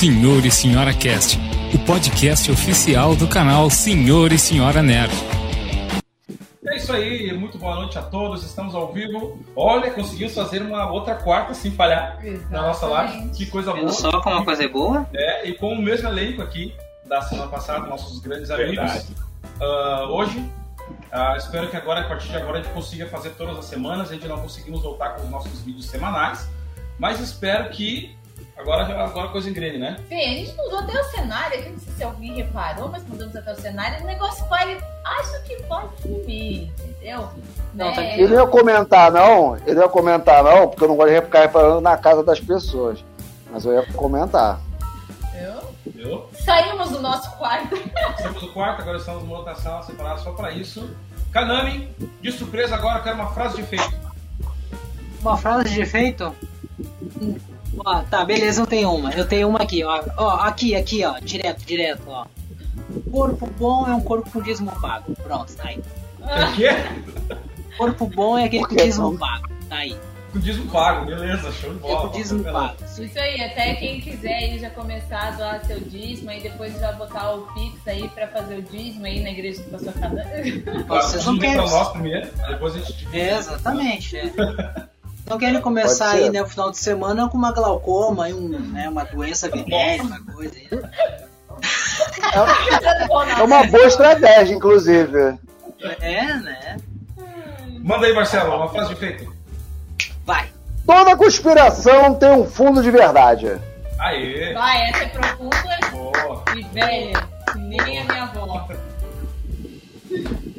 Senhor e Senhora Cast, o podcast oficial do canal Senhor e Senhora Nerd. É isso aí, muito boa noite a todos, estamos ao vivo. Olha, conseguimos fazer uma outra quarta sem falhar na nossa live, que coisa boa. Só como uma coisa é boa? É, e com o mesmo elenco aqui da semana passada, nossos grandes amigos. Uh, hoje, uh, espero que agora, a partir de agora, a gente consiga fazer todas as semanas. A gente não conseguimos voltar com os nossos vídeos semanais, mas espero que agora, agora a coisa engrene, né? Bem, a gente mudou até o cenário, aqui não sei se alguém reparou, mas mudamos até o cenário, o negócio vai. Acho que vai fluir, entendeu? Não, Né? tá Ele não ia comentar, não. Ele não ia comentar, não, porque eu não gosto de ficar reparando na casa das pessoas. Mas eu ia comentar. Entendeu? Viu? Saímos do nosso quarto. Estamos no quarto, agora estamos numa outra sala separada só para isso. Kanami, de surpresa agora, eu quero uma frase de efeito. Uma frase de efeito? Ó, tá, beleza, eu tenho uma. Eu tenho uma aqui, ó. Ó, aqui, aqui, ó. Direto, direto, ó. Corpo bom é um corpo com dízimo pago. Pronto, tá aí. O quê? Corpo bom é aquele com que dízimo pago. Tá aí. Com dízimo pago, beleza, show de É bola. com dízimo pago. Isso aí, até quem quiser aí já começar a doar seu dízimo aí depois já botar o Pix aí pra fazer o dízimo aí na igreja da sua casa. Vocês não querem. nós primeiro, depois a gente divide. É, exatamente. É. Não querem começar Pode ser. aí, né, o final de semana com uma glaucoma, e um, né, uma doença venérea, uma coisa aí. É uma boa estratégia, inclusive. É, né? Manda aí, Marcelo, uma frase de efeito. Vai. Toda conspiração tem um fundo de verdade. Aê! Vai, essa é profunda Boa! e velha, nem a minha avó.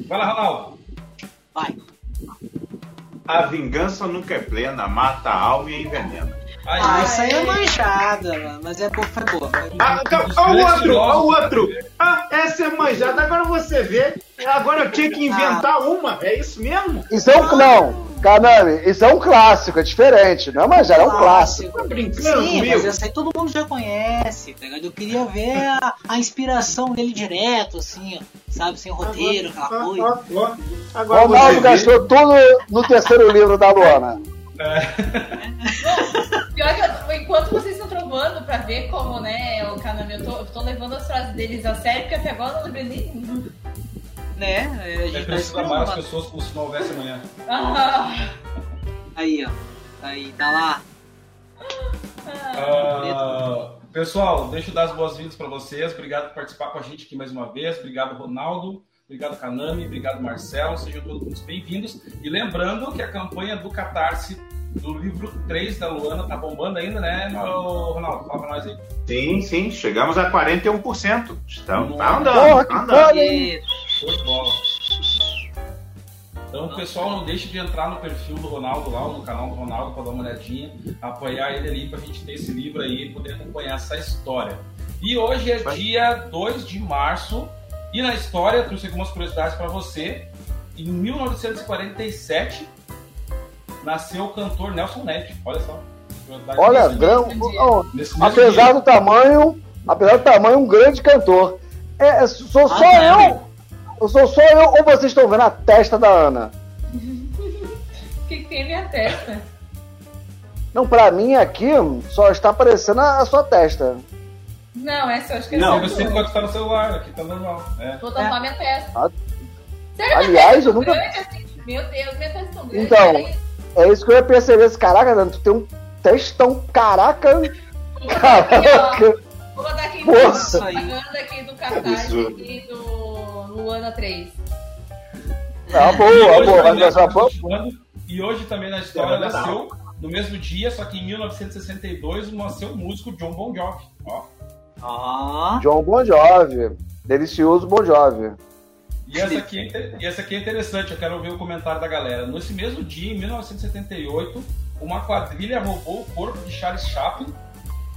Vai lá, Ronaldo. Vai. A vingança nunca é plena, mata a alma e envenena. Aí, Ah, isso aí é manjada, mas é boa, foi boa. Ah, então, ó o outro, ó o outro. Ah, essa é manjada. Agora você vê. Agora eu tinha que inventar uma. É isso mesmo? Isso é um. Não, Kanami, isso é um clássico, é diferente. Não é já é um clássico. Tá brincando Sim, comigo? mas essa aí todo mundo já conhece, tá ligado? Eu queria ver a, a inspiração dele direto, assim, ó, sabe? Sem roteiro, aquela Ah, coisa. ah. Agora Ronaldo gastou tudo no terceiro livro da Luana. Pior que eu, enquanto vocês estão trovando pra ver como, né, o Kanami, eu tô, eu tô levando as frases deles a sério, porque até agora eu não lembrei nenhuma. Né? A é gente tá preciso amar as pessoas como se não houvesse amanhã. Ah, Aí, ó. Aí, tá lá. Ah, pessoal, deixa eu dar as boas-vindas para vocês. Obrigado por participar com a gente aqui mais uma vez. Obrigado, Ronaldo. Obrigado, Kanami. Obrigado, Marcelo. Sejam todos muito bem-vindos. E lembrando que a campanha do Catarse do livro 3 da Luana tá bombando ainda, né, Ronaldo? Fala pra nós aí. Sim, sim. Chegamos a 41%. Então, tá andando. Porra, tá andando. Show de bola. Então, pessoal, não deixe de entrar no perfil do Ronaldo lá, no canal do Ronaldo, para dar uma olhadinha, apoiar ele ali, para a gente ter esse livro aí e poder acompanhar essa história. E hoje é Vai. dia 2 de março, e na história, trouxe algumas curiosidades para você. Em 1947, nasceu o cantor Nelson Ned. Olha só. Olha, gran... oh, mesmo apesar dia. do tamanho, apesar do tamanho, um grande cantor. É, é, sou só Ah, eu. Eu sou só eu ou vocês estão vendo a testa da Ana? o que, que tem a minha testa? Não, pra mim aqui só está aparecendo a a sua testa. Não, essa eu acho que é Não, Você pode estar no celular, aqui tá normal. É. Vou tampar minha testa. Ah, Sério, aliás, eu nunca- é tão grande assim? Meu Deus, minha testa é tão grande. Então. É isso que eu ia perceber. Esse, caraca, Dani, tu tem um testão. Caraca! Vou botar aqui, Caraca! Vou botar aqui propaganda aqui do Catarse aqui do Luana 3. Tá E boa, boa. Mas E hoje também na história É nasceu, no mesmo dia, só que em 1962, nasceu o músico John Bon Jovi. Ó. Ó. John Bon Jovi. Delicioso Bon Jovi. E essa, aqui é, e essa aqui é interessante, eu quero ouvir o comentário da galera. Nesse mesmo dia, em 1978, uma quadrilha roubou o corpo de Charles Chaplin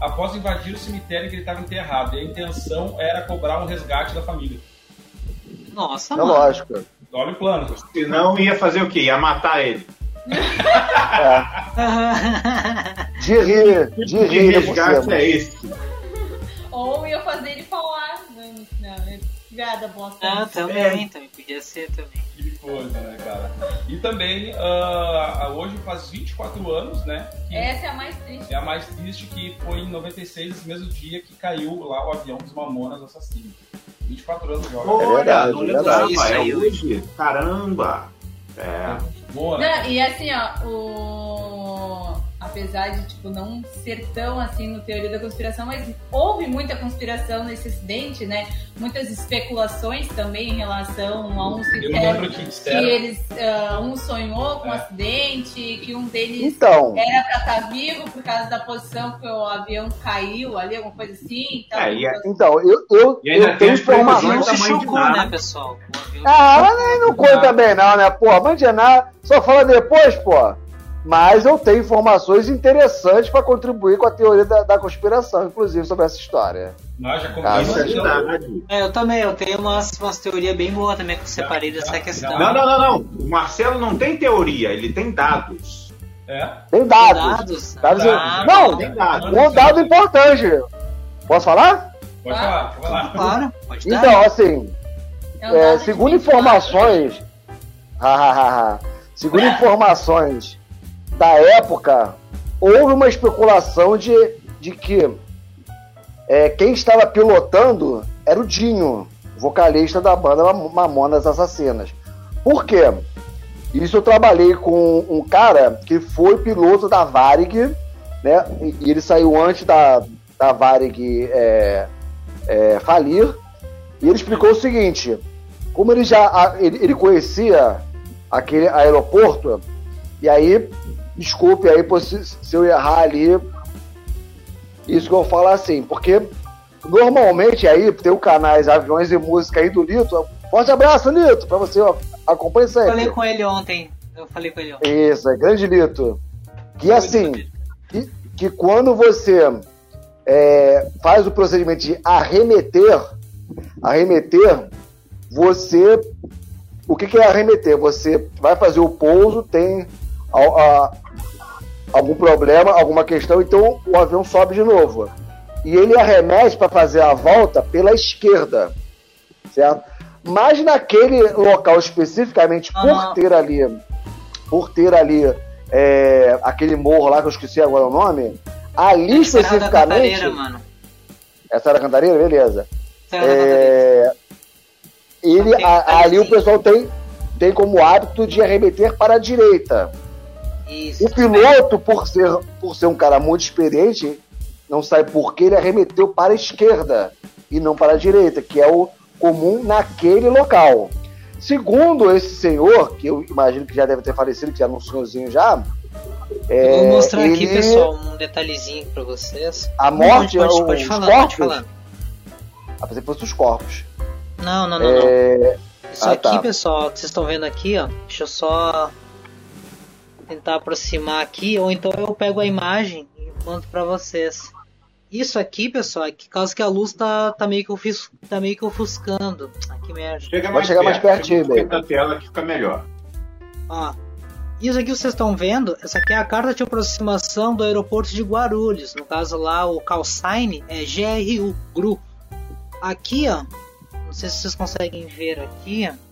após invadir o cemitério em que ele estava enterrado. E a intenção era cobrar um resgate da família. Nossa, É mano. lógico. Olha o plano. Senão ia fazer o quê? Ia matar ele. De rir, de rir. por resgate é esse. Ou ia fazer ele falar. Não, não, é piada bosta. Ah, também, também podia ser também. Ele coisa, né, cara? E também, ah, hoje faz 24 anos, né? que Essa é a mais triste. é a mais triste que foi em 96, esse mesmo dia que caiu lá o avião dos Mamonas Assassinos. 24 anos de Olha, hora. É verdade, não é verdade. é hoje. Caramba. É. Boa, né? Não, e assim, ó, o... apesar de tipo, não ser tão assim no teoria da conspiração, mas houve muita conspiração nesse acidente, né? Muitas especulações também em relação a um Eu cemitério lembro que que disseram. eles ah, um sonhou com um É. acidente, que um deles Então, era pra estar vivo por causa da posição que o avião caiu ali, alguma coisa assim. Então, É, e é- então eu, eu, E eu tenho tem as O avião informações. previsões se chocou, né, pessoal? Avião- Ah, mas nem não conta bem não, né? Pô, Mandianá só fala depois, pô. Mas eu tenho informações interessantes para contribuir com a teoria da, da conspiração, inclusive, sobre essa história. Nós já Ah. Isso é. É, eu também, eu tenho umas, umas teorias bem boas também que eu separei Já, dessa já, questão. já. Não, não, não, não. O Marcelo não tem teoria, ele tem dados. É. Tem dados. Dados? Dados- Ah, não, Tem dados. um dado importante. Posso falar? Pode falar, pode falar. Claro, pode dar. Então, assim, é É, segundo 24. informações, segundo informações da época, houve uma especulação de, de que é, quem estava pilotando era o Dinho, vocalista da banda Mam- Mamonas Assassinas. Por quê? Isso eu trabalhei com um cara que foi piloto da Varig, né? E ele saiu antes da, da Varig é, é, falir. E ele explicou o seguinte: como ele já ele, ele conhecia aquele aeroporto, e aí, desculpe aí pô, se, se eu errar ali, isso que eu falo assim, porque normalmente aí tem o canais Aviões e Música aí do Lito. Forte abraço, Lito, pra você, ó, acompanha Eu falei sempre. com ele ontem. Eu falei com ele ontem. Isso, é grande Lito. Que assim, que, que quando você é, faz o procedimento de arremeter, arremeter, você. O que, que é arremeter? Você vai fazer o pouso, tem a- a- algum problema, alguma questão, então o avião sobe de novo. E ele arremete para fazer a volta pela esquerda, certo? Mas naquele local especificamente, por Aham. ter ali, por ter ali é, aquele morro lá que eu esqueci agora o nome, ali Serra da especificamente. Cantareira, mano. Essa era a Cantareira? Beleza. Serra da. É, ele, a- ali o pessoal tem, tem como hábito de arremeter para a direita. Isso. O piloto, por ser, por ser um cara muito experiente, não sabe por que ele arremeteu para a esquerda e não para a direita, que é o comum naquele local. Segundo esse senhor, que eu imagino que já deve ter falecido, que já era um senhorzinho já, Eu vou mostrar aqui, ele- pessoal, um detalhezinho pra vocês. a morte, pode, pode os falar, corpos, pode falar. a pensei que fosse os corpos. Não, não, não, não. É, Isso ah, aqui, tá. pessoal, que vocês estão vendo aqui, ó. Deixa eu só tentar aproximar aqui, ou então eu pego a imagem e mando pra vocês. Isso aqui, pessoal, é que causa que a luz tá, tá, meio, que ofus, tá meio que ofuscando. Ah, que merda. Chega Pode mais chegar mais perto, pertinho, chega da tela que fica melhor. Ó, isso aqui vocês estão vendo, essa aqui é a carta de aproximação do aeroporto de Guarulhos. No caso lá, o call sign é GRU, GRU. Aqui, ó, não sei se vocês conseguem ver aqui, ó.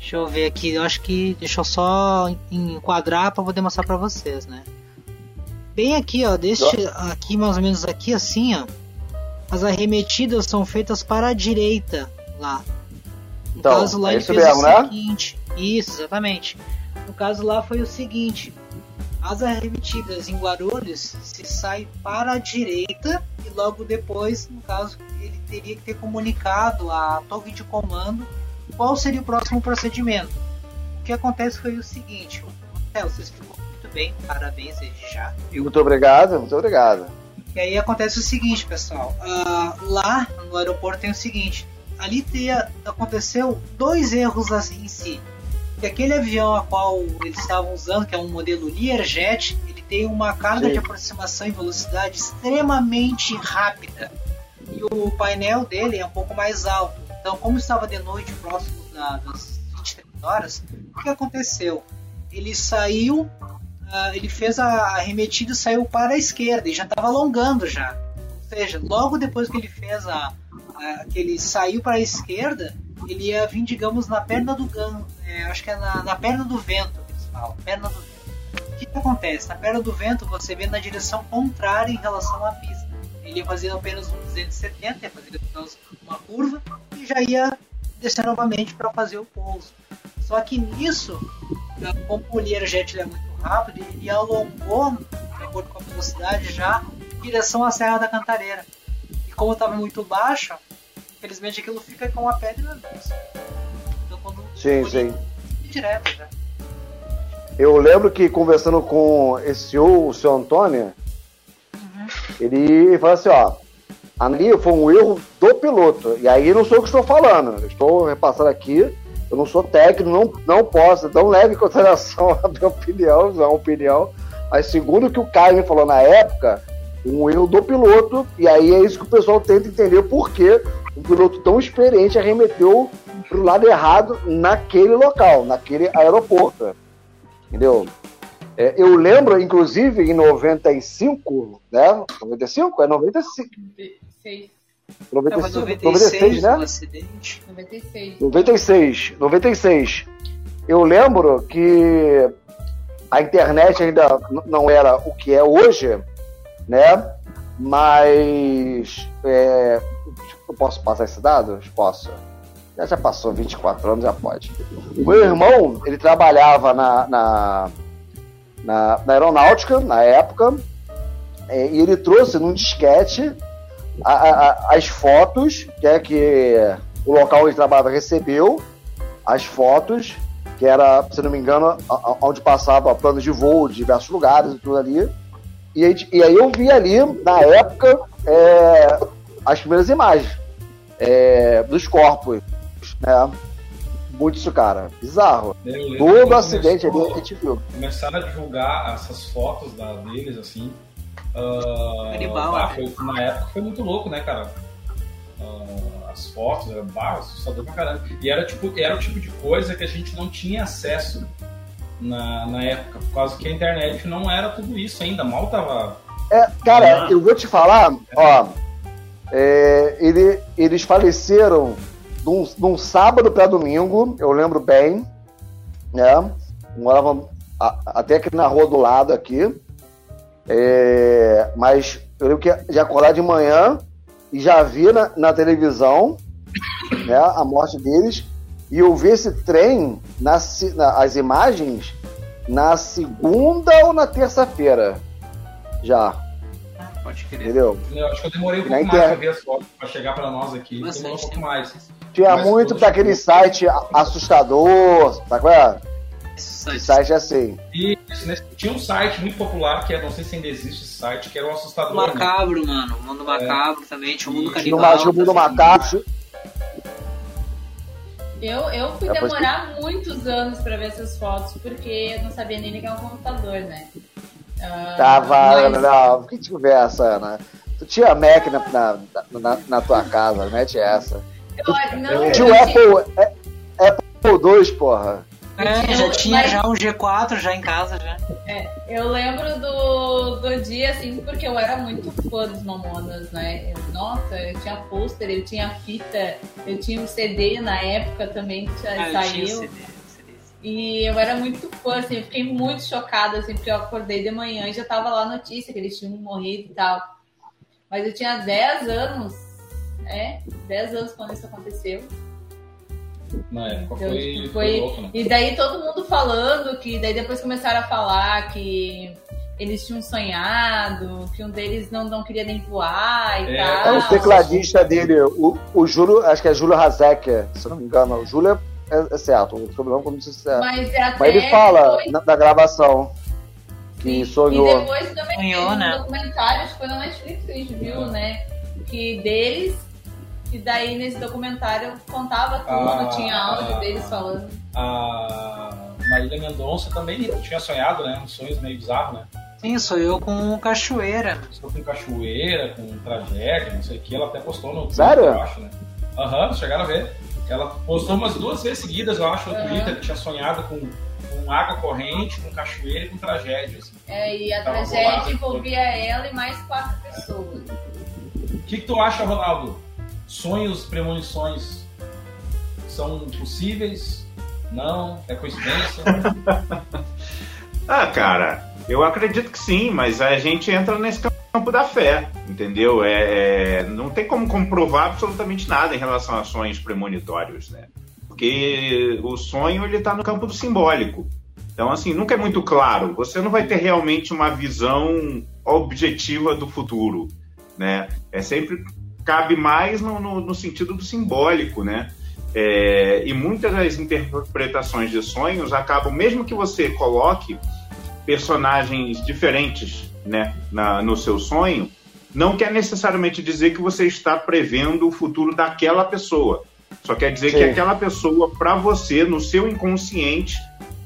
Deixa eu ver aqui, eu acho que deixa eu só enquadrar para poder mostrar para vocês, né? Bem aqui, ó, deste aqui mais ou menos aqui assim, ó. As arremetidas são feitas para a direita lá. No Então, caso lá é ele isso fez mesmo, o né? seguinte. Isso, exatamente. No caso lá foi o seguinte: as arremetidas em Guarulhos se sai para a direita e logo depois, no caso, ele teria que ter comunicado à torre de comando qual seria o próximo procedimento. O que acontece foi o seguinte: Marcelo, você explicou muito bem, parabéns desde já. Muito obrigado, muito obrigado. E aí acontece o seguinte, pessoal. ah, lá no aeroporto tem o seguinte. Ali teria, aconteceu dois erros assim em si. Que aquele avião a qual eles estavam usando, que é um modelo Learjet, ele tem uma carga Sim. de aproximação e velocidade extremamente rápida. E o painel dele é um pouco mais alto. Então, como estava de noite, próximo da- das 23 horas, o que aconteceu? Ele saiu ah, ele fez a arremetida e saiu para a esquerda e já estava alongando já. Ou seja, logo depois que ele fez a, a- que ele saiu para a esquerda, ele ia vir, digamos, na perna do gancho, é, acho que é na, na perna do vento perna do vento. O que, que acontece? Na perna do vento você vê na direção contrária em relação à pista. Ele ia fazer apenas um 270, ia fazer uma curva e já ia descer novamente para fazer o pouso. Só que nisso, como o Learjet é muito rápido, ele alongou, de acordo com a velocidade, já em direção à Serra da Cantareira. E como estava muito baixo, infelizmente aquilo fica com a pele na vista. Então quando Sim, sim. direto já. Eu lembro que conversando com esse senhor, o seu Antônio, ele falou assim, ó, ali foi um erro do piloto. E aí não sou eu que estou falando, estou repassando aqui, eu não sou técnico, não, não posso, não leve em consideração a minha opinião, é uma opinião. Mas segundo o que o Caio falou na época, um erro do piloto, e aí é isso que o pessoal tenta entender por que um piloto tão experiente arremeteu pro lado errado naquele local, naquele aeroporto. Entendeu? É, eu lembro, inclusive, em 95, né? 95? É 95. Seis, Tava 95, 96, 96, o né? acidente. 96. 96, 96. Eu lembro que a internet ainda não era o que é hoje, né? Mas é, eu posso passar esse dado? Posso. Já, já passou 24 anos, já pode. O meu irmão, ele trabalhava na, na, na, na aeronáutica na época, é, e ele trouxe num disquete a- a- as fotos que é que o local onde trabalhava recebeu, as fotos, que era, se não me engano, a- onde passava planos de voo de diversos lugares e tudo ali. E aí, e aí eu vi ali, na época, é, as primeiras imagens é, dos corpos. Né? Muito isso, cara. Bizarro. Lembro Todo acidente ali a gente viu. começaram a divulgar essas fotos da, deles, assim. ah, Canibal, ah, né? foi- na época foi muito louco, né, cara? Ah, as fotos, era bah, assustador pra caramba. E era, tipo, era o tipo de coisa que a gente não tinha acesso na, na época, por causa que a internet não era tudo isso ainda, mal tava. É, cara, Ah. eu vou te falar, ó. é, ele- eles faleceram num, num sábado para domingo, eu lembro bem, né? Moravam a- até aqui na rua do lado aqui. É, mas eu lembro que de acordar de manhã e já vi na, na televisão né, a morte deles. E eu vi esse trem, na, na- as imagens, na segunda ou na terça-feira. Já, Pode crer. entendeu? Eu acho que eu demorei um Na pouco mais pra internet. ver as fotos, pra chegar pra nós aqui. Demorou um pouco mais. Tinha Mas muito todos- pra aquele site assustador, tá qual é? Site site é assim. E isso, né, tinha um site muito popular, que é, não sei se ainda existe esse site, que era o assustador. né? macabro, mano. O mundo macabro também. Tinha o mundo canibal. tinha o mundo também. macaco. Eu, eu fui Depois demorar muitos anos pra ver essas fotos, porque eu não sabia nem ligar o computador, né? Ah, Tava. mas- Não, que conversa, Ana? Tu tinha Mac na, na, na, na tua casa, mete essa. eu- não, Tinha o Apple, é- Apple II, porra. É, já tinha Mas- já um G4 já em casa já. É, eu lembro do, do dia, assim, porque eu era muito fã dos Mamonas, né? Eu- nossa, eu tinha pôster, eu tinha fita, eu tinha um CD na época também que já Ah, eu tinha saiu. E eu era muito fã, assim, eu fiquei muito chocada, assim, porque eu acordei de manhã e já tava lá a notícia que eles tinham morrido e tal. Mas eu tinha 10 anos, é, 10 anos quando isso aconteceu. Na época Então, foi, tipo, foi foi- louco, né? E daí todo mundo falando que daí depois começaram a falar que eles tinham sonhado, que um deles não, não queria nem voar e É, É tal. o tecladista dele, o, o Júlio, acho que é Júlio Hazek, se não me engano. O Júlio é, é certo, o sobrenome como se é. Mas, até Mas ele fala depois- na, na gravação que Sim. sonhou. E depois também Sonhou, um né? documentário, acho que foi na Netflix que a gente viu, né? Que deles, e daí nesse documentário contava tudo, Ah, tinha áudio ah, deles falando. A Marília Mendonça também tinha sonhado, né? Uns sonhos meio bizarros, né? Sim, sou eu com cachoeira. Só com cachoeira, com tragédia, não sei o que. Ela até postou no Sério? Twitter, eu acho, né? Aham, chegaram a ver. Ela postou umas duas vezes seguidas, eu acho, no Aham. Twitter, que tinha sonhado com, com água corrente, com cachoeira e com tragédia. Assim. É, e a Tava tragédia envolvia ela e mais quatro pessoas. O que, que tu acha, Ronaldo? Sonhos, premonições são possíveis? Não? É coincidência? Ah, cara, eu acredito que sim, mas a gente entra nesse campo da fé, entendeu? É, é- não tem como comprovar absolutamente nada em relação a sonhos premonitórios, né? Porque o sonho ele está no campo do simbólico. Então, assim, nunca é muito claro. Você não vai ter realmente uma visão objetiva do futuro, né? É sempre cabe mais no, no- no sentido do simbólico, né? É, e muitas das interpretações de sonhos acabam, mesmo que você coloque personagens diferentes né, na- no seu sonho, não quer necessariamente dizer que você está prevendo o futuro daquela pessoa. Só quer dizer Sim. que aquela pessoa, para você, no seu inconsciente,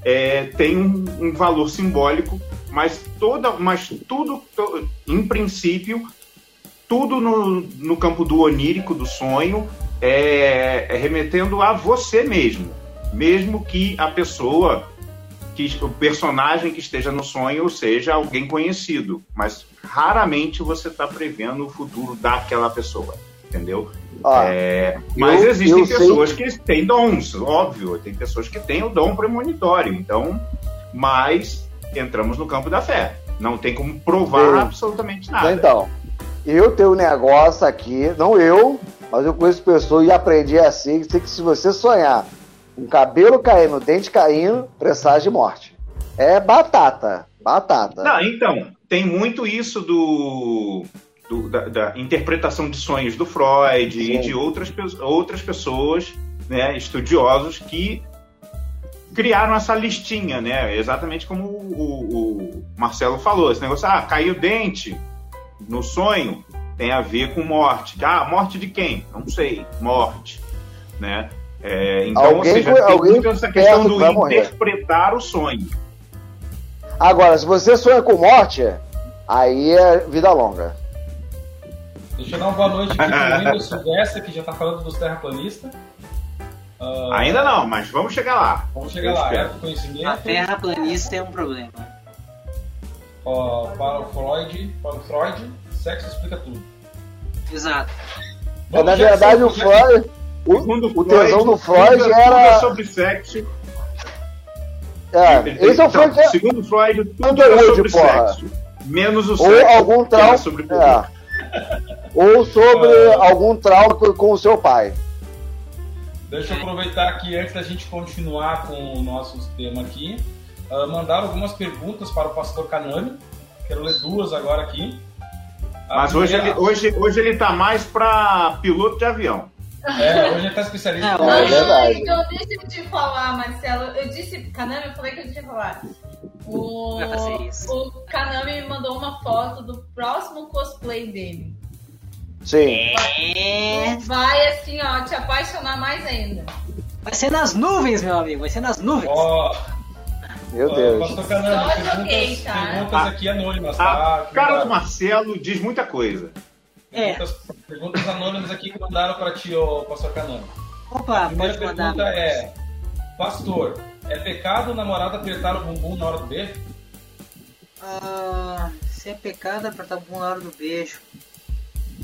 é, tem um, um valor simbólico, mas toda, mas tudo, to- em princípio, tudo no, no campo do onírico, do sonho, é, é remetendo a você mesmo, mesmo que a pessoa que o personagem que esteja no sonho seja alguém conhecido, mas raramente você está prevendo o futuro daquela pessoa, entendeu? Ó, É, mas eu- existem eu sei- pessoas que têm dons, óbvio, tem pessoas que têm o dom premonitório, então, mas entramos no campo da fé. Não tem como provar Sim. absolutamente nada. Então, eu tenho um negócio aqui, não eu, mas eu conheço pessoas e aprendi assim, que se você sonhar com cabelo caindo, dente caindo, presságio de morte. É batata, batata. Não, então, tem muito isso do, do- da, da interpretação de sonhos do Freud e Sim. de outras, outras pessoas, né, estudiosos, que criaram essa listinha, né? Exatamente como o, o- o Marcelo falou, esse negócio, ah, caiu dente no sonho, tem a ver com morte. Ah, morte de quem? Não sei, morte, né? É, então, Alguém ou seja, tem alguém muito essa questão do vai morrer. interpretar o sonho. Agora, se você sonha com morte, aí é vida longa. Deixa eu dar uma boa noite aqui pro Windows Silvestre, que já tá falando dos terraplanistas. Ah, Ainda não, mas vamos chegar lá. Vamos chegar Eu lá. É A conhecimento. terra planista é um problema. Ó, para o Freud, para o Freud, sexo explica tudo. Exato. É, na verdade, o Freud, o, Segundo o tesão do Freud tudo, tudo é era. sobre sexo. É, Ele- esse é o então, Freud. Segundo Freud, tudo Underwood, era sobre porra. sexo. Menos o Ou sexo. algum que era trauma. sobre. É. Ou sobre Ah. algum trauma com- o seu pai. Deixa eu aproveitar aqui antes da gente continuar com o nosso tema aqui. ah, mandaram algumas perguntas para o pastor Canani. Quero ler duas agora aqui. A Mas hoje ele, primeira- hoje, hoje ele tá mais pra piloto de avião. É, hoje ele tá especialista. É, em- É verdade. então deixa eu te falar, Marcelo. Eu disse, Kanami, eu falei que eu tinha que falar. O, Vai o Kanami me mandou uma foto do próximo cosplay dele. Sim. É. Vai assim, ó, te apaixonar mais ainda. Vai ser nas nuvens, meu amigo. Vai ser nas nuvens. Ó, Meu ó, Deus. pastor Canani, Só perguntas, joguei, tá? perguntas aqui anônimas, tá? A cara do. Marcelo diz muita coisa. É. Perguntas, perguntas anônimas aqui que mandaram para ti, ô pastor Canani. Opa, A primeira pode mandar. pergunta é: Pastor, é pecado o namorado apertar o bumbum na hora do beijo? Ah, se é pecado apertar o bumbum na hora do beijo.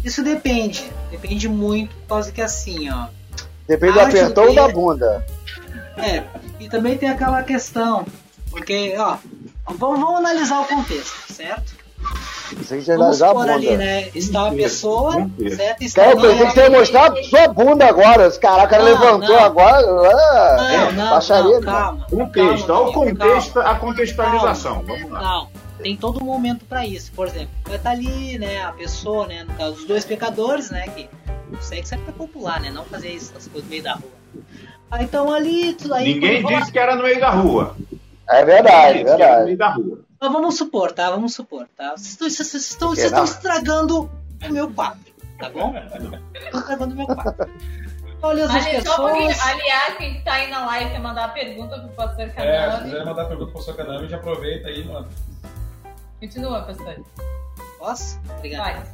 Isso depende. Depende muito, por causa que assim, ó. Depende do apertão ou da bunda. É, e também tem aquela questão. Porque, ó, vamos, vamos analisar o contexto, certo? Vamos a supor ali, bunda. né? Está uma pessoa, certo? Está Cara, eu pensei que você ia mostrar sua bunda agora. Esse o cara Não, levantou não. agora. Ah, Não, é, não, baixaria. não, calma. Contexto, calma, olha o contexto, calma. a contextualização. Vamos lá. Não, tem todo um momento pra isso. Por exemplo, vai estar ali, né, a pessoa, né, no caso, os dois pecadores, né, que o sexo é pra popular, né, não fazer isso, essas coisas no meio da rua. Aí então ali, tudo aí... Ninguém disse que era no meio da rua. É verdade, que era no verdade. meio da rua. Mas vamos supor, tá? Vamos supor, tá? Vocês estão- Vocês estão, Que vocês estão não? estragando o meu quadro, tá bom? Estão estragando o meu quadro. Olha as Ali, pessoas... Aliás, quem tá aí na live quer mandar a pergunta pro pastor É, se quiser mandar pergunta pro pastor Canami, já aproveita aí, mano. Continua, pastor. Posso? Obrigado.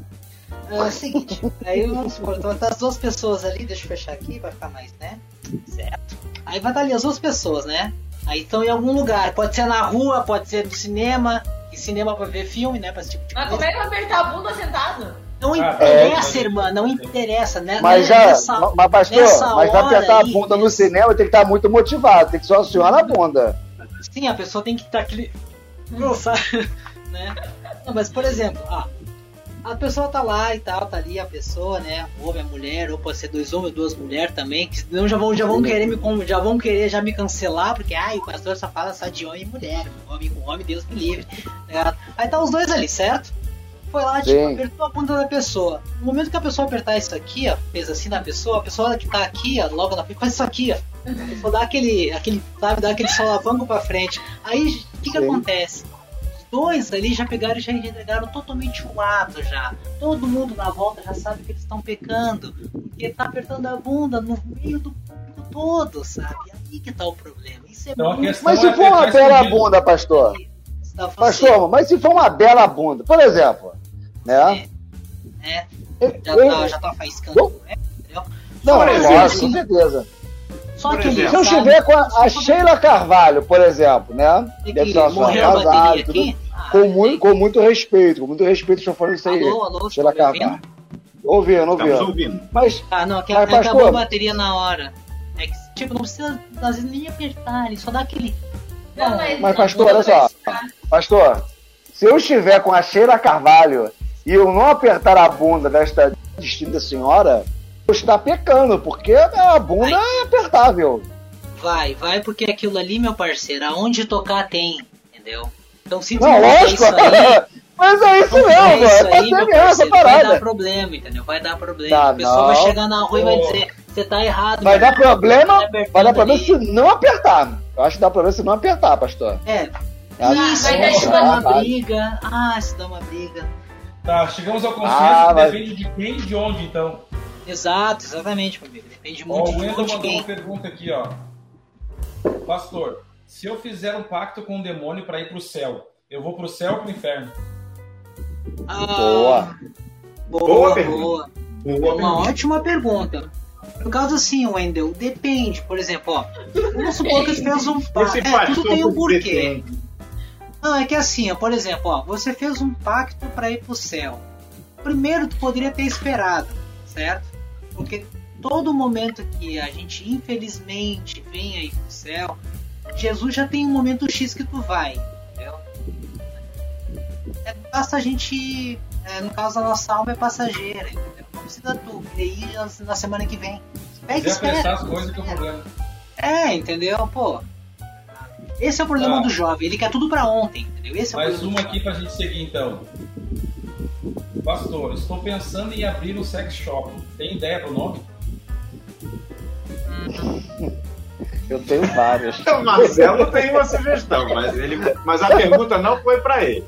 Vai. É o seguinte, aí vamos supor, então tá as duas pessoas ali, deixa eu fechar aqui pra ficar mais, né? Certo. Aí vai estar ali as duas pessoas, né? Aí estão em algum lugar, pode ser na rua, pode ser no cinema, e cinema pra ver filme, né? Pra esse tipo de Mas coisa. como é que vai apertar a bunda sentado? Não Cara, interessa, é, irmã, não interessa, né? Mas já, nessa- mas pastor, mas pra apertar a aí, bunda no cinema tem que estar muito motivado, tem que só suar na bunda. Sim, a pessoa tem que estar aquele. Nossa, né? Não, mas por exemplo, ah, a pessoa tá lá e tal, tá ali a pessoa, né? Homem, a mulher, ou pode ser dois homens, duas mulheres também, que senão já vão, já vão querer me já vão querer já me cancelar, porque ai, o pastor só fala só de homem e mulher, homem com homem, Deus me livre. né? Aí tá os dois ali, certo? Foi lá, tipo, Sim. apertou a bunda da pessoa. No momento que a pessoa apertar isso aqui, ó, fez assim na pessoa, a pessoa que tá aqui, ó, logo na frente, faz isso aqui, ó. Pessoa dá aquele, aquele, sabe, dá aquele solavanco pra frente. Aí, o que que Sim. acontece? Os dois ali já pegaram e já entregaram totalmente o ato já. Todo mundo na volta já sabe que eles estão pecando. Porque tá apertando a bunda no meio do público todo, sabe? Aí que tá o problema. Isso é Então muito Mas se é for uma bela bunda, pastor, tá fazendo, pastor, mas se for uma bela bunda, por exemplo, né? né? Eu- Já eu- tá, já tá faiscando, né? Entendeu? Não, Por é exemplo, lógico, com assim, certeza. Só que exemplo. Se eu estiver com a, a Sheila Carvalho, por exemplo, né? Deve que ser uma senhora morreu a bateria aqui. Com, muito, com muito respeito, com muito respeito, estou falando isso aí. Alô, alô, Sheila Carvalho. Ouvindo, Estamos ouvindo. ouvindo. Mas, Ah, não, que, Mas, acabou pastor- a bateria na hora. É que, tipo, não precisa às vezes nem apertar, ele só dá aquele. Não, mas, mas pastor, olha só. Pastor, se eu estiver com a Sheila Carvalho e eu não apertar a bunda desta distinta senhora, eu estou pecando, porque a bunda é apertável. Vai, vai, porque aquilo ali, meu parceiro, aonde tocar tem, entendeu? Então se Não, lógico. isso aí, Mas é isso se mesmo, é isso aí, ser meu mesmo essa parceiro, vai dar parada. problema, entendeu? Vai dar problema. Tá, a pessoa vai chegar na rua e vai dizer, você tá errado. Vai dar problema, Tá vai dar problema ali." se não apertar. Eu acho que dá problema se não apertar, pastor. É, isso, que vai dar isso de dá uma briga. Ah, isso dá uma briga. Tá, chegamos ao consenso Ah, mas- depende de quem e de onde, então. Exato, exatamente, meu amigo. Depende Ó, muito o de Wendel onde mandou quem. uma pergunta aqui, ó. Pastor, se eu fizer um pacto com o demônio para ir pro céu, eu vou pro céu ou pro inferno? Ah, Boa. Boa, Boa boa. pergunta. É Boa uma pergunta. ótima pergunta. No caso assim, Wendel, depende. Por exemplo, ó, vamos supor que você fez um pacto. É, tudo tem um porquê. Não, é que assim, ó, por exemplo, ó, você fez um pacto para ir pro céu. Primeiro, tu poderia ter esperado, certo? Porque todo momento que a gente infelizmente vem aí pro céu, Jesus já tem um momento X que tu vai, entendeu? É, basta a gente, é, no caso a nossa alma é passageira, entendeu? Não precisa tu ir na- na semana que vem. Pega e espera. as coisas que é o problema. É, entendeu? Pô. Esse é o problema Tá. do jovem, ele quer tudo pra ontem, entendeu? Esse é o Mais problema uma aqui pra gente seguir, então. Pastor, estou pensando em abrir um sex shop. Tem ideia pro nome? Eu tenho várias. O Marcelo tem uma sugestão, mas, ele, mas a pergunta não foi para ele.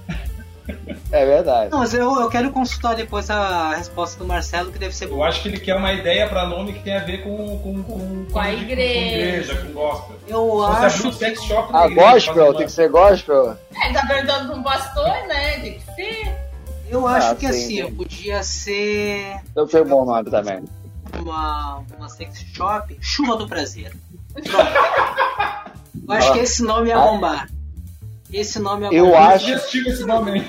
É verdade. Não, mas eu, eu quero consultar depois a resposta do Marcelo, que deve ser Eu boa. acho que ele quer uma ideia pra nome que tem a ver com, com, com, Com a com igreja. com gospel. Eu abrir acho um sex que... shop na A igreja, gospel, tem que ser gospel. É, tá perguntando pra um pastor, né? Tem que ser. Eu acho Ah, que sim, assim, sim. eu podia ser Eu tenho um bom nome também. uma, uma sex shop Chuva do Prazer. Eu acho que esse nome ia bombar. Esse nome ia Eu bombar. acho- Sugestivo esse nome.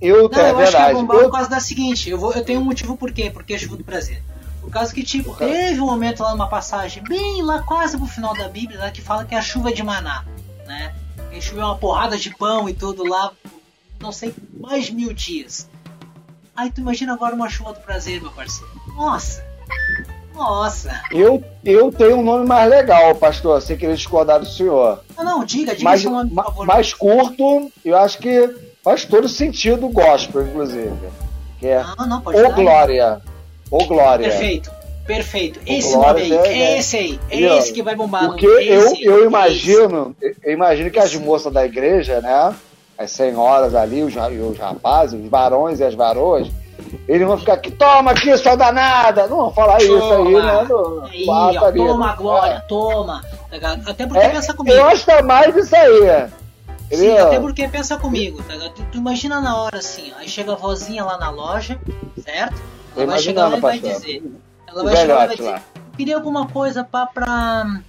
Eu, Não, é eu acho que ia bombar Eu, por causa da seguinte, eu, vou, eu tenho um motivo por quê, porque é chuva do prazer. Por causa que, tipo, teve um momento lá numa passagem, bem lá quase pro final da Bíblia, lá, que fala que é a chuva de maná, né? Que choveu uma porrada de pão e tudo lá, não sei, mais mil dias. Aí tu imagina agora uma chuva do prazer, meu parceiro. Nossa! Nossa! eu, eu tenho um nome mais legal, pastor, sem querer discordar do senhor. Não, não, diga, diga Mais, seu nome, por favor. mais curto, eu acho que faz todo sentido gospel, inclusive. Que é Não, não, pode dar. Glória. Ô Glória. Perfeito, perfeito. Esse Glória, nome aí, é, é esse aí, é E, ó, esse que vai bombar. Porque eu, eu esse. imagino, eu imagino que as moças da igreja, né? As senhoras ali, os, os rapazes, os varões e as varoas, eles vão ficar aqui, toma aqui, sua danada! Não vão falar isso aí, Toma. né? No, Aí, ó, ali, toma né? glória, toma. tá? Até porque É, pensa comigo. que é mais isso aí. Sim, Entendeu? até porque pensa comigo, tá ligado? Tu, tu imagina na hora assim, ó, aí chega a vozinha lá na loja, certo? Ela vai chegar lá e vai dizer. Ela vai chegar lá e vai dizer, queria alguma coisa pra, pra,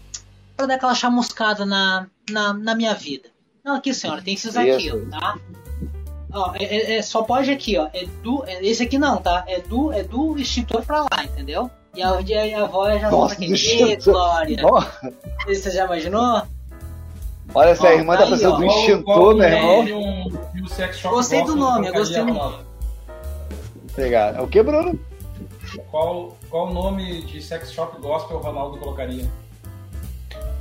pra dar aquela chamuscada na, na, na minha vida. Não, aqui senhora, tem esses aqui, ó, tá? Ó, é, é- é- só pode aqui, ó. É do, é- esse aqui não, tá? É do, é do extintor pra lá, entendeu? E a, e a avó já Nossa, volta aqui. do Ê. Glória! Você já imaginou? Olha, se a Ó, irmã tá ó. do extintor, meu o irmão. nome Gostei do nome, eu gostei do Ronaldo? Obrigado. É o que, Bruno? Qual, qual o nome de sex shop gospel o Ronaldo colocaria?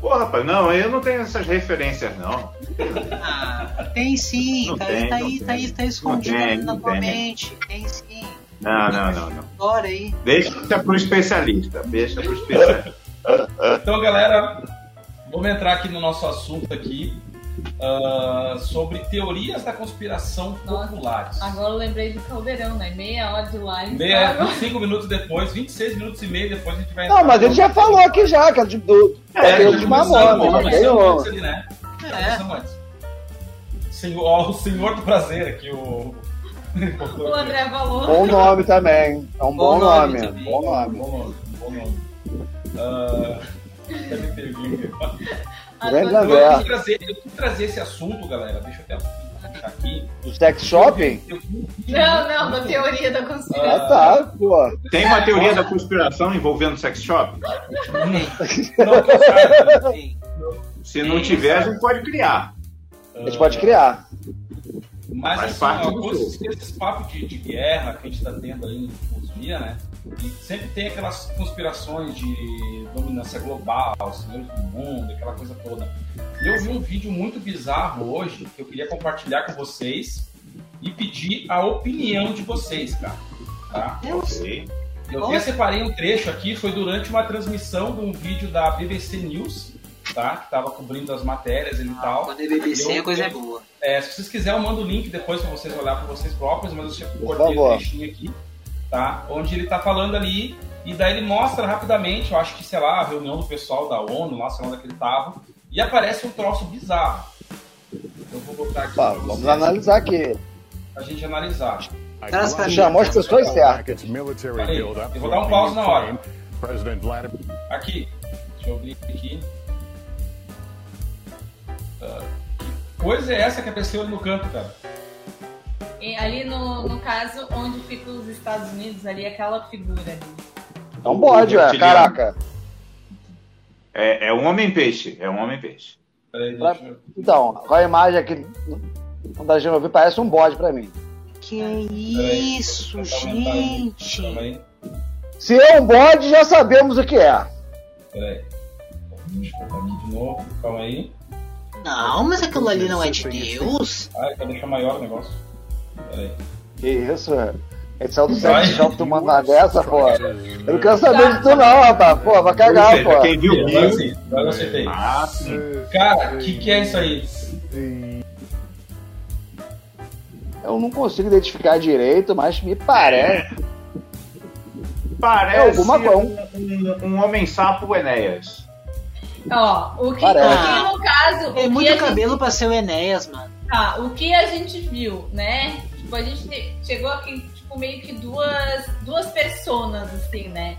Pô, rapaz, não, eu não tenho essas referências, não. Ah, tem sim, Não tá, tem, aí, tá não aí, tem. tá aí, tá escondido tem, na não tua tem. mente. Tem sim. Não, não, não, não. Bora aí. Deixa pro especialista. Deixa pro especialista. Então, galera, vamos entrar aqui no nosso assunto aqui ah, sobre teorias da conspiração Nossa, populares. Agora eu lembrei do caldeirão, né? Meia hora de live. Meia, Agora- 25 minutos depois, 26 minutos e meio depois a gente vai Não, mas ele já falou aqui já, que é de, do, É, é, de mamona, ali, né? Já É. antes. Senhor, ó, o senhor do prazer aqui, o. O André falou. Bom nome também. É um bom, Bom nome nome. Bom nome. Bom nome, bom nome. Teve? Grande Agora- André. Eu quis, trazer, eu quis trazer esse assunto, galera. Deixa eu até aqui. Do sex shopping? Não, não, da teoria da Ah, conspiração. tá, pô. Tem uma teoria da conspiração envolvendo sex shop? Não, saiba. Sim. Se não tiver, a gente pode criar. A gente pode criar. Mas Faz assim, parte ó, esses, esses papos de, de guerra que a gente tá tendo aí nos últimos dias, né? E sempre tem aquelas conspirações de dominância global, senhores do mundo, aquela coisa toda. E eu vi um vídeo muito bizarro hoje que eu queria compartilhar com vocês e pedir a opinião de vocês, cara. Tá? Deus. Ok. Eu até separei um trecho aqui, foi durante uma transmissão de um vídeo da BBC News, tá? Que tava cobrindo as matérias e tal. Quando é BBC, Eu- a coisa é eu- boa. É, se vocês quiserem, eu mando o link depois para vocês olhar para vocês próprios, mas eu cortei o favor. trechinho aqui, tá? Onde ele tá falando ali, e daí ele mostra rapidamente, eu acho que, sei lá, a reunião do pessoal da ONU, lá, sei lá onde é que ele tava, e aparece um troço bizarro. Eu vou botar aqui Tá, vamos vocês, analisar aqui. pra gente analisar. Chamou as pessoas certas. Aí, eu vou dar um pause na hora. Aqui, deixa eu abrir aqui. Ah, que coisa é essa que apareceu ali no canto, cara? E ali no, no caso, onde ficam os Estados Unidos, ali, aquela figura ali. É um bode, ué. Caraca. É, é um homem-peixe. É um homem-peixe. Eu... Então, com a imagem aqui da Genovi parece um bode pra mim. Que isso, aí. gente. Calma aí. Se é um bode, já sabemos o que é. Peraí. Deixa eu botar aqui de novo. Calma aí. Não, mas aquilo ali não é de Deus. Ai, quer deixar maior o negócio. Que isso, é. Esse é do sex shop tomando uma dessa, pô. Eu não quero saber de tu não, rapaz. Pô, vai cagar, seja, pô. quem viu, Agora viu. sim, agora eu acertei. Ah, sim. Cara, o que, que é isso aí? Eu não consigo identificar direito, mas me parece. Parece É alguma coisa. um, um homem-sapo Enéas. Ó, o que, Parece. o que no caso. É que muito a gente- cabelo pra ser o Enéas, mano. Tá, o que a gente viu, né? Tipo, a gente te- chegou aqui, tipo, meio que duas, duas personas, assim, né?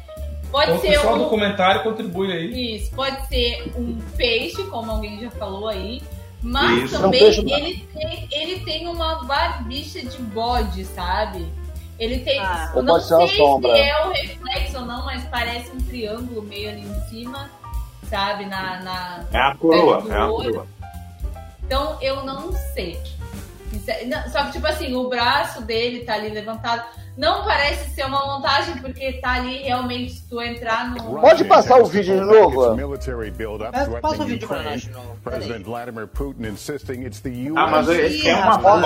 Pode Então, ser pessoal do um. comentário contribui aí. Isso, pode ser um peixe, como alguém já falou aí. Mas Isso. também É um peixe, ele, tem, ele tem uma barbicha de bode, sabe? Ele tem. Ah. eu não pode ser uma sei sombra. se é o reflexo ou não, mas parece um triângulo meio ali em cima, sabe? Na, na, É a coroa. É a coroa. Então eu não sei. Não, Só que, tipo assim, o braço dele tá ali levantado. Não parece ser uma montagem, porque tá ali realmente, se tu entrar no. Pode passar o vídeo de novo? Passa- Passa o vídeo pra nós de novo. Peraí. President Vladimir Putin insisting it's the US. Ah, mas é, é uma foto.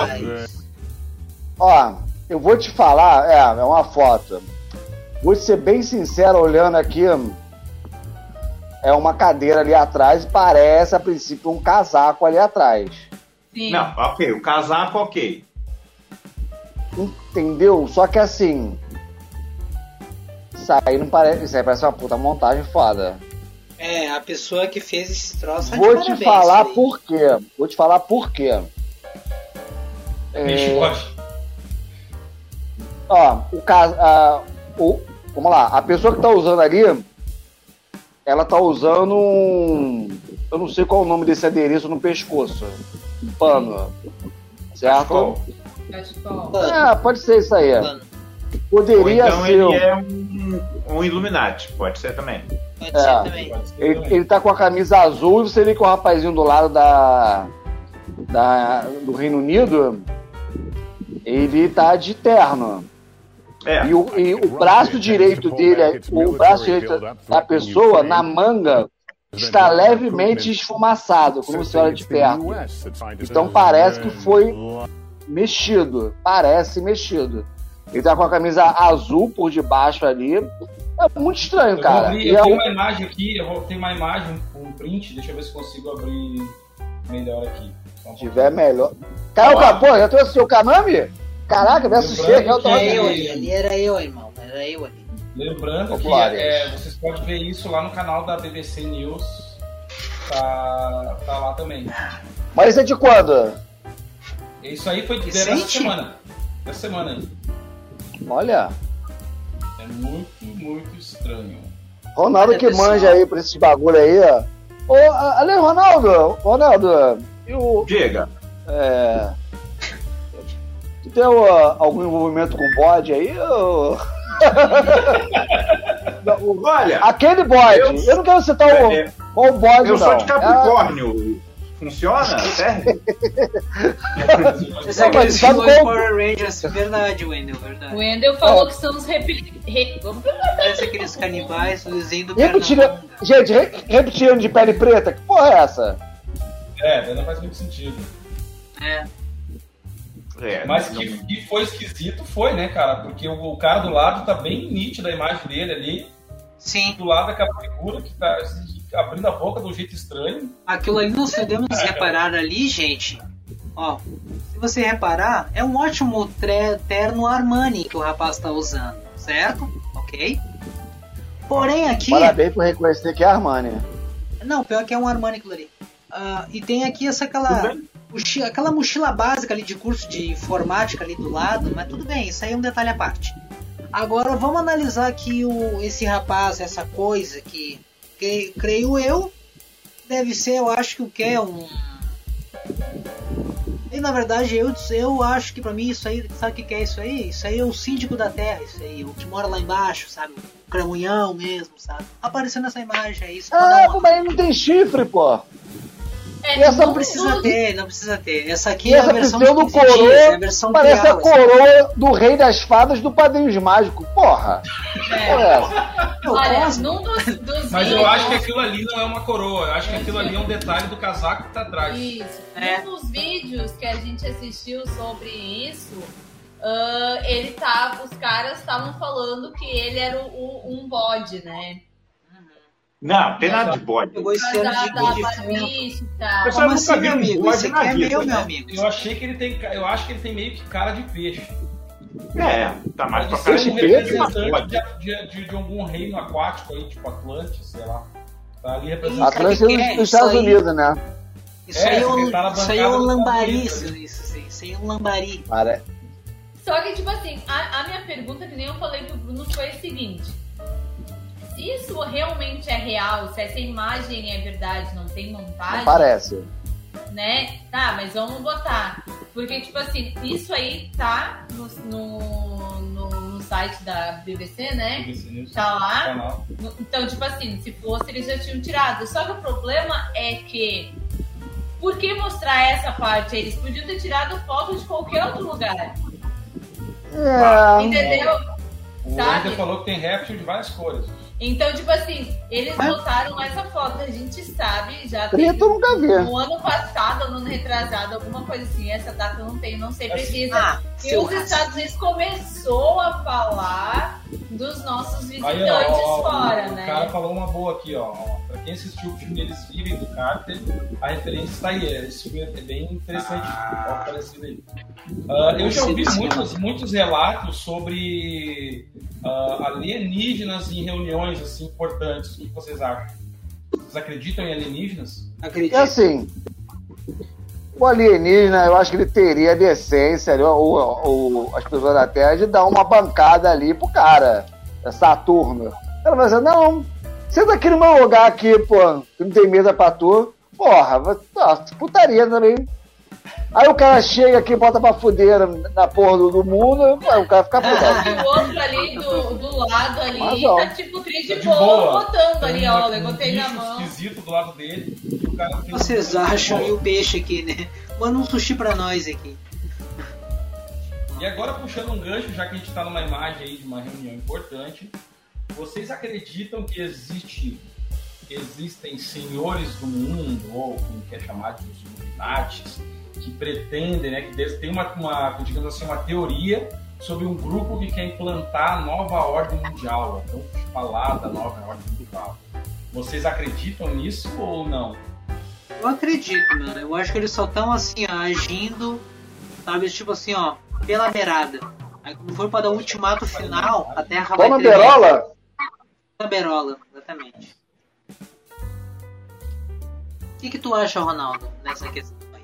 Ó, eu vou te falar, é, é uma foto. Vou ser bem sincero, olhando aqui, é uma cadeira ali atrás e parece, a princípio, um casaco ali atrás. Sim. Não, ok. O casaco, ok. Entendeu? Só que assim. Isso aí não parece. Isso aí parece uma puta montagem foda. É, a pessoa que fez esse troço. de Vou te parabéns, falar aí. por quê. Vou te falar por quê. É, pode. ó, o caso. O, vamos lá, a pessoa que tá usando ali, ela tá usando um. Eu não sei qual é o nome desse adereço no pescoço. Um pano. Certo? Cachecol. Cachecol. Ah, pode ser isso aí. Ou Poderia então ser. ele é um, um Illuminati, pode ser também. Pode É. ser também. Pode ser Ele, também. ele tá com a camisa azul e você vê que o rapazinho do lado da, da do Reino Unido ele tá de terno. É, E o, e o braço direito dele, o braço direito da pessoa, na manga, está levemente esfumaçado, como você olha de perto. Então parece que foi mexido. Parece mexido. Ele tá com a camisa azul por debaixo ali. É muito estranho, cara. abrir, E eu é tenho um- uma imagem aqui, eu vou ter uma imagem, um print, deixa eu ver se consigo abrir melhor aqui. Se tiver melhor. Cara, Olha lá. pô, já trouxe seu Kanami? Caraca, me assustei. Eu. Era eu ali, ali era eu, irmão. Era eu ali. Lembrando Ô, que é, vocês podem ver isso lá no canal da BBC News. Tá, tá lá também. Mas isso é de quando? Isso aí foi dessa Recente? semana. Dessa semana aí. Olha, É muito, muito estranho. Ronaldo que pessoal. manja aí pra esses bagulho aí, ó. Ô, Ronaldo, Ronaldo, e o. diga. É. Tu tem ó, algum envolvimento com bode aí? Ou... Não, o- Olha, Aquele bode, eu, Eu- não quero citar o, é, qual bode, eu sou não. de Capricórnio. Funciona? Serve? É Não, mas aquele sabe filme qual- Power Rangers. Verdade, Wendel, O verdade. Wendel falou que são os repli... re- Parece aqueles canibais, o desenho do É. Pernambuco. Gente, re... repetindo de pele preta, que porra é essa? É, não faz muito sentido. É. É, Mas não- que, que foi esquisito foi, né, cara? Porque o, o cara do lado tá bem nítido a imagem dele ali. Sim, Do lado daquela figura que tá assim, abrindo a boca de um jeito estranho. aquilo ali nós podemos reparar ali, gente. Ó, se você reparar, é um ótimo terno Armani que o rapaz tá usando, certo? Ok? Porém aqui. Parabéns por reconhecer que é Armani. Não, pior que é um Armani aquilo ali. Ah, e tem aqui essa aquela, mochi- aquela mochila básica ali de curso de informática ali do lado, mas tudo bem, isso aí é um detalhe à parte. Agora vamos analisar aqui o, esse rapaz, essa coisa que, que creio eu, deve ser, eu acho que o que é um. E na verdade eu, eu acho que pra mim isso aí, sabe o que que é isso aí? Isso aí é o síndico da terra, isso aí, o que mora lá embaixo, sabe? O cramunhão mesmo, sabe? Aparecendo nessa imagem aí, Ah, mas ele não tem chifre, pô. É, essa não precisa ter, não precisa ter. Essa aqui E é a essa versão 15 dias, é a coroa versão parece real, a coroa do rei das fadas do Padrinhos Mágicos. Porra! é. É essa? Olha, posso? num dos, dos Mas eu acho que aquilo ali não é uma coroa. Eu acho que aquilo ali é um detalhe do casaco que tá atrás. Isso. É. Num dos vídeos que a gente assistiu sobre isso, ah, ele tava, os caras estavam falando que ele era o, o- um bode, né? Não, tem nada de bode. Pegou esse ano Da, de e Como eu assim, nunca vi meu um amigo? bode na aqui é vida, meu, né? meu amigo. Eu achei que ele tem. Eu acho que ele tem meio que cara de peixe. É, tá mais pra cara de um peixe, representante de, de, de algum reino aquático aí, tipo Atlantis, sei lá. Tá ali representando. Atlântico é? dos Isso Estados Unidos, né? Isso É, aí é um, você tá na isso aí é um lambari, isso, né? isso, aí, isso aí é um lambari. Só que, tipo assim, a, a minha pergunta, que nem eu falei pro Bruno, foi a seguinte. Se isso realmente é real, se essa imagem é verdade, não tem montagem, Não parece. né? Tá, mas vamos botar. Porque, tipo assim, isso aí tá no, no, no- no site da BBC, né? Tá lá. No- Então, tipo assim, se fosse, eles já tinham tirado. Só que o problema é que. Por que mostrar essa parte? Eles podiam ter tirado foto de qualquer outro lugar. É. Entendeu? O Sabe? Falou que tem réptil de várias cores. Então, tipo assim, eles É. botaram essa foto, a gente sabe, já Preto eu nunca vi. no ano passado, no ano retrasado, alguma coisa assim, essa data eu não tenho, não sei precisa. Ah, e os Estados Unidos começou a falar dos nossos visitantes Aí, ó, ó, fora, o né? cara falou uma boa aqui, ó. Quem assistiu o filme Eles Vivem do Carter, a referência está aí. Esse filme é bem interessante, ó, parecido aí. Ah, eu já ouvi muitos, muitos relatos sobre ah, alienígenas em reuniões assim importantes. O que vocês acham? Vocês acreditam em alienígenas? Acredito. assim, o alienígena, eu acho que ele teria a decência, ou, ou as pessoas da Terra, de dar uma bancada ali pro cara, é Saturno. Ela vai dizer, não, senta aqui no meu lugar aqui, pô, que não tem mesa pra tu. Porra, ah, putaria também. Aí o cara chega aqui, bota pra fuder na porra do, do mundo, aí o cara fica puto. E o outro ali do, do lado ali Mas, ó, tá tipo três de Tá de boa, boa. botando ali, ó. Um Levantei na mão. esquisito do lado dele. o cara vocês acham e o peixe aqui, né? Manda um sushi pra nós aqui. E agora puxando um gancho, já que a gente está numa imagem aí de uma reunião importante, vocês acreditam que existe, existem senhores do mundo, ou como quer chamar de os Illuminatis, que pretendem, né, que tem uma, uma, digamos assim, uma teoria sobre um grupo que quer implantar a nova ordem mundial, a tão falada nova ordem mundial. Vocês acreditam nisso ou não? Eu acredito, mano. Eu acho que eles só estão assim, ó, agindo, sabe, tipo assim, ó, pela beirada. Aí quando for para dar o ultimato final, a Terra vai Toma tremer. berola? Na berola, exatamente. O que, que tu acha, Ronaldo, nessa questão aí?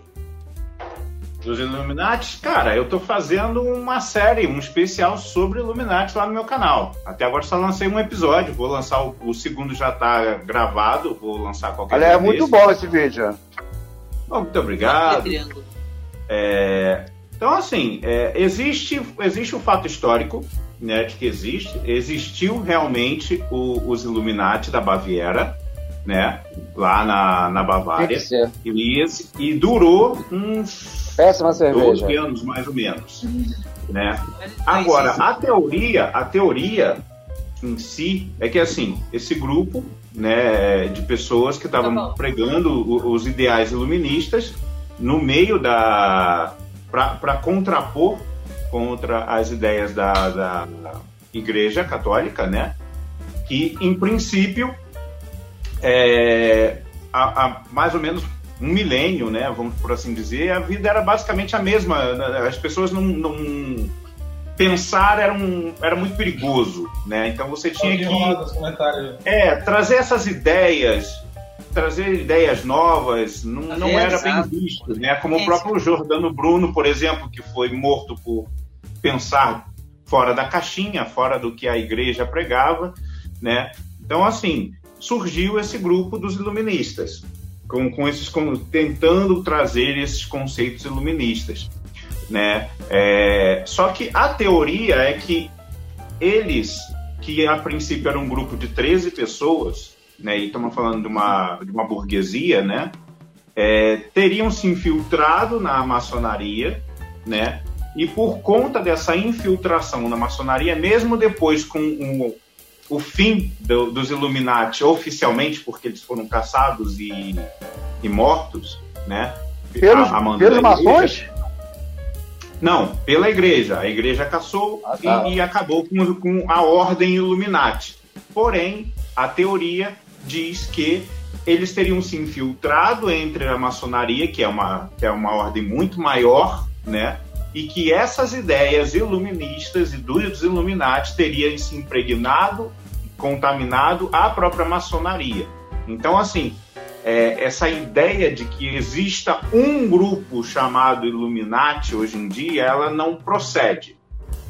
Dos Illuminati, cara, eu tô fazendo uma série, um especial sobre Illuminati lá no meu canal. Até agora só lancei um episódio, vou lançar o, o segundo já tá gravado, vou lançar qualquer Olha, é muito desse. bom esse vídeo. Bom, muito obrigado. É, então, assim, é, existe, existe o fato histórico, né, de que existe, existiu realmente o- os Illuminati da Baviera, né, lá na, na Bavária, ser. e, e durou uns Péssima 12 cerveja. anos, mais ou menos, né. Mas Agora, a teoria, a teoria em si é que assim, esse grupo, né, de pessoas que estavam Tá pregando os ideais iluministas no meio da para contrapor contra as ideias da, da Igreja Católica, né? Que em princípio é, há, há mais ou menos um milênio, né? Vamos por assim dizer, a vida era basicamente a mesma. As pessoas não, não pensar era, um, era muito perigoso, né? Então você tinha que é, trazer essas ideias, trazer ideias novas, não, não É, era bem visto, né? Como É, o próprio Jordano Bruno, por exemplo, que foi morto por pensar fora da caixinha, fora do que a igreja pregava, né? Então, assim, surgiu esse grupo dos iluministas, com, com esses, com, tentando trazer esses conceitos iluministas, né? É, só que a teoria é que eles, que a princípio era um grupo de 13 pessoas, né, e estamos falando de uma, de uma burguesia, né, é, teriam se infiltrado na maçonaria, né, e por conta dessa infiltração na maçonaria, mesmo depois com o, o fim do- dos Illuminati oficialmente, porque eles foram caçados e, e mortos, né, Pelos, a- pelos maçons? não, pela igreja. A igreja caçou Ah, tá. e, e acabou com, com a ordem Illuminati. Porém, a teoria diz que eles teriam se infiltrado entre a maçonaria, que é uma, que é uma ordem muito maior, né? E que essas ideias iluministas e dos Illuminati teriam se impregnado, contaminado a própria maçonaria. Então, assim, é, essa ideia de que exista um grupo chamado Illuminati hoje em dia, ela não procede.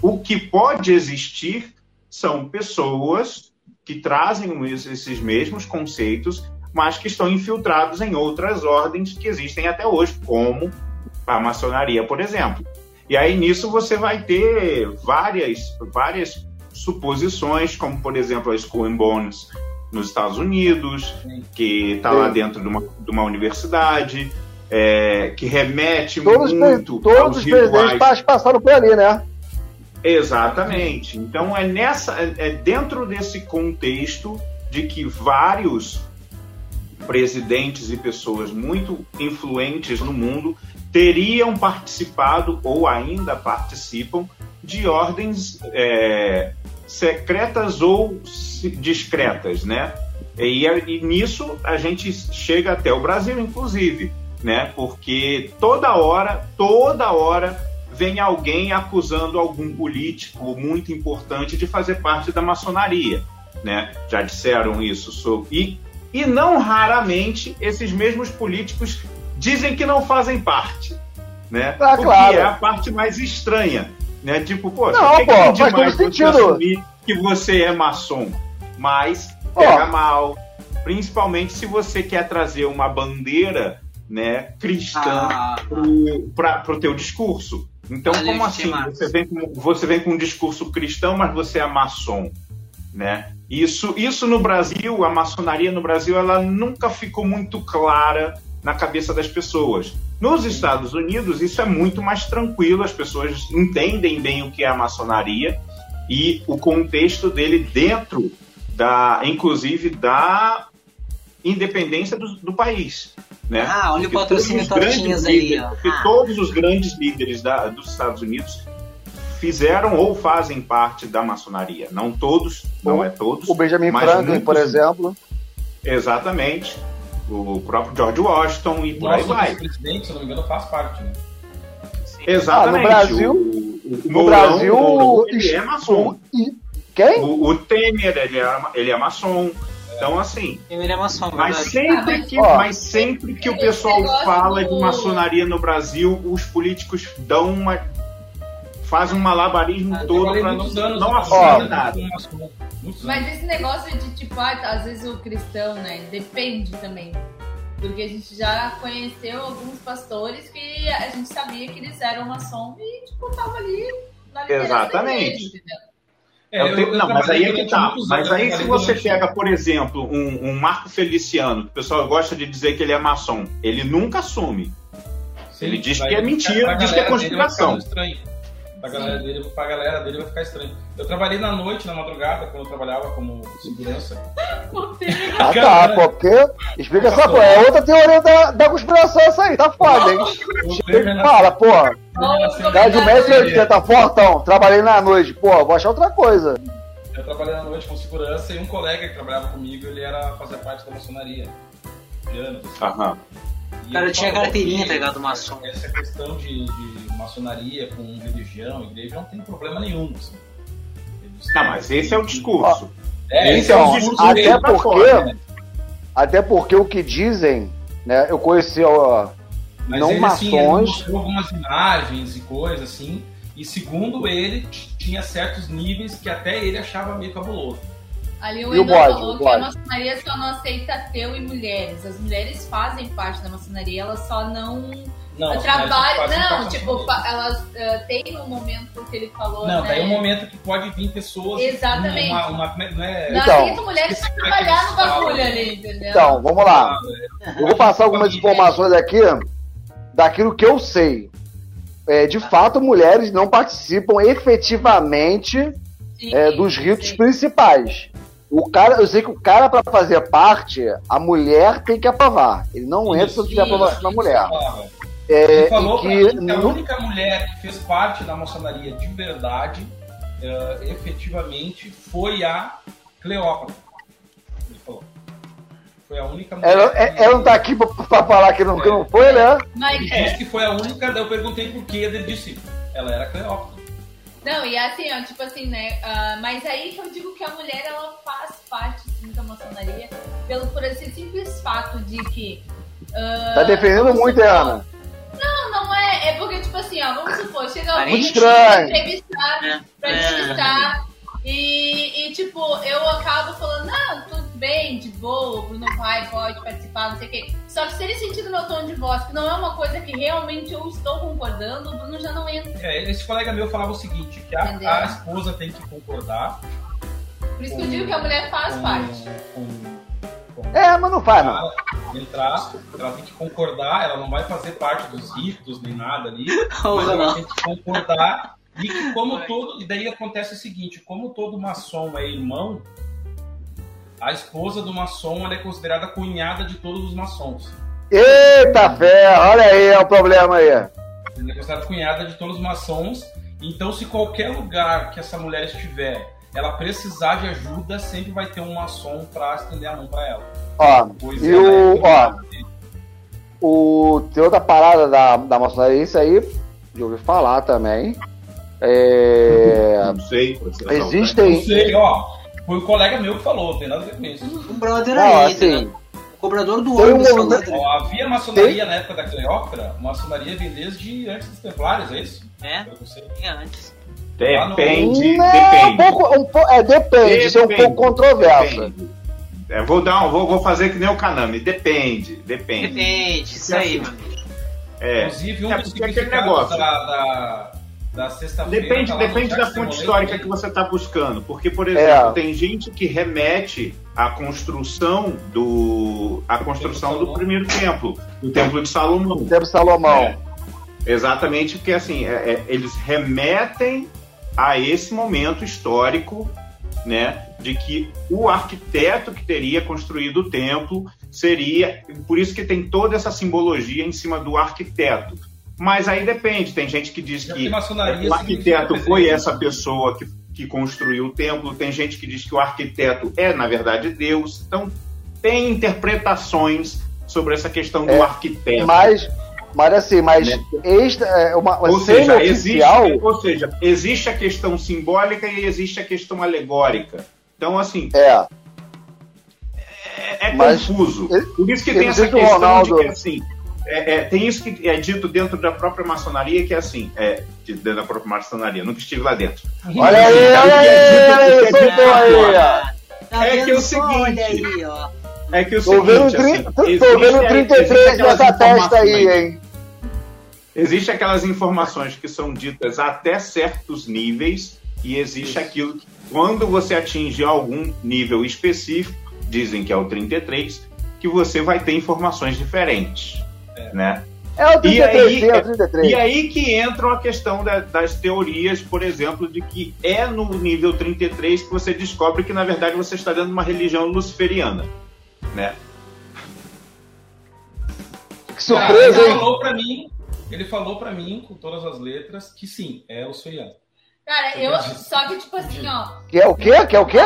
O que pode existir são pessoas que trazem esses mesmos conceitos, mas que estão infiltrados em outras ordens que existem até hoje, como a maçonaria, por exemplo. E aí nisso você vai ter várias, várias suposições, como por exemplo a Skull and Bones nos Estados Unidos, que está lá Sim. dentro de uma, de uma universidade, é, que remete Todos, os muito todos os presidentes passaram por ali, né? Exatamente. Então é nessa, é é dentro desse contexto de que vários presidentes e pessoas muito influentes no mundo teriam participado ou ainda participam de ordens é, secretas ou discretas, né? E, e nisso a gente chega até o Brasil, inclusive, né? Porque toda hora, toda hora vem alguém acusando algum político muito importante de fazer parte da maçonaria, né? Já disseram isso sobre e, e não raramente esses mesmos políticos dizem que não fazem parte, né? Ah, o claro. que é a parte mais estranha, né? Tipo, pô, Não, que, pô, que tem de faz todo sentido. assumir que você é maçom? Mas Ó. pega mal, principalmente se você quer trazer uma bandeira né, cristã Ah, para o teu discurso. Então, Pra como assim? Você vem, com, você vem com um discurso cristão, mas você é maçom, né? Isso, isso no Brasil, a maçonaria no Brasil, ela nunca ficou muito clara na cabeça das pessoas. Nos Estados Unidos, isso é muito mais tranquilo, as pessoas entendem bem o que é a maçonaria e o contexto dele dentro da, inclusive, da independência do, do país. Né? Ah, olha o Porque patrocínio todos os Tortinhas grandes aí, líderes- ó. Porque Ah. todos os grandes líderes da- dos Estados Unidos fizeram ou fazem parte da maçonaria. Não todos, não O- é todos. O Benjamin Franklin, muitos- por exemplo. Exatamente. O próprio George Washington e por aí vai. presidente, se eu não me engano, faz parte, né? Exatamente. Ah, no Brasil- o, o no Mourão- Brasil, o Mourão, ele é maçom. O- Quem? O, o Temer, ele é, ele é maçom. Então, assim, Ele é maçom, mas sempre, Ah, que, Ó. mas sempre que o pessoal fala do- de maçonaria no Brasil, os políticos dão uma. fazem um malabarismo Ah, todo para não, anos não Ó. nada. Mas esse negócio de tipo, ah, às vezes o cristão, né? Depende também. Porque a gente já conheceu alguns pastores que a gente sabia que eles eram maçom e, tipo, tava ali na Exatamente. igreja, entendeu? É, Eu tenho- não, mas aí é que tá. Mas aí eu se você pega, por exemplo, um, um Marco Feliciano, que o pessoal gosta de dizer que ele é maçom, ele nunca assume. Sim, ele diz vai que é mentira, diz que é dele vai Pra galera, dele, pra galera dele vai ficar estranho. Eu trabalhei na noite, na madrugada, quando eu trabalhava como segurança. Ah, tá, pô, porque. Explica essa coisa. É outra teoria da, da conspiração essa aí, tá foda, hein? Fala, pô, cara de 1,80m, fortão, trabalhei na noite, pô, vou achar outra coisa. Eu trabalhei na noite com segurança e um colega que trabalhava comigo, ele era fazer parte da maçonaria. De anos. assim. Aham. E O cara tinha carteirinha, tá ligado, maçom. Essa questão de, de maçonaria com religião, igreja, não tem problema nenhum. Assim. Eles- Não, mas esse é o discurso. É, esse é Então, o discurso até porque- fora, né? Até porque o que dizem, né? Eu conheci, ó, Mas não ele, assim, ele maçons. mostrou algumas imagens e coisas assim. E segundo ele, tinha certos níveis que até ele achava meio cabuloso. Ali o Enan falou o que a maçonaria só não aceita ateu e mulheres. As mulheres fazem parte da maçonaria, elas só não Não, trabalham. Não, tipo, elas ah, têm um momento que ele falou. Não, né? daí é um momento que pode vir pessoas. Exatamente. Uma, uma, não é, Não Então, aceita mulheres pra trabalhar no bagulho ali, entendeu? Então, vamos lá. Eu vou passar algumas informações aqui daquilo que eu sei. É, de fato, mulheres não participam efetivamente Sim, é, dos ritos sim. principais. O cara, eu sei que o cara, para fazer parte, a mulher tem que aprovar. Ele não entra se não tiver aprovação da mulher. É, Ele falou e pra que mim que a única mulher que fez parte da maçonaria de verdade, eh, efetivamente, foi a Cleópatra. Ele falou. Foi a única mulher. ela, que- é- ela não tá aqui pra, pra falar que não, que não foi, né? Mas, Ele disse que foi a única, daí eu perguntei por quê, ele disse, ela era Cleópatra. Não, e assim, ó, tipo assim, né? ah, mas aí que eu digo que a mulher, ela faz parte, sim, da maçonaria, pelo, por esse simples fato de que... ah, Tá defendendo muito, supor- Ana. Não, não é. É porque, tipo assim, ó, vamos supor, chega alguém entrevistar, É. pra É. entrevistar e, e, tipo, eu acabo falando, não, tudo bem, de boa, o Bruno vai, pode participar, não sei o quê. Só que se ele sentir no meu tom de voz que não é uma coisa que realmente eu estou concordando, o Bruno já não entra. É, esse colega meu falava o seguinte, que a, a esposa tem que concordar Por isso que eu digo que a mulher faz com, parte. com, com É, mas não faz, não. ela entrar, ela tem que concordar, ela não vai fazer parte dos ritos nem nada ali, mas ela tem que concordar e que como todo, e daí acontece o seguinte, como todo maçom é irmão, a esposa do maçom ela é considerada cunhada de todos os maçons. Eita fé, olha aí é o problema aí. Ela é considerada cunhada de todos os maçons. Então, se qualquer lugar que essa mulher estiver, ela precisar de ajuda, sempre vai ter um maçom para estender a mão para ela. Ó, Pois e é o, ó, cunhada dele. o, tem outra parada da, da maçonaria, isso aí, de ouvir falar também. É, Não sei. tá Não existem. sei, ó. Foi o colega meu que falou, não tem nada a ver com isso. O brother Não, aí, assim, né? o cobrador do tem ônibus um-. Ó, havia maçonaria na época da Cleópatra, maçonaria vem desde antes dos Templários, é isso? É, Eu não sei. é antes. Depende, Não, depende. um pouco, um po- é, depende, isso é um Depende. pouco controverso. Depende. É, vou dar um, vou, vou fazer que nem o Kanami. Depende, depende. Depende, isso aí, meu amigo. É, Inclusive, um é dos aquele significados negócio. da, da, da sexta-feira. Depende, tá depende da fonte histórica que você está buscando. Porque, por exemplo, É. tem gente que remete à construção do. à construção do Salomão. primeiro templo, do templo de Salomão. Tempo de Salomão. É. Exatamente, porque assim, é- é, eles remetem a esse momento histórico, né? De que o arquiteto que teria construído o templo seria. Por isso que tem toda essa simbologia em cima do arquiteto. Mas aí depende, tem gente que diz Já que o arquiteto foi essa pessoa que, que construiu o templo, tem gente que diz que o arquiteto é, na verdade, Deus. Então, tem interpretações sobre essa questão do É, arquiteto. Mas, mas assim, mas Né? extra, é, uma, uma Ou seja, existe, ou seja, existe a questão simbólica e existe a questão alegórica. Então, assim, É, é, é Mas- confuso. Por isso que tem essa questão Ronaldo- de que, assim, é, é, tem isso que é dito dentro da própria maçonaria, que é assim, é, de- dentro da própria maçonaria, nunca estive lá dentro. olha aí, olha aí, olha aí, soltou aí, ó. Tá É que vendo é o só? seguinte, Olha aí, ó. É que o Tô vendo, seguinte, tri- assim, tô, vendo aí- 33 existe aquelas nessa testa aí, hein? Existem aquelas informações que são ditas até certos níveis e existe aquilo que, quando você atinge algum nível específico, dizem que é o 33, que você vai ter informações diferentes, né? É o 33, aí- sim, é o 33. E aí que entra a questão da- das teorias, por exemplo, de que é no nível 33 que você descobre que, na verdade, você está dentro de uma religião luciferiana, né? Que surpresa, ele hein? falou pra mim, ele falou para mim com todas as letras que sim, é o Soriano. Cara, eu. Só que, tipo assim, ó. Que é o quê? Que é o quê?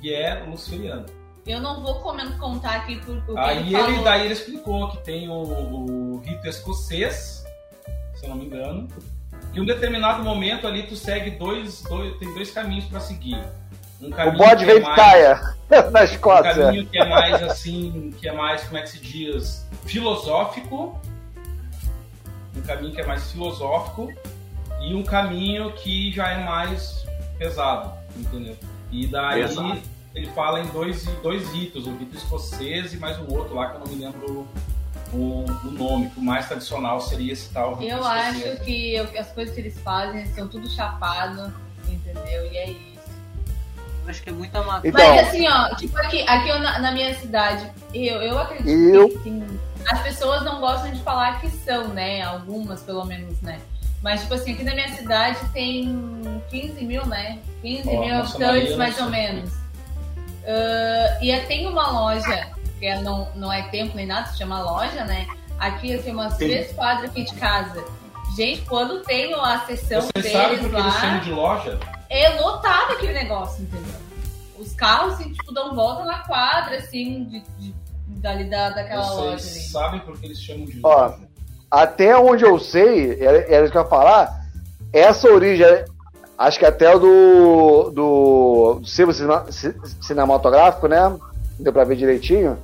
Que é Luciferiano. Eu não vou contar aqui por, por que Aí ele ele, daí ele explicou que tem o, o rito escocês, se eu não me engano. E em um determinado momento ali tu segue dois, dois tem dois caminhos para seguir. Um O caminho bode que é vem de mais- na Um Escócia. caminho que é mais assim, que é mais, como é que se diz, filosófico. Um caminho que é mais filosófico e um caminho que já é mais pesado, entendeu? E daí Pesado. Ele fala em dois, dois ritos, o rito escocês e mais um outro lá que eu não me lembro o, o nome, que o mais tradicional seria esse tal rito Eu escocês. acho que eu- as coisas que eles fazem são tudo chapado, entendeu? E é isso. Acho que é muita má. Então, Mas assim, ó, tipo aqui, aqui eu, na, na minha cidade, eu, eu acredito Eu- que tem- as pessoas não gostam de falar que são, né? Algumas, pelo menos, né? Mas, tipo assim, aqui na minha cidade tem 15 mil, né? 15 Ó, mil habitantes, mais ou menos. Ah, e tem uma loja, que é- não, não é templo nem nada, se chama loja, né? Aqui tem umas Sim. três quadras aqui de casa. Gente, quando tem a sessão Vocês sabem deles por que eles lá, chamam de loja? é lotado aquele negócio, entendeu? Os carros, assim, tipo, dão volta na quadra, assim, de, de- dali da, daquela loja Vocês sabem por que eles chamam de Ó, loja? até onde eu sei, era, era isso que eu ia falar, essa origem, acho que até o do, do, do ci- cinematográfico, né? Deu pra ver direitinho.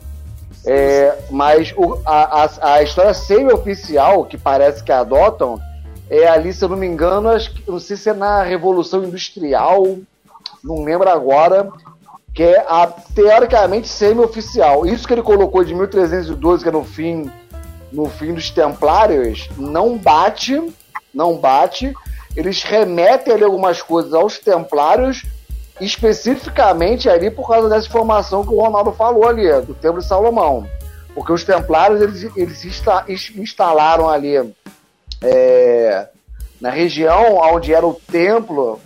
É, mas o- a, a, a história semi-oficial, que parece que adotam, é ali, se eu não me engano, acho que, não sei se é na Revolução Industrial, não lembro agora, que é a teoricamente semi-oficial. Isso que ele colocou de 1312, que é no fim no fim dos Templários, não bate, não bate. Eles remetem ali algumas coisas aos Templários, especificamente ali por causa dessa informação que o Ronaldo falou ali, do Templo de Salomão. Porque os Templários, eles, eles ins- instalaram ali é, na região onde era o templo,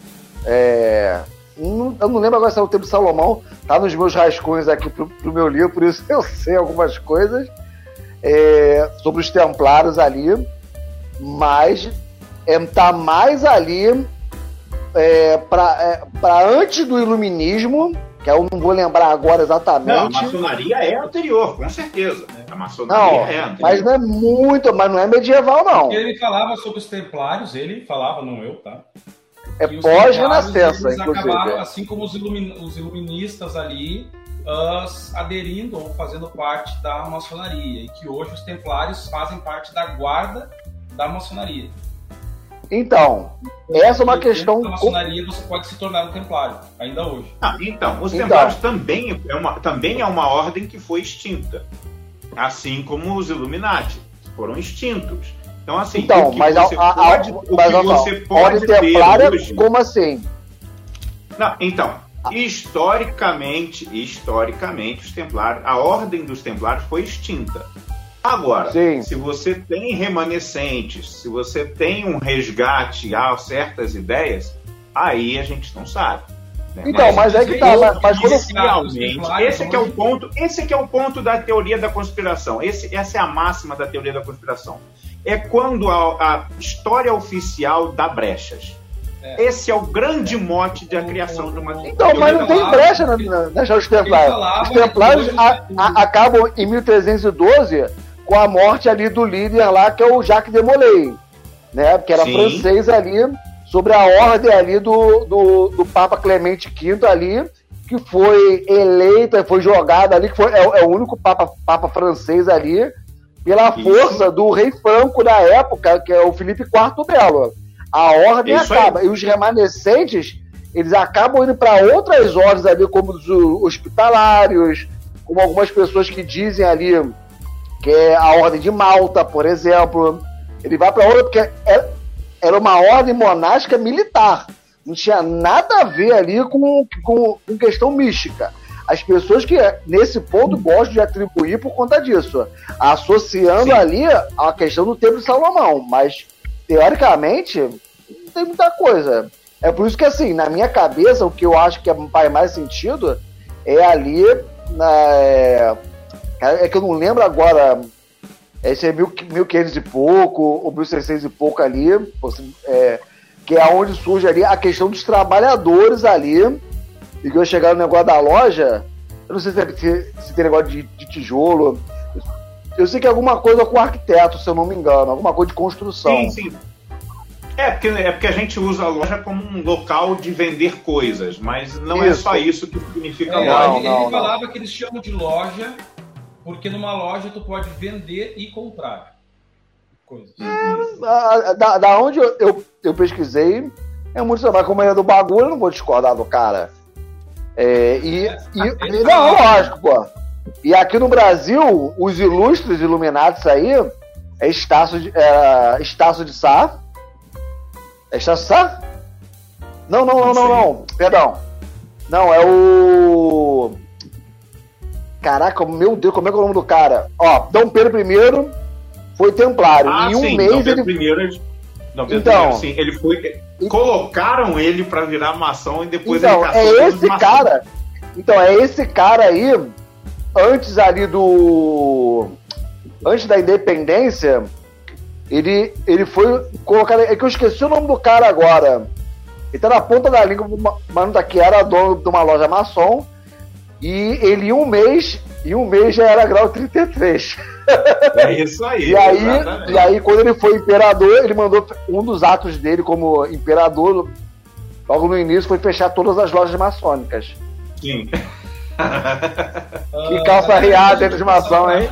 é, não- eu não lembro agora se é o Templo de Salomão, tá nos meus rascunhos aqui pro, pro meu livro, por isso eu sei algumas coisas é, sobre os templários ali, mas é, tá mais ali é, para antes do iluminismo, que eu não vou lembrar agora Não, a exatamente. maçonaria é anterior, com certeza. A Não, maçonaria é anterior. mas não é muito, mas não é medieval, não. Ele falava sobre os templários, ele falava, não eu, tá? É os pós-renascença, inclusive. acabaram, assim como os, ilumin- os iluministas ali, ah, aderindo ou fazendo parte da maçonaria. E que hoje os templários fazem parte da guarda da maçonaria. Então, essa é uma questão. Da maçonaria você pode se tornar um templário, ainda hoje. Ah, então, os Então. Templários também é, uma, também é uma ordem que foi extinta. Assim como os Illuminati foram extintos. Então, assim, Então, o que mas a, você a, a, pode, o mas só, você pode ordem ter templária, hoje... como assim? Não, então, historicamente, historicamente, os Templários, a ordem dos Templários foi extinta. Agora, Sim. se você tem remanescentes, se você tem um resgate a certas ideias, aí a gente não sabe. né? Então, mas é que tá, mas, mas. Inicialmente, esse é que é o ponto, esse é é o ponto da teoria da conspiração. Esse, essa é a máxima da teoria da conspiração. É quando a, a história oficial dá brechas. É. Esse é o grande mote da criação de uma Então, mas não tem brecha na, na, na história dos Templários. Os Templários a- a- acabam em 1312 com a morte ali do líder lá, que é o Jacques de Molay, né? Que era Sim. francês ali, sobre a ordem ali do, do, do Papa Clemente V ali, que foi eleito, foi jogado ali, que foi, é, o- é o único Papa, Papa francês ali, pela Isso. força do rei Franco da época, que é o Felipe IV Belo. A ordem Isso aí. acaba. E os remanescentes, eles acabam indo para outras ordens ali, como os hospitalários, como algumas pessoas que dizem ali que é a ordem de Malta, por exemplo. Ele vai para outra porque é- era uma ordem monástica militar. Não tinha nada a ver ali com, com, com questão mística. As pessoas que, nesse ponto, gostam de atribuir por conta disso, associando Sim. ali a questão do Templo de Salomão. Mas, teoricamente, não tem muita coisa. É por isso que, assim, na minha cabeça, o que eu acho que faz mais sentido é ali. Na, é, é que eu não lembro agora. Esse é mil, 1500 e pouco, ou 1600 e pouco ali. assim, é, que é onde surge ali a questão dos trabalhadores ali. E que eu chegar no negócio da loja. Eu não sei se, é- se- se tem negócio de, de tijolo. Eu sei que é alguma coisa com arquiteto, se eu não me engano. Alguma coisa de construção. Sim, sim. É porque, é porque a gente usa a loja como um local de vender coisas, mas não é Isso. só isso que significa É, loja. Não, ele, não, ele não. falava que eles chamam de loja, porque numa loja tu pode vender e comprar coisas. Da, da, da onde eu, eu, eu pesquisei, é muito trabalho. Como ele é do bagulho, eu não vou discordar do cara. É, e, e- e- não, lógico, pô. E aqui no Brasil, os ilustres Illuminatis aí é Estácio de, é, Estácio de Sá. É Estácio de Sá? Não, não, não, não, não. Perdão. Não, é o. Caraca, meu Deus, como é que é o nome do cara? Ó, Dom Pedro I foi templário. Ah, em um sim, mês Dom Pedro ele ele- Dom Pedro Então. Primeiro, sim, ele foi. Colocaram ele pra virar maçom e depois então, ele caçou é todos os esse cara. Então, é esse cara aí, antes ali do. Antes da independência, ele, ele foi colocado. É que eu esqueci o nome do cara agora. Ele tá na ponta da língua, mas não tá era dono de uma loja maçom. E ele, um mês, em um mês já era grau 33. É isso aí. E aí, exatamente. e aí, quando ele foi imperador, ele mandou um dos atos dele como imperador, logo no início, foi fechar todas as lojas maçônicas. Sim. Que calça riada dentro de maçom, hein?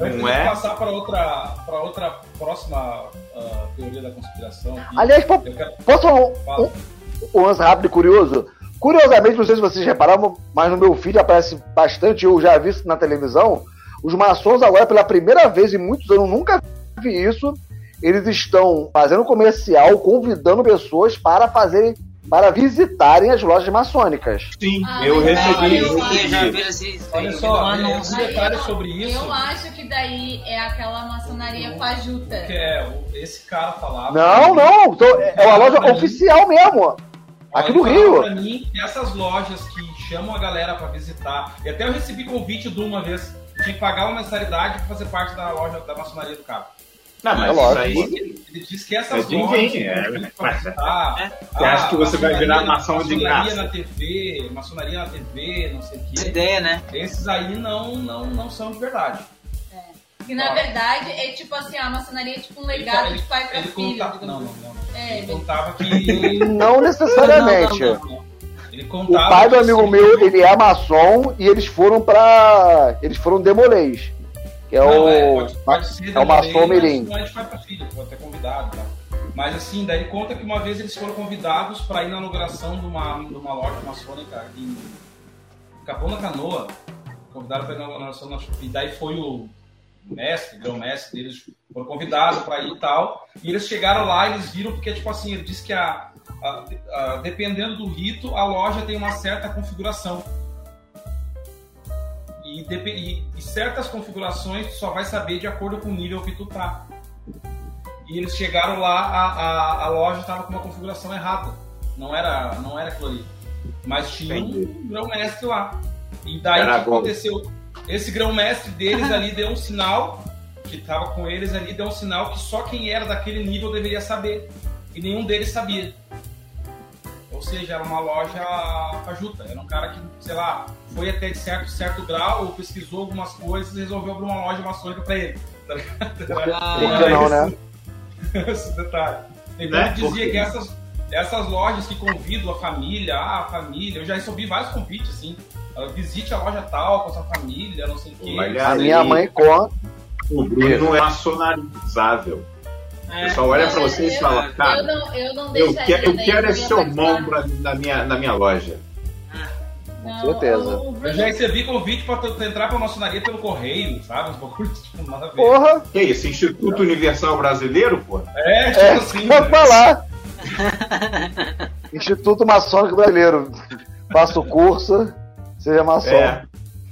Antes Não é? passar para outra, para outra próxima ah, teoria da conspiração. Aliás, po- quero posso falar um, um, um lance rápido e curioso? Curiosamente, não sei se vocês repararam, mas no meu feed aparece bastante, eu já vi isso na televisão. Os maçons agora, pela primeira vez em muitos anos, nunca vi isso. Eles estão fazendo comercial, convidando pessoas para fazerem, para visitarem as lojas maçônicas. Sim, Ah, eu recebi. eu recebi. vi esse, Olha só, anúncio. um detalhe sobre isso. Eu acho que daí é aquela maçonaria fajuta. Que é, o- esse cara falava. Não, não, tô- é uma loja oficial mesmo. Aqui no Rio. Pra mim, que essas lojas que chamam a galera pra visitar, e até eu recebi convite de uma vez, tinha que pagar uma mensalidade pra fazer parte da loja da maçonaria do cara. Não, É mas isso lógico. aí. Ele, ele diz que essas É lojas ninguém, é, pra mas- Você acha que você vai virar maçonaria- maçom de maçonaria graça? na TV, maçonaria na TV, não sei o quê. ideia, né? Esses aí não, não, não são de verdade. Que na verdade é tipo assim, a maçonaria é tipo um legado Ele- de pai pra Ele filho. digamos não, não, assim. não. não. É, Ele ele- contava que. Não necessariamente. Não, não, não. O pai do amigo meu, ele é maçom e eles foram pra. Eles foram demolês. Que é Não, o. é, pode, pode ser é o maçom mirim. mas Não é de pai pra filho, pode ter convidado. Tá? Mas assim, daí ele conta que uma vez eles foram convidados para ir na inauguração de uma, de uma loja maçônica em Capão da Canoa. Convidaram para ir na inauguração na- e daí foi o mestre, grão mestre deles, foram convidados para ir e tal. E eles chegaram lá e eles viram porque, tipo assim, ele disse que a, a- a- dependendo do rito, a loja tem uma certa configuração. E, e- e certas configurações só vai saber de acordo com o nível que tu tá. E eles chegaram lá, a, a, loja estava com uma configuração errada. Não era, não era aquilo ali. Mas tinha um grão-mestre lá. E daí Era que aconteceu? Esse grão-mestre deles ali deu um sinal, que estava com eles ali, deu um sinal que só quem era daquele nível deveria saber. E nenhum deles sabia. Ou seja, era uma loja fajuta. Era um cara que, sei lá, foi até de certo, certo grau, ou pesquisou algumas coisas e resolveu abrir uma loja maçônica pra ele. Tá ligado? Ah, não, né? Esse detalhe. Então Né? ele dizia Porque- que essas, essas lojas que convidam a família, ah, a família, eu já recebi vários convites, assim. ah, Visite a loja tal com a sua família, não sei o quê. Olha A minha mãe conta. O Bruno é maçonarizável. O É. pessoal olha pra você e eu, fala, eu cara, não, eu não eu, quero, eu quero esse seu participar. mão pra- na, minha, na minha loja. Não, certeza. o Bruno- Eu já recebi convite pra tu entrar pra maçonaria pelo correio, sabe? Uns bagulhos, tipo, nada a ver. Porra, Que isso? Instituto Universal Brasileiro, pô? É, tipo é, assim. pode né? falar. Instituto Maçônico Brasileiro. Faça o curso, seja maçom. É,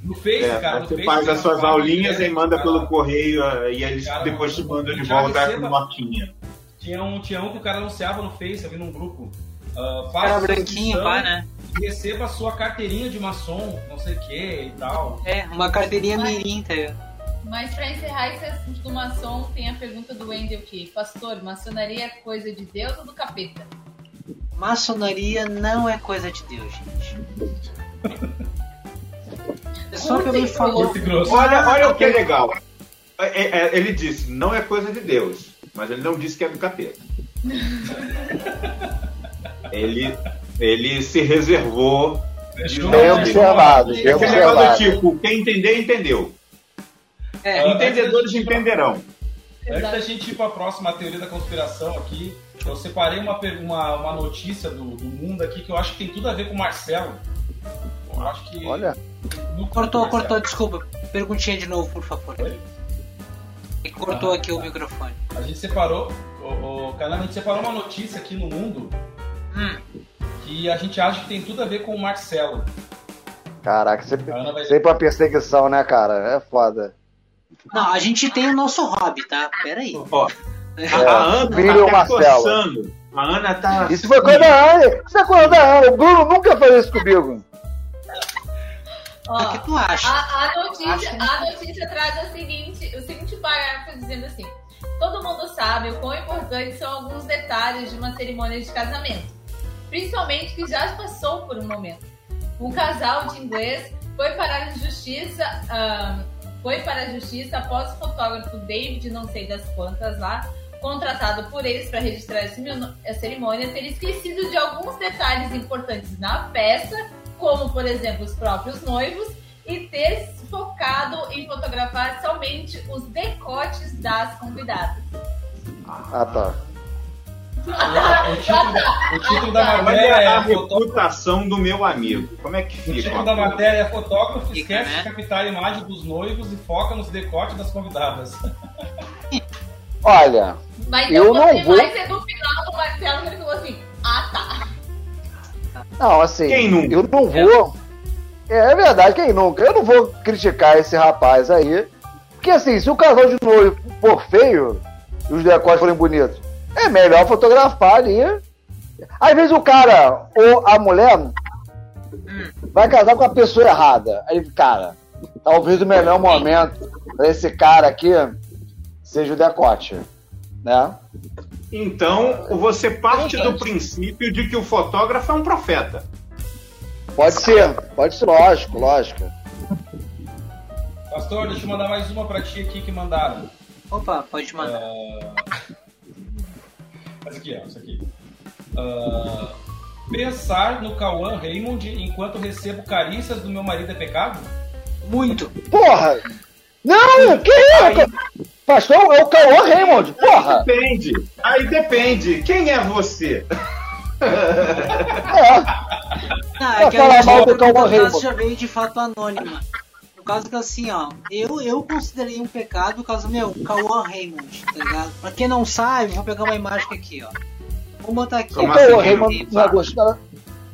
No Face, é, cara. no você Face, faz as suas aulinhas e manda cara, pelo correio ah, e eles Cara, depois te mandam de volta com receba- notinha. Tinha um, tinha um que o cara anunciava no Face, ali num grupo. Uh, Cara faça branquinho, pá, né? e receba a sua carteirinha de maçom, não sei o que e tal. É, uma carteirinha mirim, tá ligado? Mas pra encerrar esse assunto do maçom, tem a pergunta do Wendel aqui. Pastor, maçonaria é coisa de Deus ou do capeta? Maçonaria não é coisa de Deus, gente. É só que alguém falou. E. Olha, olha o que é legal. É, é, ele disse, não é coisa de Deus, mas ele não disse que é do capeta. ele, ele se reservou. Bem observado, bem observado. tipo, quem entender, entendeu. É, Entendedores entenderão. Antes da gente ir para a próxima teoria da conspiração aqui, eu separei uma, uma, uma notícia do, do mundo aqui que eu acho que tem tudo a ver com o Marcelo. Eu acho que. Olha, no- cortou, Marcelo. cortou, desculpa. Perguntinha de novo, por favor. Oi? E cortou Ah. aqui o microfone. A gente separou, o, o Canal, a gente separou uma notícia aqui no mundo Hum, que a gente acha que tem tudo a ver com o Marcelo. caraca, sempre, A vai sempre uma perseguição, né, cara? É foda. Não, a gente tem o nosso hobby, tá? Pera aí. Ó, É, a Ana filho tá coçando. A Ana tá. Isso foi coisa da Ana. Isso é coisa da Ana. O Bruno nunca fez isso comigo. Ó, O que tu acha? A, a notícia, que- a notícia traz o seguinte, o seguinte parágrafo dizendo assim: todo mundo sabe o quão importantes são alguns detalhes de uma cerimônia de casamento, principalmente que já passou por um momento. Um casal de inglês foi para a justiça, ah, foi para a justiça após o fotógrafo David, não sei das quantas lá, contratado por eles para registrar a cerimônia, ter esquecido de alguns detalhes importantes na festa, como por exemplo os próprios noivos, e ter focado em fotografar somente os decotes das convidadas. Ah, tá. O título, o título da matéria Olha é a reputação do meu amigo. Como é que O fica? título uma da matéria é fotógrafo Fica, esquece né? de captar a imagem dos noivos e foca nos decotes das convidadas. Olha, Mas Eu não vou- mais é do final do Marcelo, que ele falou assim: ah tá. não, assim, Quem nunca? eu não vou. É, é verdade, quem nunca? Eu não vou criticar esse rapaz aí. Porque assim, se o casal de noivo for feio e os decotes forem bonitos, é melhor fotografar ali. Às vezes o cara ou a mulher vai casar com a pessoa errada. Aí, cara, talvez o melhor momento pra esse cara aqui seja o decote. Né? Então, você parte do princípio de que o fotógrafo é um profeta. Pode ser, pode ser, lógico, lógico. Pastor, deixa eu mandar mais uma pra ti aqui que mandaram. Opa, pode mandar. Essa aqui, ó, essa aqui. Ah, pensar no Cauã Raymond enquanto recebo carícias do meu marido é pecado? Muito. Porra! Não, que isso? Pastor é o Cauã Raymond, porra! Depende. Aí depende. Quem é você? É. Ah, Vai é que falar aí, mal do caso Raymond. já veio de fato anônima. No caso que assim, ó, eu, eu considerei um pecado o caso meu, Cauã Raymond, tá ligado? Pra quem não sabe, vou pegar uma imagem aqui, ó. Vou botar aqui. O Como ó. assim? Cauã Raymond não é gostoso.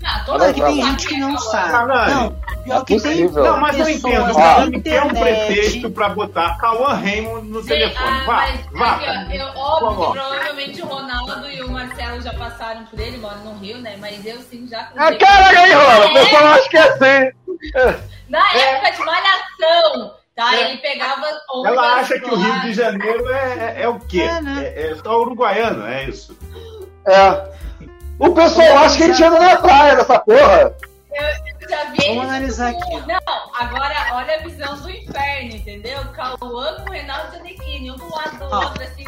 Ah, todo Olha É que tem vai gente que não sabe. Caralho. Não, pior É que tem. Não, mas eu pessoas entendo. Cara, me quer um internet. pretexto pra botar Cauã Raymond no Sim, telefone. ah, Vá, mas vá. aqui, ó, eu, óbvio Vamos. que provavelmente o Ronaldo e o Marcelo já passaram por ele, moro no Rio, né? Mas eu sim já Ah, cruzei. cara, aí, Rola, o É, pessoal acha que é assim. Na época de malhação, tá? É. Ele pegava Ela ondas acha que o. Rio de Janeiro é, é, é o quê? É, né? É, é só uruguaiano, é isso. É. O pessoal acha que a gente anda na praia dessa porra. Eu já vi Vamos analisar aqui, ó. Não, agora olha a visão do inferno, entendeu? Cauã com o Reinaldo Giannichini, um do lado do Ó, outro, assim.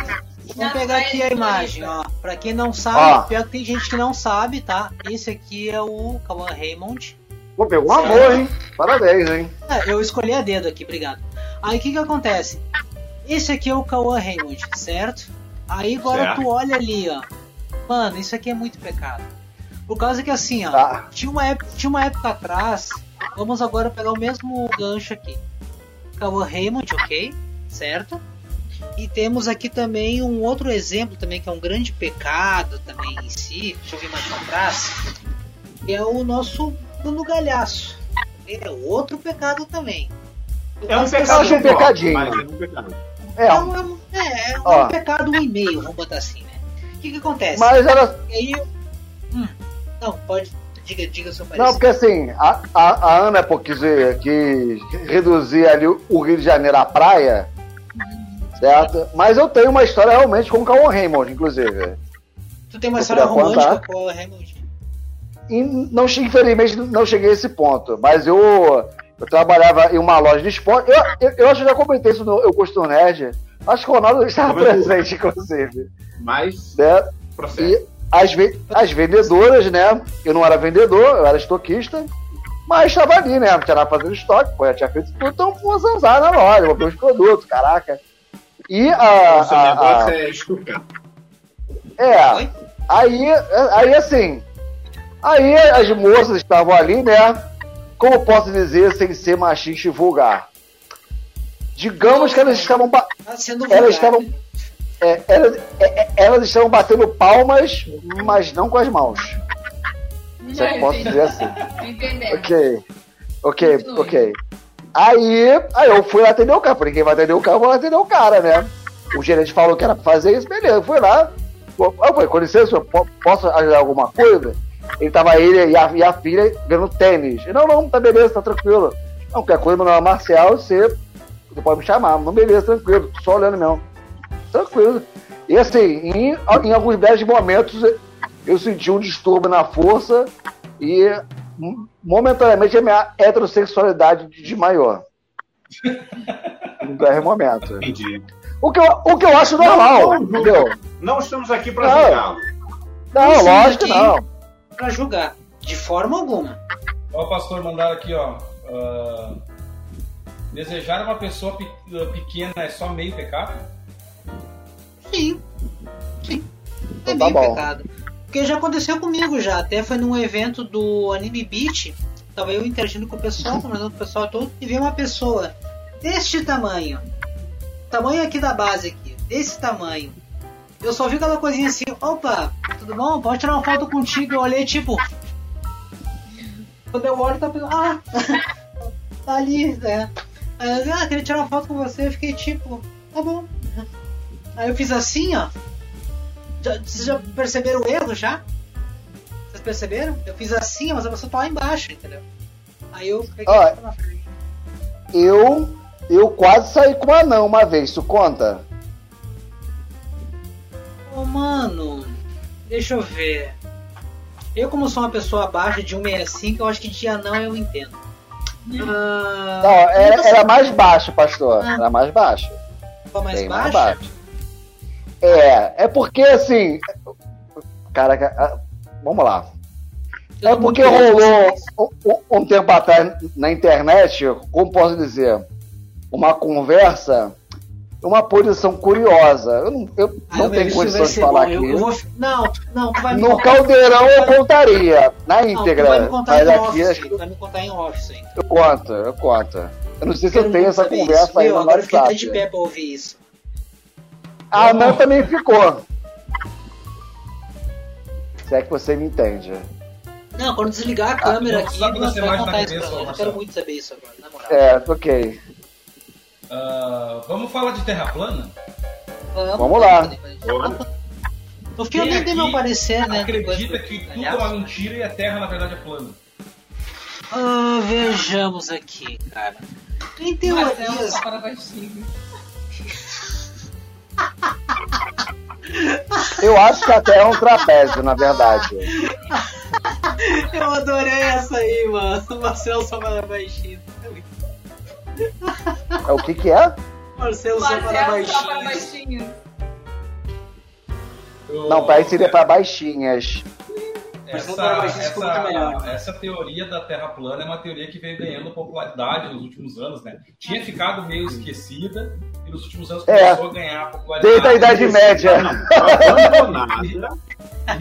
Vamos pegar aqui a imagem, ó. Pra quem não Ó. sabe, pior que tem gente que não sabe, tá? Esse aqui é o Cauã Raymond. Pô, pegou um amor, hein? Parabéns, hein? É, eu escolhi a dedo aqui, obrigado. Aí o que que acontece? Esse aqui é o Cauã Raymond, certo? Aí agora Certo. tu olha ali, ó. Mano, isso aqui é muito pecado. Por causa que assim, ó, Tá. tinha, uma época, tinha uma época atrás, vamos agora pegar o mesmo gancho aqui. Cauã Raymond, ok? Certo? E temos aqui também um outro exemplo também, que é um grande pecado também em si. Deixa eu ver mais pra trás. Que é o nosso Bruno Galhaço. É outro pecado também. É um pecado. acho um pecadinho. Mas é um pecado. É, É um, é é, é um Ó. pecado um e meio, vamos botar assim, né? O que que acontece? mas era. E aí, hum, não, pode, diga, diga seu Não, parecer. porque assim, a, a, a Ana pô, quis, quis reduzir ali o Rio de Janeiro à praia, certo? Mas eu tenho uma história realmente com o Cauã Raymond, inclusive. Tu tem uma eu história romântica contar. com o Raymond? E não, che- infelizmente não cheguei a esse ponto, mas eu, eu trabalhava em uma loja de esporte. Eu, eu, eu acho que já comentei isso no Eu Gosto Nerd. Acho que o Ronaldo estava Comentou. presente, inclusive. Mas, Né? processo. E as, ve- as vendedoras, né? Eu não era vendedor, eu era estoquista. Mas estava ali, né? Tinha fazendo estoque, pô, já tinha feito tudo, então vou zanzar na loja, vou ver os produtos, caraca. E a. seu a- a- negócio é é, Oi? aí, aí assim. Aí as moças estavam ali, né? Como posso dizer, sem ser machista e vulgar? Digamos que elas estavam. ba- Tá Elas estavam. é, elas, é, é, elas estavam batendo palmas, mas não com as mãos. É que posso dizer assim. Entendeu? Ok. Ok, ok. Aí, aí eu fui lá atender o cara. Falei, quem vai atender o cara, eu vou lá atender o cara, né? O gerente falou que era pra fazer isso, beleza. Eu fui lá. Eu falei, com licença, posso ajudar alguma coisa? Ele tava ele e a, e a filha vendo tênis. Eu, Não, não, tá beleza, tá tranquilo. Não, qualquer coisa, meu nome é Marcial, você, você pode me chamar. Não, beleza, tranquilo, tô só olhando mesmo. Tranquilo. E assim, em, em alguns breves momentos, eu senti um distúrbio na força e m- momentaneamente a minha heterossexualidade desmaiou. Num breve momento. Entendi. O que, eu, o que eu acho normal, entendeu? Não estamos aqui pra Não. julgá-lo. Não, Sim, lógico que não. Pra julgar. De forma alguma. Ó, o pastor mandaram aqui, ó. ah, desejar uma pessoa pe- pequena é só meio pecado? Sim. Sim. É Então tá meio bom. pecado. Porque já aconteceu comigo já. Até foi num evento do Anime Beat. Tava eu interagindo com o pessoal, conversando com o pessoal todo, e veio uma pessoa deste tamanho. Tamanho aqui da base aqui. Desse tamanho. Eu só vi aquela coisinha assim, opa, tudo bom? Pode tirar uma foto contigo? Eu olhei tipo. Quando eu olho, tá pensando, ah, tá ali, né? Aí eu, ah, queria tirar uma foto com você, eu fiquei tipo, tá bom. Aí eu fiz assim, ó. Já, vocês já perceberam o erro já? Vocês perceberam? Eu fiz assim, mas a pessoa tá lá embaixo, entendeu? Aí eu peguei e na frente. Eu, eu quase saí com um anão uma vez, isso conta? Mano, deixa eu ver. Eu, como sou uma pessoa abaixo de 1,65, eu acho que de anão eu entendo. Ah, Não, era, nunca era mais baixo, pastor. Ah. Era mais baixo. foi mais Bem baixo? mais baixo. É, é porque assim. Caraca, ah, vamos lá. Eu É porque rolou um, um- um tempo atrás na internet, como posso dizer, uma conversa uma posição curiosa. Eu não, eu Ah, não tenho condições de falar bom. Eu, aqui. eu vou... Não, não, tu vai me No contar- caldeirão eu contaria, na Não, tu íntegra. vai me contar mas em aqui office. acho vai me contar em office ainda. eu conto, eu conto. Eu não sei se eu Quero tenho essa conversa isso. aí Meu, no agora eu fiquei até WhatsApp. de pé pra ouvir isso. A Anã também ficou. Se é que você me entende. Não, quando desligar a câmera não aqui, você vai contar isso cabeça, pra mim. Eu quero muito saber isso agora, na moral. É, ok. Ah, vamos falar de Terra plana? Vamos lá. No fim, eu nem dei meu parecer, né? Acredita que tudo é uma mentira e a Terra na verdade é plana. ah, vejamos aqui, cara. Em teorias, baixinho. Eu acho que a Terra é um trapézio, na verdade. eu adorei essa aí, mano. O Marcelo só para baixinho. É o que que é? Marcelo Marcelo só para baixinho. Não, parece que baixinhas. Marcelo Essa, para muito melhor. essa, essa teoria da Terra plana é uma teoria que veio ganhando popularidade nos últimos anos, né? Tinha ficado meio esquecida e nos últimos anos É. começou a ganhar popularidade. Desde a Idade Média. Não, ela foi abandonada. E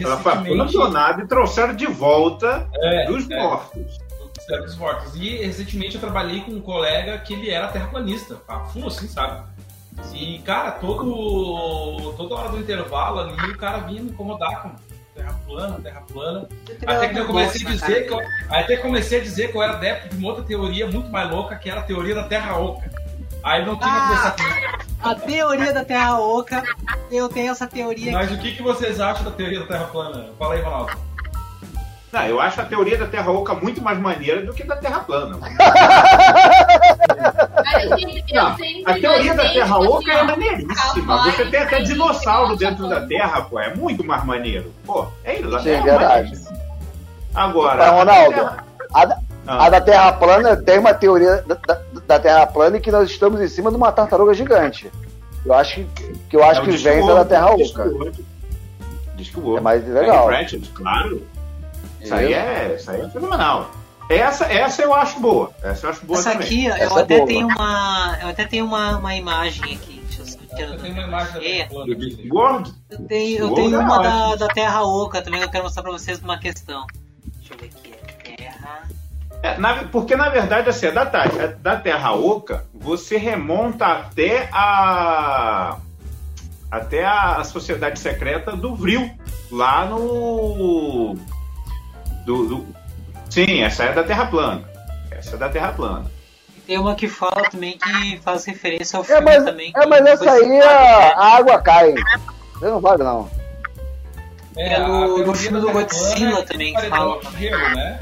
Ela foi recentemente- abandonada e trouxeram de volta É, dos é. mortos. Cérebro dos mortos. E recentemente eu trabalhei com um colega que ele era terraplanista, a full assim, sabe? E, cara, todo, toda hora do intervalo ali, o cara vinha me incomodar com terra plana, terra plana. Até que eu comecei a dizer que eu, até que comecei a dizer que eu era adepto de uma outra teoria muito mais louca, que era a teoria da Terra Oca. Aí não tinha Ah, comigo. A teoria da Terra Oca, eu tenho essa teoria Mas aqui. o que, que vocês acham da teoria da Terra plana? Fala aí, Ronaldo. Não, eu acho a teoria da Terra Oca muito mais maneira do que da Terra plana. Não, a teoria da Terra Oca assim, é ó, maneiríssima. Você tem até dinossauro bigode, dentro da Terra, pô. É muito mais maneiro. Pô, é isso. Sim, verdade. Agora. Mas, a Ronaldo, Terra- a, da- Ah. a da Terra plana tem uma teoria da, da- Terra plana e que nós estamos em cima de uma tartaruga gigante. Eu acho que, que eu acho É que vem da Terra Oca. É mais legal. Pratchett, claro. Isso aí, é, isso aí é fenomenal. Essa, essa eu acho boa. Essa eu acho boa Essa também. aqui, eu Essa é até boa. tenho uma. Eu até tenho uma, uma imagem aqui. Deixa eu tenho uma imagem da É? Eu tenho, eu tenho é uma da, da Terra Oca também que eu quero mostrar pra vocês uma questão. Deixa eu ver aqui. é Terra. É, na- porque na verdade, assim, a da, da Terra Oca, você remonta até a. até a sociedade secreta do Vril, lá no. Do, do- sim, essa é da Terra plana. Essa é da Terra plana. Tem uma que fala também que faz referência ao É, filme mas, também. é, mas essa aí a, a água cai. Você não vale, não. É, É no- no filme do Godzilla é também que fala. gelo, né?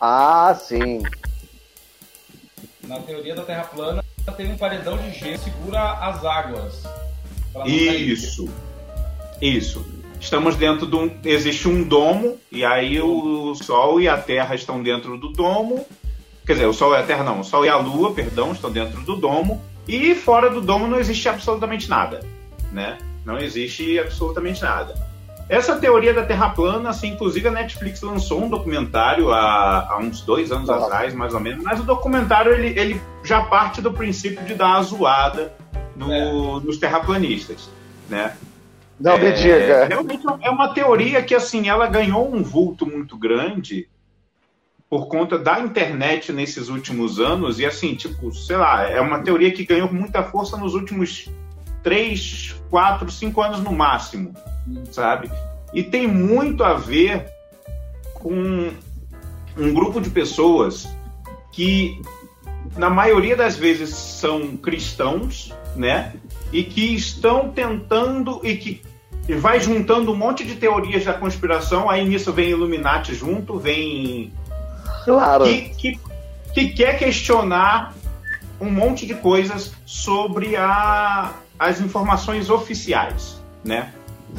Ah, sim. Na teoria da Terra plana, tem um paredão de gelo que segura as águas. Isso. Isso. Estamos dentro de um. Existe um domo, e aí o Sol e a Terra estão dentro do domo. Quer dizer, o Sol e a Terra não, o Sol e a Lua, perdão, estão dentro do domo. E fora do domo não existe absolutamente nada. Né? Não existe absolutamente nada. Essa teoria da Terra plana, assim, inclusive a Netflix lançou um documentário há, há uns dois anos Ah. atrás, mais ou menos, mas o documentário ele, ele já parte do princípio de dar uma zoada no- nos terraplanistas. Né? Não me É, diga. Realmente é uma teoria que, assim, ela ganhou um vulto muito grande por conta da internet nesses últimos anos. E, assim, tipo, sei lá, é uma teoria que ganhou muita força nos últimos três, quatro, cinco anos no máximo, sabe? E tem muito a ver com um grupo de pessoas que, na maioria das vezes, são cristãos, né? E que estão tentando e que vai juntando um monte de teorias da conspiração. Aí nisso vem Illuminati junto, vem Claro. que, que, que quer questionar um monte de coisas sobre a, as informações oficiais, né?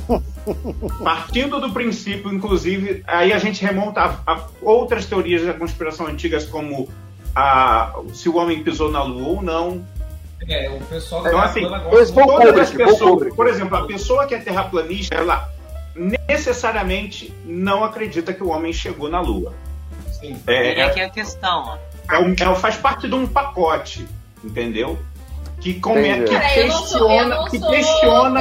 Partindo do princípio, inclusive, aí a gente remonta a, a outras teorias da conspiração antigas, como a, se o homem pisou na lua ou não. É, o pessoal da Então, Terra assim, Todas as pessoas, por exemplo, a pessoa que é terraplanista, ela necessariamente não acredita que o homem chegou na lua. Sim. É, E é, aqui é a questão, é um- é faz parte de um pacote, entendeu? que, come, Entendi. que Cara, sou, questiona, não que sou questiona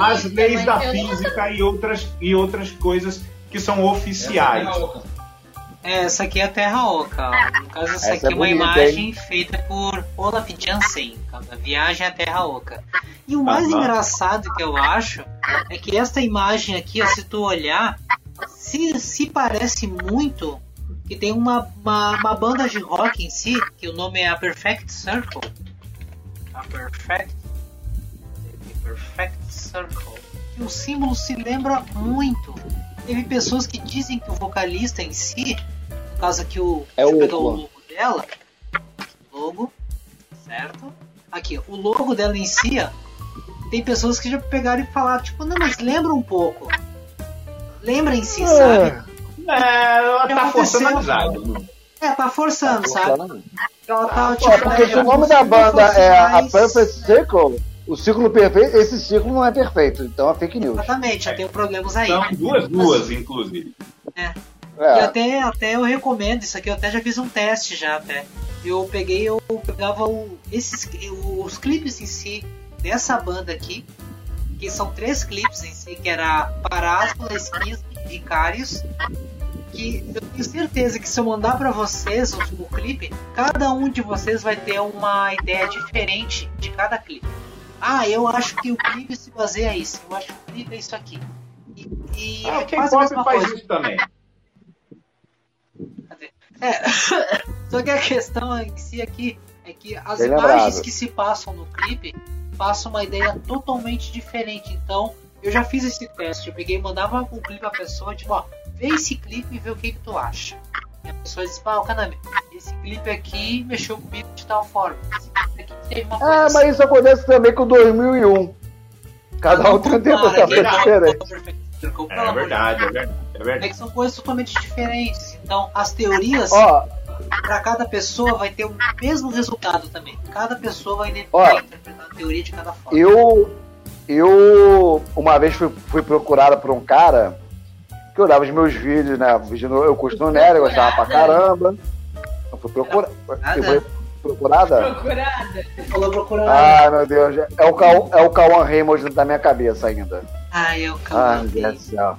as leis da não- física e outras, e outras coisas que são Essa é oficiais. a Oca. É, essa aqui é a Terra Oca. No caso, essa, Essa aqui é é uma bonita, imagem feita por Olaf Jansen, a viagem à Terra Oca. E o mais Aham. engraçado que eu acho é que essa imagem aqui, ó, se tu olhar, se, se parece muito que tem uma, uma, uma banda de rock em si, que o nome é a Perfect Circle. A Perfect, Perfect Circle. E o símbolo se lembra muito. Teve pessoas que dizem que o vocalista em si, no caso aqui o. É o Oco. logo dela. Logo, certo? Aqui, ó, o logo dela em si, ó, tem pessoas que já pegaram e falaram, tipo, não, mas lembra um pouco. Lembra em si, sabe? É, ela tá forçando a amizade. É, tá forçando, sabe? Ela tá, Pô, porque se o nome da banda é a Perfect Circle, o círculo perfeito, esse círculo não é perfeito, então é fake news. Exatamente, eu tenho problemas aí. São duas, duas, inclusive. E É. até, até eu recomendo isso aqui, eu até já fiz um teste já até. Eu peguei, eu pegava o, esses, os clipes em si dessa banda aqui, que são três clipes em si, que era Parásbola, Esquismo e Vicários. Que eu tenho certeza que se eu mandar pra vocês o, o clipe, cada um de vocês vai ter uma ideia diferente de cada clipe. Ah, eu acho que o clipe se baseia nisso, eu acho que o clipe é isso aqui. E, e Ah, é quase a mesma faz coisa. isso também. É, só que a questão em si aqui é que as Bem imagens lembrado. que se passam no clipe passam uma ideia totalmente diferente. Então, eu já fiz esse teste. Eu peguei e mandava o clipe à pessoa, tipo, ó, vê esse clipe e vê o que, que tu acha. E a pessoa diz, pá, o Kanami, esse clipe aqui mexeu comigo de tal forma. Esse clipe aqui teve uma coisa Ah, assim. mas isso acontece também com 2001. Cada um tem um pensamento né? diferente. É verdade, é verdade. É verdade. É que são coisas totalmente diferentes. Então, as teorias Ó, para cada pessoa vai ter o mesmo resultado também. Cada pessoa vai, vai interpretar a teoria de cada forma. eu. Eu. Uma vez fui, fui procurado por um cara que olhava os meus vídeos, né? Eu no Nero, eu gostava pra caramba. Eu fui. Eu fui procurada? Procurada. Falou procurando. Ah, meu Deus. É o, Cau- é o Cauã Raymond da minha cabeça ainda. Ah, calma. meu Deus do céu.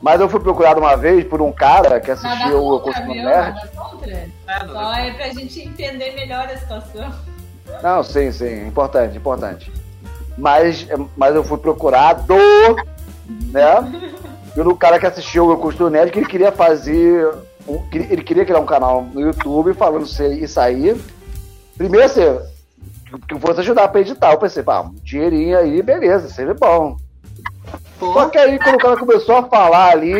Mas eu fui procurado uma vez por um cara que assistiu o viu? Nerd. Nada contra. Só é pra gente entender melhor a situação. Não, sim, sim, importante, importante. Mas, mas eu fui procurado, né? Pelo cara que assistiu o Eu Custo Nerd, que ele queria fazer. um- ele queria criar um canal no YouTube falando isso aí- isso aí. Primeiro, assim, que eu fosse ajudar pra editar. Eu pensei, pá, um dinheirinho aí, beleza, seria bom. Pô, Só que aí, quando o cara começou a falar ali,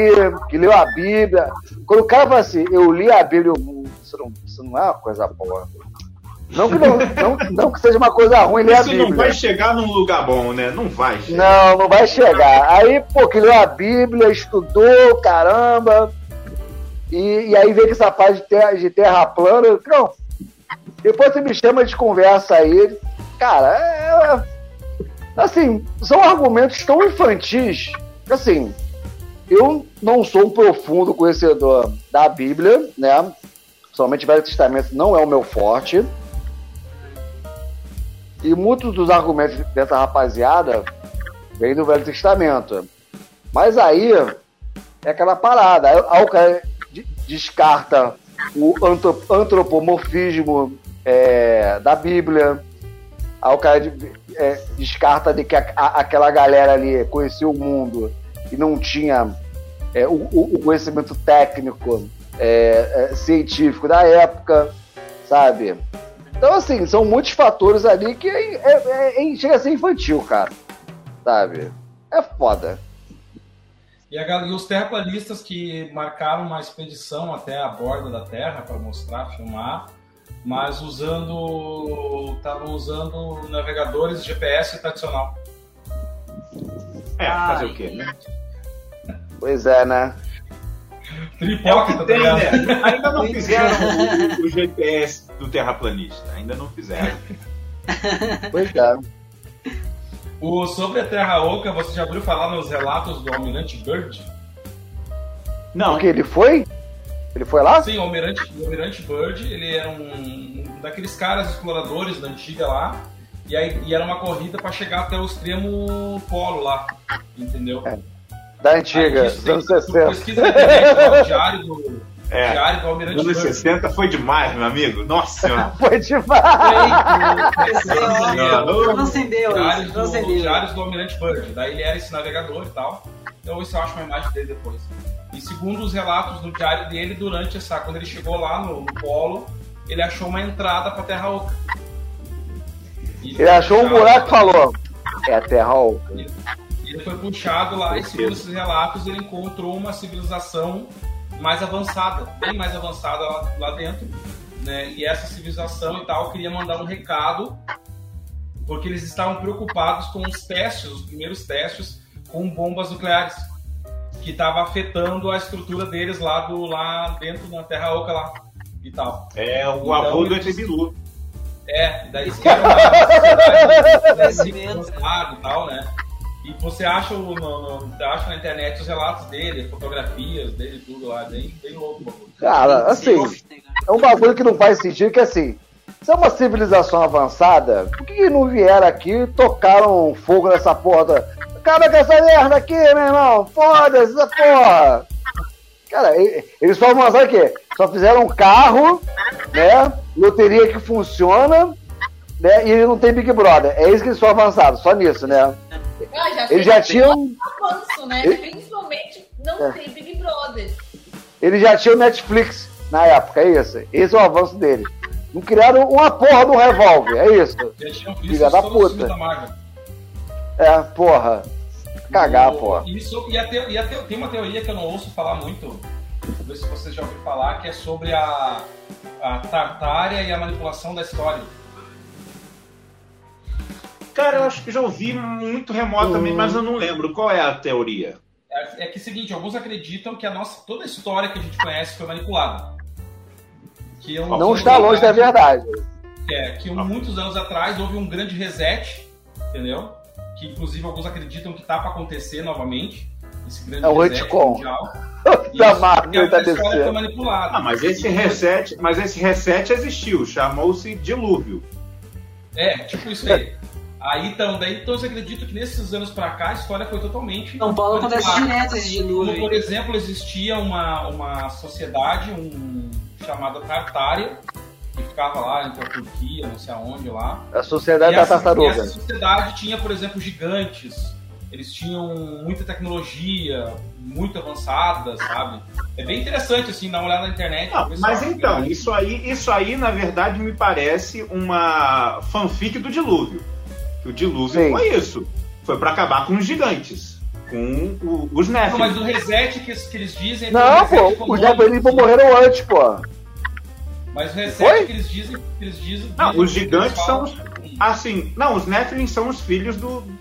que leu a Bíblia, quando o cara fala assim, eu li a Bíblia, eu, "Hum, isso não, isso não é uma coisa boa. Não que, não, não, não que seja uma coisa ruim ler a Isso Bíblia. não vai chegar num lugar bom, né? Não vai chegar. Não, não vai chegar. Aí, pô, que leu a Bíblia, estudou, caramba. E, e aí vem com essa parte de terra, de terra plana. Não. Depois você me chama de conversa aí. Cara, é. Assim, são argumentos tão infantis. Assim, eu não sou um profundo conhecedor da Bíblia, né? Somente o Velho Testamento não é o meu forte. E muitos dos argumentos dessa rapaziada vêm do Velho Testamento. Mas aí é aquela parada. Aí, o cara de- descarta o antro- antropomorfismo é, da Bíblia. Aí o cara de- é, descarta de que a- a- aquela galera ali conhecia o mundo e não tinha é, o, o- conhecimento técnico, é, é, científico da época, sabe? Então, assim, são muitos fatores ali que é, é- chega a ser infantil, cara. Sabe? É foda. E, a e os terraplanistas que marcaram uma expedição até a borda da Terra para mostrar, filmar, mas usando. estavam usando navegadores GPS tradicional. É, fazer o quê, né? Pois é, né? É Tripóquita, que tem, tá ligado? né? Ainda não fizeram o, o GPS do terraplanista. Ainda não fizeram. Pois é. O, sobre a Terra Oca, você já ouviu falar nos relatos do Almirante Bird? Não, Porque ele foi? Ele foi lá? Sim, o Almirante, o Almirante Bird, ele era um, um daqueles caras exploradores da antiga lá, E, aí, e era uma corrida para chegar até o extremo polo lá, entendeu? É. Da antiga, Aí, dos anos tu 60. Pesquisa na internet, lá, o diário do, É. diário do Almirante Anos Byrd. 60 foi demais, meu amigo. Nossa senhora. Foi demais. Isso, não do, acendeu. diários do Almirante Byrd. Daí ele era esse navegador e tal. Então isso eu acho uma imagem dele depois. E segundo os relatos do diário dele, durante essa. Quando ele chegou lá no, no polo, ele achou uma entrada pra Terra Oca. E Ele achou um puxado- buraco e falou: É a Terra Oca. Ele foi puxado lá e, segundo esses relatos, ele encontrou uma civilização mais avançada, bem mais avançada lá, lá dentro. Né? E essa civilização e tal queria mandar um recado, porque eles estavam preocupados com os testes, os primeiros testes com bombas nucleares, que estava afetando a estrutura deles lá, do, lá dentro da Terra Oca lá e tal. É o Então, avô do eles- Etebilu. É, e daí Conhecimento. avançada e tal, né? E você acha, o- no, no- acha na internet os relatos dele, fotografias dele, tudo lá, bem, bem louco. Cara, assim, é um bagulho que não faz sentido, que assim, se é uma civilização avançada, por que, não vieram aqui e tocaram fogo nessa porra? da- Acaba com essa merda aqui, meu irmão! Foda-se essa porra! Cara, eles só avançaram o quê? Só fizeram um carro, né? Loteria que funciona, né? E não tem Big Brother. É isso que eles são avançados, só nisso, né? Ah, já Eles já fez tinham. um avanço, né? Ele- Principalmente não É. tem Big Brother. Eles já tinham Netflix na época, é isso? Esse é o avanço deles. Não criaram uma porra do revólver, é isso? Já tinham visto Filha da puta. da. É, porra. Cagar, O- porra. Isso, e, a te- e a te- tem uma teoria que eu não ouço falar muito, ver se vocês já ouviram falar, que é sobre a, a Tartária e a manipulação da história. Cara, eu acho que já ouvi muito remotamente, mas eu não lembro. Qual é a teoria? É, é que é o seguinte, alguns acreditam que a nossa, toda a história que a gente conhece foi manipulada. Que um- Não está longe da verdade. É, que um- muitos anos atrás houve um grande reset, entendeu? Que inclusive alguns acreditam que tá para acontecer novamente. Esse grande É o reset retcon. mundial. Da Marvel tá descendo. manipulada. Ah, mas esse reset, mas esse reset existiu, chamou-se dilúvio. É, tipo isso aí. Aí então, daí então você acredita que nesses anos pra cá a história foi totalmente. São Paulo acontece direto esse Como, dilúvio. por aí. exemplo, existia uma, uma sociedade um, chamada Tartária, que ficava lá entre a Turquia, não sei aonde lá. A sociedade E da essa, e tartaruga. essa sociedade tinha, por exemplo, gigantes. Eles tinham muita tecnologia, muito avançada, sabe? É bem interessante, assim, dar uma olhada na internet. Se mas você então, isso aí, isso aí, na verdade, me parece uma fanfic do dilúvio. Que o dilúvio Sim. foi isso. Foi pra acabar com os gigantes. Com o- os Não, Nephilim. mas o reset que, que eles dizem. Não, pô, os Nephilim morreram antes, pô. Mas o reset Foi? que eles dizem. Que eles dizem Não, dizem os gigantes são Assim, não, os Nephilim são os filhos do. do-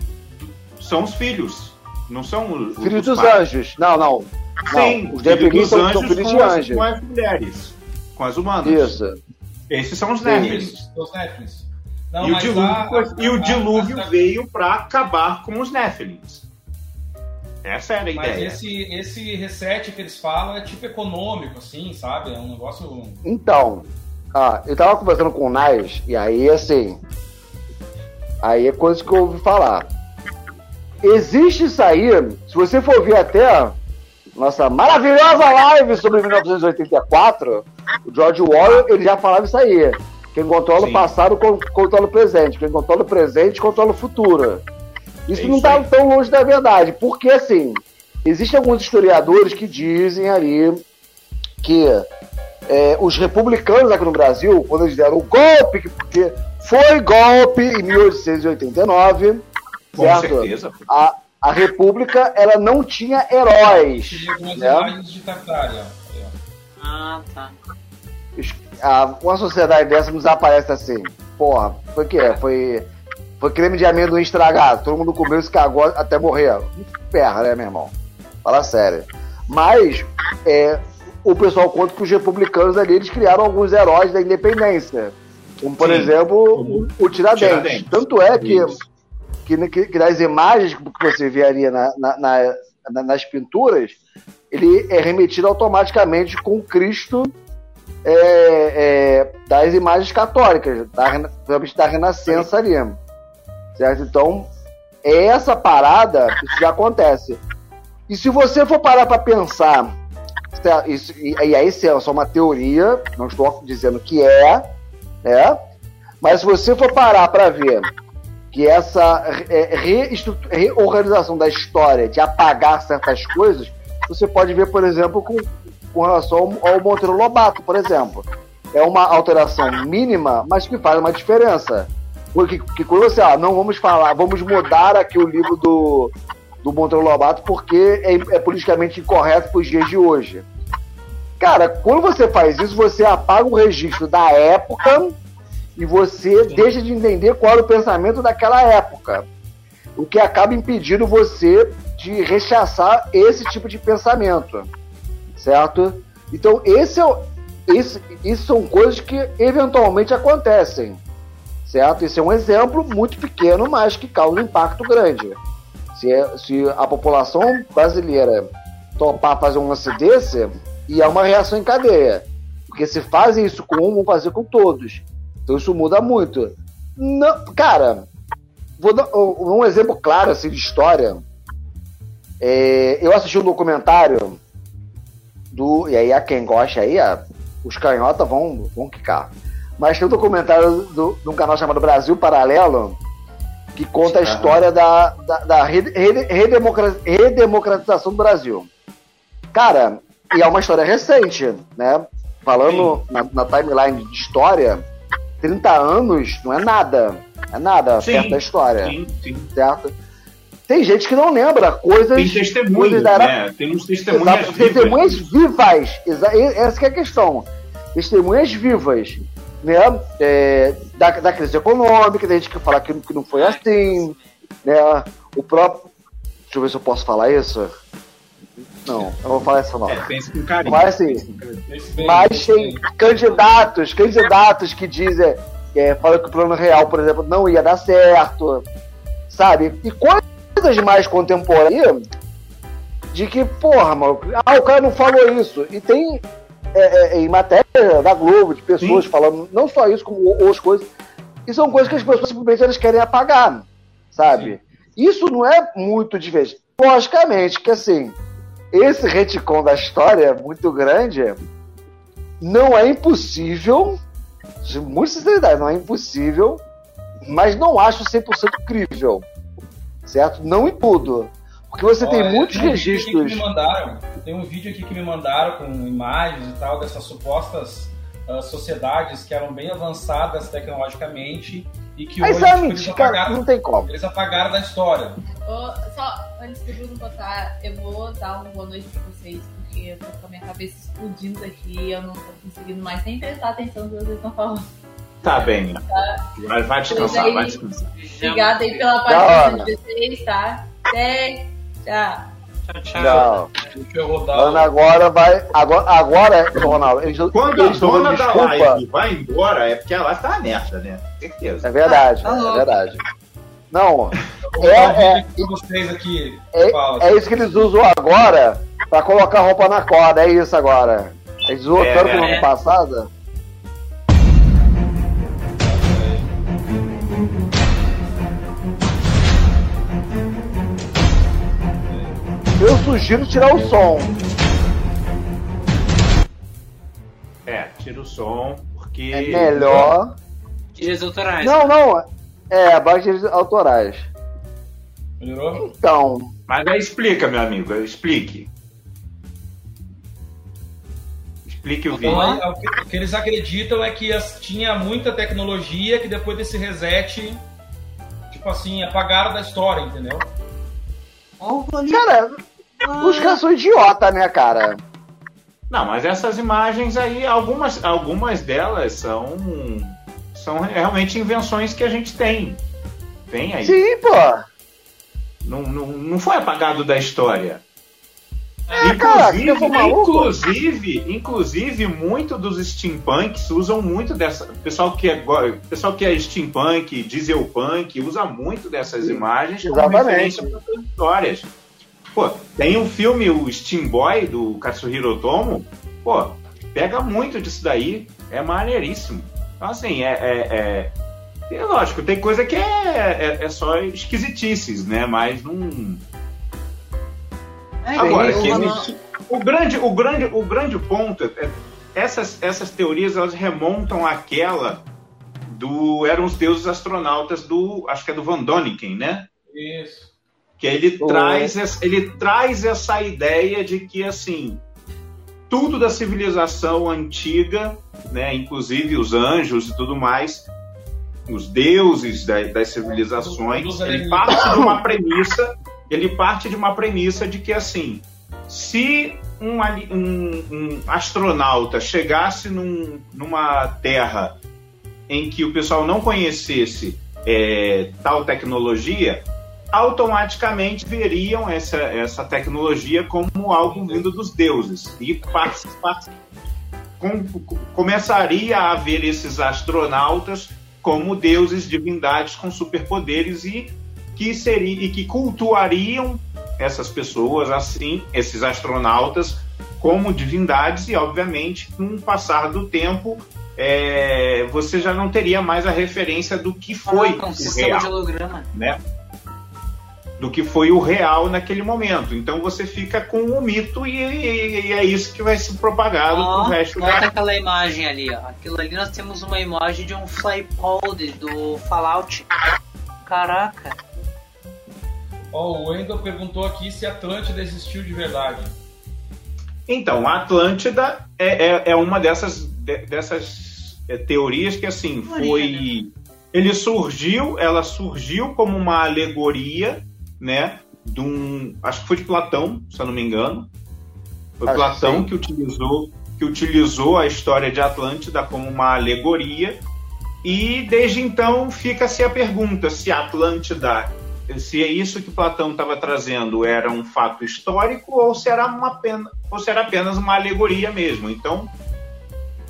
são os filhos. Não são os. Filhos os dos pais. anjos. Não, não. Sim, não. Os Nephilim dos são, são anjos filhos de com as- anjos. Com as mulheres. Com as humanas. Isso. Esses são os. Nephilim. Os Netflix. Não, E o dilúvio, e o a- dilúvio a- veio pra acabar com os Nephilims. Essa era a Mas ideia. esse, esse reset que eles falam é tipo econômico, assim, sabe? É um negócio. Então, ah, eu tava conversando com o Nais, e aí, assim. Aí é coisa que eu ouvi falar. Existe isso aí, se você for ver até nossa maravilhosa live sobre 1984, o George Orwell, ele já falava isso aí. Quem controla Sim. o passado con- controla o presente. Quem controla o presente controla o futuro. Isso, É não isso está tão longe da verdade. Porque, assim, existem alguns historiadores que dizem ali que é, os republicanos aqui no Brasil, quando eles deram o golpe, que- porque foi golpe em 1889, Com certo? certeza. A, a República ela não tinha heróis. Algumas né? imagens de Tartária. ó. Ah, tá. a- uma sociedade dessa nos aparece assim. Porra, foi o quê? Foi, foi creme de amendoim estragado. Todo mundo comeu e se cagou até morrer. Ferra, né, meu irmão? Fala sério. Mas é, o pessoal conta que os republicanos ali eles criaram alguns heróis da independência. Como, por Sim. exemplo, o, o Tiradentes. Tiradentes. Tanto é que, que, que, que nas imagens que você vê ali na, na- na- na- nas pinturas, ele é remetido automaticamente com Cristo é, é, das imagens católicas, da, da Renascença ali. Certo? Então, é essa parada isso já acontece. E se você for parar para pensar, certo? isso, e, e aí isso é só uma teoria, não estou dizendo que é, né? Mas se você for parar para ver que essa é, reorganização da história, de apagar certas coisas, você pode ver, por exemplo, com, com relação ao, ao Monteiro Lobato, por exemplo. É uma alteração mínima, mas que faz uma diferença. Porque que quando você, ah, não vamos falar, vamos mudar aqui o livro do, do Monteiro Lobato porque é, é politicamente incorreto para os dias de hoje. Cara, quando você faz isso, você apaga o registro da época e você deixa de entender qual era o pensamento daquela época. O que acaba impedindo você de rechaçar esse tipo de pensamento. Certo? Então, esse é o, esse, isso são coisas que eventualmente acontecem. Certo? Esse é um exemplo muito pequeno, mas que causa um impacto grande. Se, é- se a população brasileira topar fazer um lance desse, e é uma reação em cadeia. Porque se fazem isso com um, vão fazer com todos. Então isso muda muito. Não, cara, vou dar um exemplo claro assim, de história. É, eu assisti um documentário do. E aí, a quem gosta aí, a- os canhotas vão, vão quicar. Mas tem um documentário do- de um canal chamado Brasil Paralelo que conta a história da, da, da rede- rede- redemocra- redemocratização do Brasil. Cara, e é uma história recente, né? Falando na, na timeline de história, 30 anos não é nada. É nada Sim, perto da história, Sim, sim. certo? Tem gente que não lembra coisas. Tem testemunhos, coisas da né? Temos testemunhas Exato, vivas. testemunhas vivas. Essa que é a questão. Testemunhas vivas. Né? É, da, da crise econômica, tem gente que fala que, que não foi assim. Né? O próprio. Deixa eu ver se eu posso falar isso. Não, eu não vou falar isso não. É, pense com carinho. Mas assim, Esse bem- mas tem candidatos, candidatos que dizem, é, falam que o plano real, por exemplo, não ia dar certo, sabe? E coisas mais contemporâneas de que, porra, mano, ah, o cara não falou isso. E tem é, é, em matéria da Globo, de pessoas Sim. falando não só isso, como outras coisas. E são coisas que as pessoas simplesmente elas querem apagar, sabe? Isso não é muito vez. Logicamente que assim, esse retcon da história é muito grande, não é impossível, de muita sinceridade, não é impossível, mas não acho 100% crível, certo? Não em tudo. Porque você tem Olha, muitos tem um que registros. me mandaram, tem um vídeo aqui que me mandaram com imagens e tal dessas supostas ah, sociedades que eram bem avançadas tecnologicamente e que Mas hoje é tipo, apagaram, não tem como. eles apagaram da história. Ô, só antes do Bruno botar, eu vou dar uma boa noite pra vocês, porque eu tô com a minha cabeça explodindo aqui e eu não tô conseguindo mais nem prestar atenção no que vocês estão falando. Tá bem. Vai, vai descansar, aí. vai descansar. Obrigada aí pela participação de vocês, tá? Até, tchau. Tchau, tchau. Não. Deixa eu rodar. Ana agora vai. Agora, agora Ronaldo, eles, Quando a eles estão dona da desculpa. live vai embora, é porque a live tá uma merda, né? Certeza. É verdade, Ah, tá é verdade. Não, é, é, vocês aqui. é, é isso que eles usam agora pra colocar roupa na corda, é isso agora. Eles usam É, tanto no é. ano passado. Eu sugiro tirar o som. É, tira o som, porque. É melhor. Direitos autorais. Não, não. É, baixos autorais. Melhorou? Então, Mas aí explica, meu amigo, explique. Explique o Então, aí, vídeo. o, que, o que eles acreditam é que as- tinha muita tecnologia que depois desse reset, tipo assim, apagaram da história, entendeu? Cara, os caras são idiota, né, cara? Não, mas essas imagens aí, algumas, algumas delas são, são realmente invenções que a gente tem. Tem aí. Sim, pô. Não, não, não foi apagado da história. É, cara, sou maluco. inclusive, inclusive, muito dos steampunks usam muito dessa. O pessoal que é, pessoal que é steampunk, dieselpunk, usa muito dessas imagens como Exatamente. referência para histórias. Pô, tem um filme, o Steam Boy, do Katsuhiro Otomo, pô, pega muito disso daí, é maneiríssimo. Então, assim, é, é- é- É lógico, tem coisa que é, é, é só esquisitices, né? Mas não. É, Agora, que existe- o, grande, o, grande, o grande ponto é essas, essas teorias elas remontam àquela do eram os deuses astronautas do acho que é do Van Doniken, né? Isso. Que ele O- traz essa- ele traz essa ideia de que assim tudo da civilização antiga, né, inclusive os anjos e tudo mais, os deuses da- das civilizações, ele parte de uma premissa, ele parte de uma premissa de que assim, se um, um- um astronauta chegasse num- numa terra em que o pessoal não conhecesse é, tal tecnologia, automaticamente veriam essa, essa tecnologia como algo vindo dos deuses e com- começaria a haver esses astronautas como deuses, divindades com superpoderes e que seria e que cultuariam essas pessoas assim, esses astronautas como divindades e obviamente com o passar do tempo é, você já não teria mais a referência do que foi um o real né? Do que foi o real naquele momento. Então você fica com o mito e, e- e é isso que vai ser propagado Ó, pro resto da. aquela imagem ali, ó. Aquilo ali nós temos uma imagem de um Flypod do Fallout. Caraca. Ó, o Wendel perguntou aqui se Atlântida existiu de verdade. Então, a Atlântida é, é, é uma dessas, de- dessas é, teorias que assim foi. Ele surgiu, ela surgiu como uma alegoria, né? De um. Acho que foi de Platão, se eu não me engano. Foi Acho que Platão sim. que utilizou, que utilizou a história de Atlântida como uma alegoria. E desde então fica-se a pergunta se a Atlântida, se é isso que Platão estava trazendo era um fato histórico ou se era, uma pena, ou se era apenas uma alegoria mesmo. Então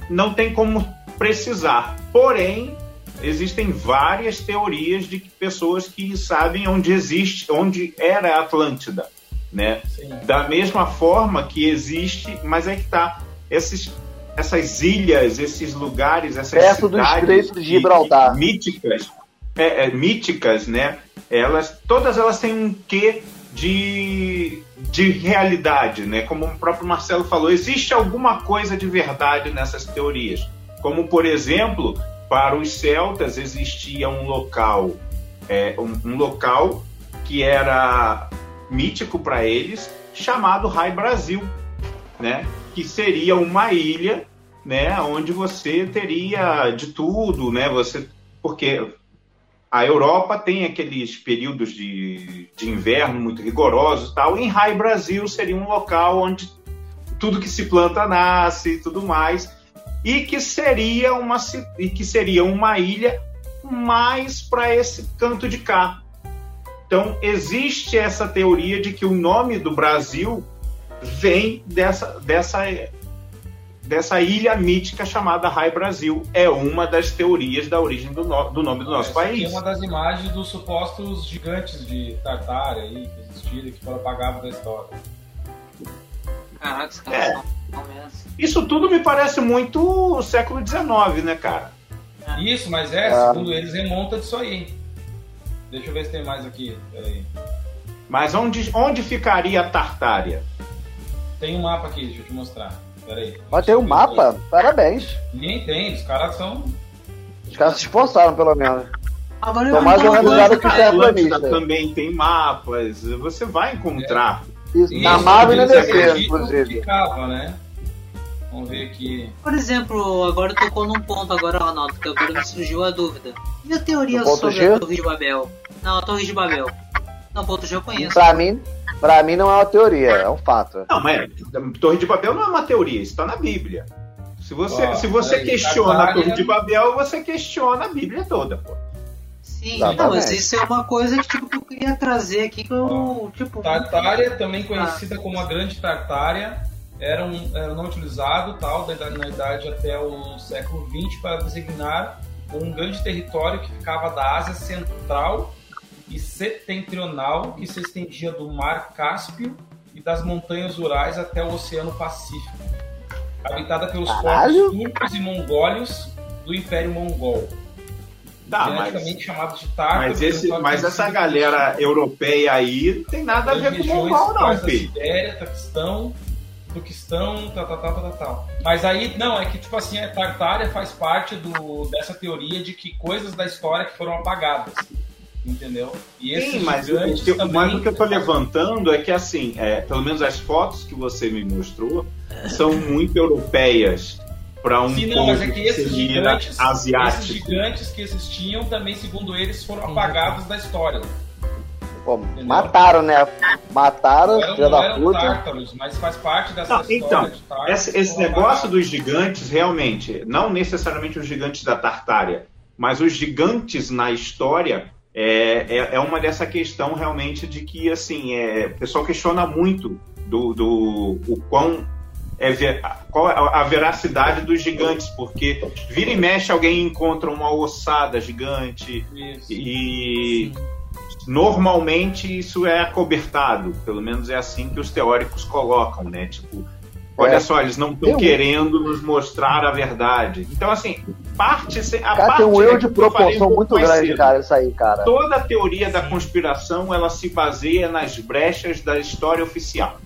não tem como precisar. Porém, existem várias teorias de que pessoas que sabem onde existe, onde era a Atlântida, né? Sim. Da mesma forma que existe, mas é que tá esses essas ilhas, esses lugares, essas Perto do cidades Estreito de Gibraltar. míticas, é, é, míticas, né? Elas, todas elas têm um quê de, de realidade, né? Como o próprio Marcelo falou, existe alguma coisa de verdade nessas teorias. Como, por exemplo, para os celtas existia um local, é, um, um local que era mítico para eles, chamado Rai Brasil, né? Que seria uma ilha, né? Onde você teria de tudo, né? Você, porque a Europa tem aqueles períodos de, de inverno muito rigorosos, tal. Em Rai Brasil seria um local onde tudo que se planta nasce e tudo mais, e que seria uma e que seria uma ilha mais para esse canto de cá. Então existe essa teoria de que o nome do Brasil vem dessa dessa dessa ilha mítica chamada Rai Brasil. É uma das teorias da origem do, no- do nome do nosso Essa aqui país. é uma das imagens dos supostos gigantes de Tartária aí que existiram e que foram apagados da história. Caraca, É. Isso tudo me parece muito século XIX, né, cara? Isso, mas é, Ah. segundo eles, remonta disso aí. hein? Deixa eu ver se tem mais aqui. Peraí. Mas onde, onde ficaria a Tartária? Tem um mapa aqui, deixa eu te mostrar. Peraí. Mas tem um mapa? Parabéns. Ninguém tem, os caras são. Os caras se esforçaram, pelo menos. Agora eu mais organizado que o cara. terraplanista. Atlântida também tem mapas, você vai encontrar. Isso, Isso, na Marvel e na DC, inclusive. Ficava, né? Vamos ver aqui. Por exemplo, agora tocou num ponto agora, Ronaldo, que agora me surgiu a dúvida. E a teoria No sobre G? a Torre de Babel? Não, a Torre de Babel. Não, ponto G eu conheço. Pra mim, pra mim não é uma teoria, é um fato. Não, mas Torre de Babel não é uma teoria, isso está na Bíblia. Se você, Ó, se você peraí, questiona a Tartária- Torre de Babel, você questiona a Bíblia toda, pô. Sim, não, mas isso é uma coisa que, tipo, que eu queria trazer aqui que eu, tipo... Tartária, também conhecida como a Grande Tartária, era um, era nome utilizado tal, da idade, na idade até o século XX para designar um grande território que ficava da Ásia Central e Setentrional, que se estendia do Mar Cáspio e das montanhas Urais até o Oceano Pacífico, habitada pelos Caralho! povos turcos e mongólios do Império Mongol. Tá, mas, chamados de tártaros. mas, esse, mas essa galera europeia aí tem nada a ver com o mongol, não, filho. Sibéria, Taquistão, Turquistão, tal, tal, tal, tal. Mas aí, não, é que, tipo assim, a Tartária faz parte do, dessa teoria de que coisas da história que foram apagadas. Entendeu? E Sim, mas, o que, também- mas o que eu tô levantando é que, assim, é, pelo menos as fotos que você me mostrou são muito europeias para um Sim, não, mas é que esses gigantes, esses asiático. gigantes que existiam também, segundo eles, foram apagados da história. Pô, mataram, né? Mataram, Não filha não da puta. tártaros, mas faz parte dessa Não, história então, de tártaros. Esse, esse negócio dos gigantes, realmente, não necessariamente os gigantes da Tartária, mas os gigantes na história é, é, é uma dessa questão realmente de que, assim, é, o pessoal questiona muito do, do o quão é, ve- qual é a, a veracidade dos gigantes, porque vira e mexe alguém encontra uma ossada gigante Isso. e normalmente isso é acobertado, pelo menos é assim que os teóricos colocam, né? Tipo, olha É. só, eles não estão Tem um- querendo nos mostrar a verdade. Então, assim, parte. A Cara, parte tem um é erro de eu um proporção muito grande, cedo. cara, isso aí, cara. Toda a teoria da conspiração ela se baseia nas brechas da história oficial.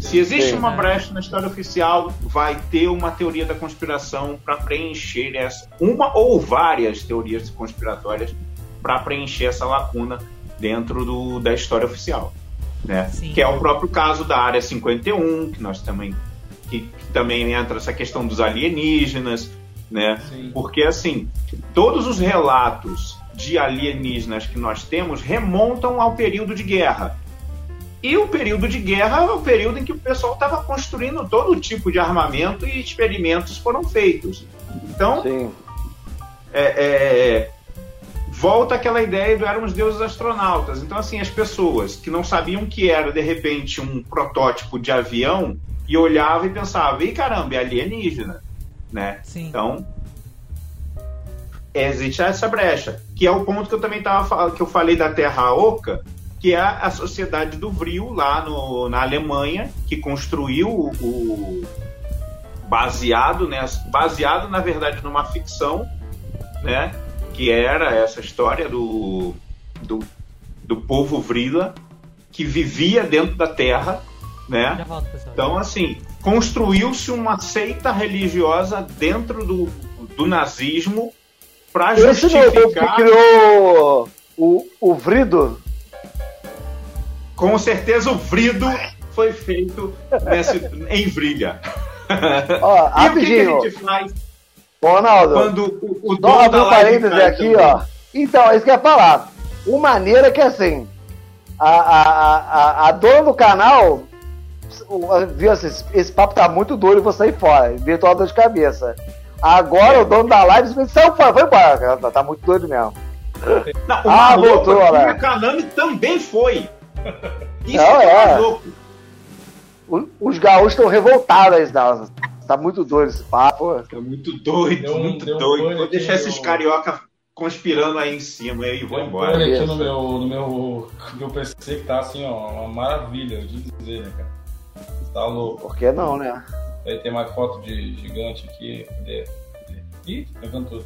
Se existe Sim. uma brecha na história oficial, vai ter uma teoria da conspiração para preencher essa. Uma ou várias teorias conspiratórias para preencher essa lacuna dentro do, da história oficial. Né? Sim. Que é o próprio caso da Área 51, que nós também. Que, que também entra essa questão dos alienígenas, né? Sim. Porque, assim, todos os relatos de alienígenas que nós temos remontam ao período de guerra. E o período de guerra é o período em que o pessoal estava construindo todo tipo de armamento e experimentos foram feitos. Então, Sim. é, é, volta aquela ideia do éramos deuses astronautas. Então, assim, as pessoas que não sabiam que era, de repente, um protótipo de avião e olhava e pensava, e caramba, é alienígena, né? Sim. Então, existe essa brecha, que é o ponto que eu também tava que eu falei da Terra Oca, que é a sociedade do Vril lá no, na Alemanha, que construiu o, o- baseado, né, baseado na verdade numa ficção, né, que era essa história do, do, do povo Vrila que vivia dentro da Terra, né? Volto. Então, assim, construiu-se uma seita religiosa dentro do, do nazismo para Esse não é o povo que justificar. criou o, o Vrido? Com certeza, o Vrido foi feito nesse, em Vrilha. Ó, e o que, que a rapidinho. gente faz Ronaldo, quando o, o dono abrir um parênteses aqui, também? ó. Então, é isso que eu ia falar. O maneiro é que assim, a, a, a, a dona do canal o- viu assim, esse, papo tá muito doido, eu vou sair fora. Virtual dor de cabeça. Agora o dono da live disse, saiu fora, foi embora. Tá, tá muito doido mesmo. Não, o Ah, voltou, olha. na Kanami também foi. Isso Não, é é. O- os gaúchos estão revoltados aí, não. Tá muito doido esse papo. É muito doido, Deu um- muito deu um doido. pane Vou deixar esses meu- carioca conspirando aí em cima e vou um embora. fone aqui no meu, no meu, meu PC que tá assim, ó, uma maravilha, de dizer, né, cara? Tá louco. Por que não, né? Aí tem mais foto de gigante aqui. Cadê? Ih, tudo.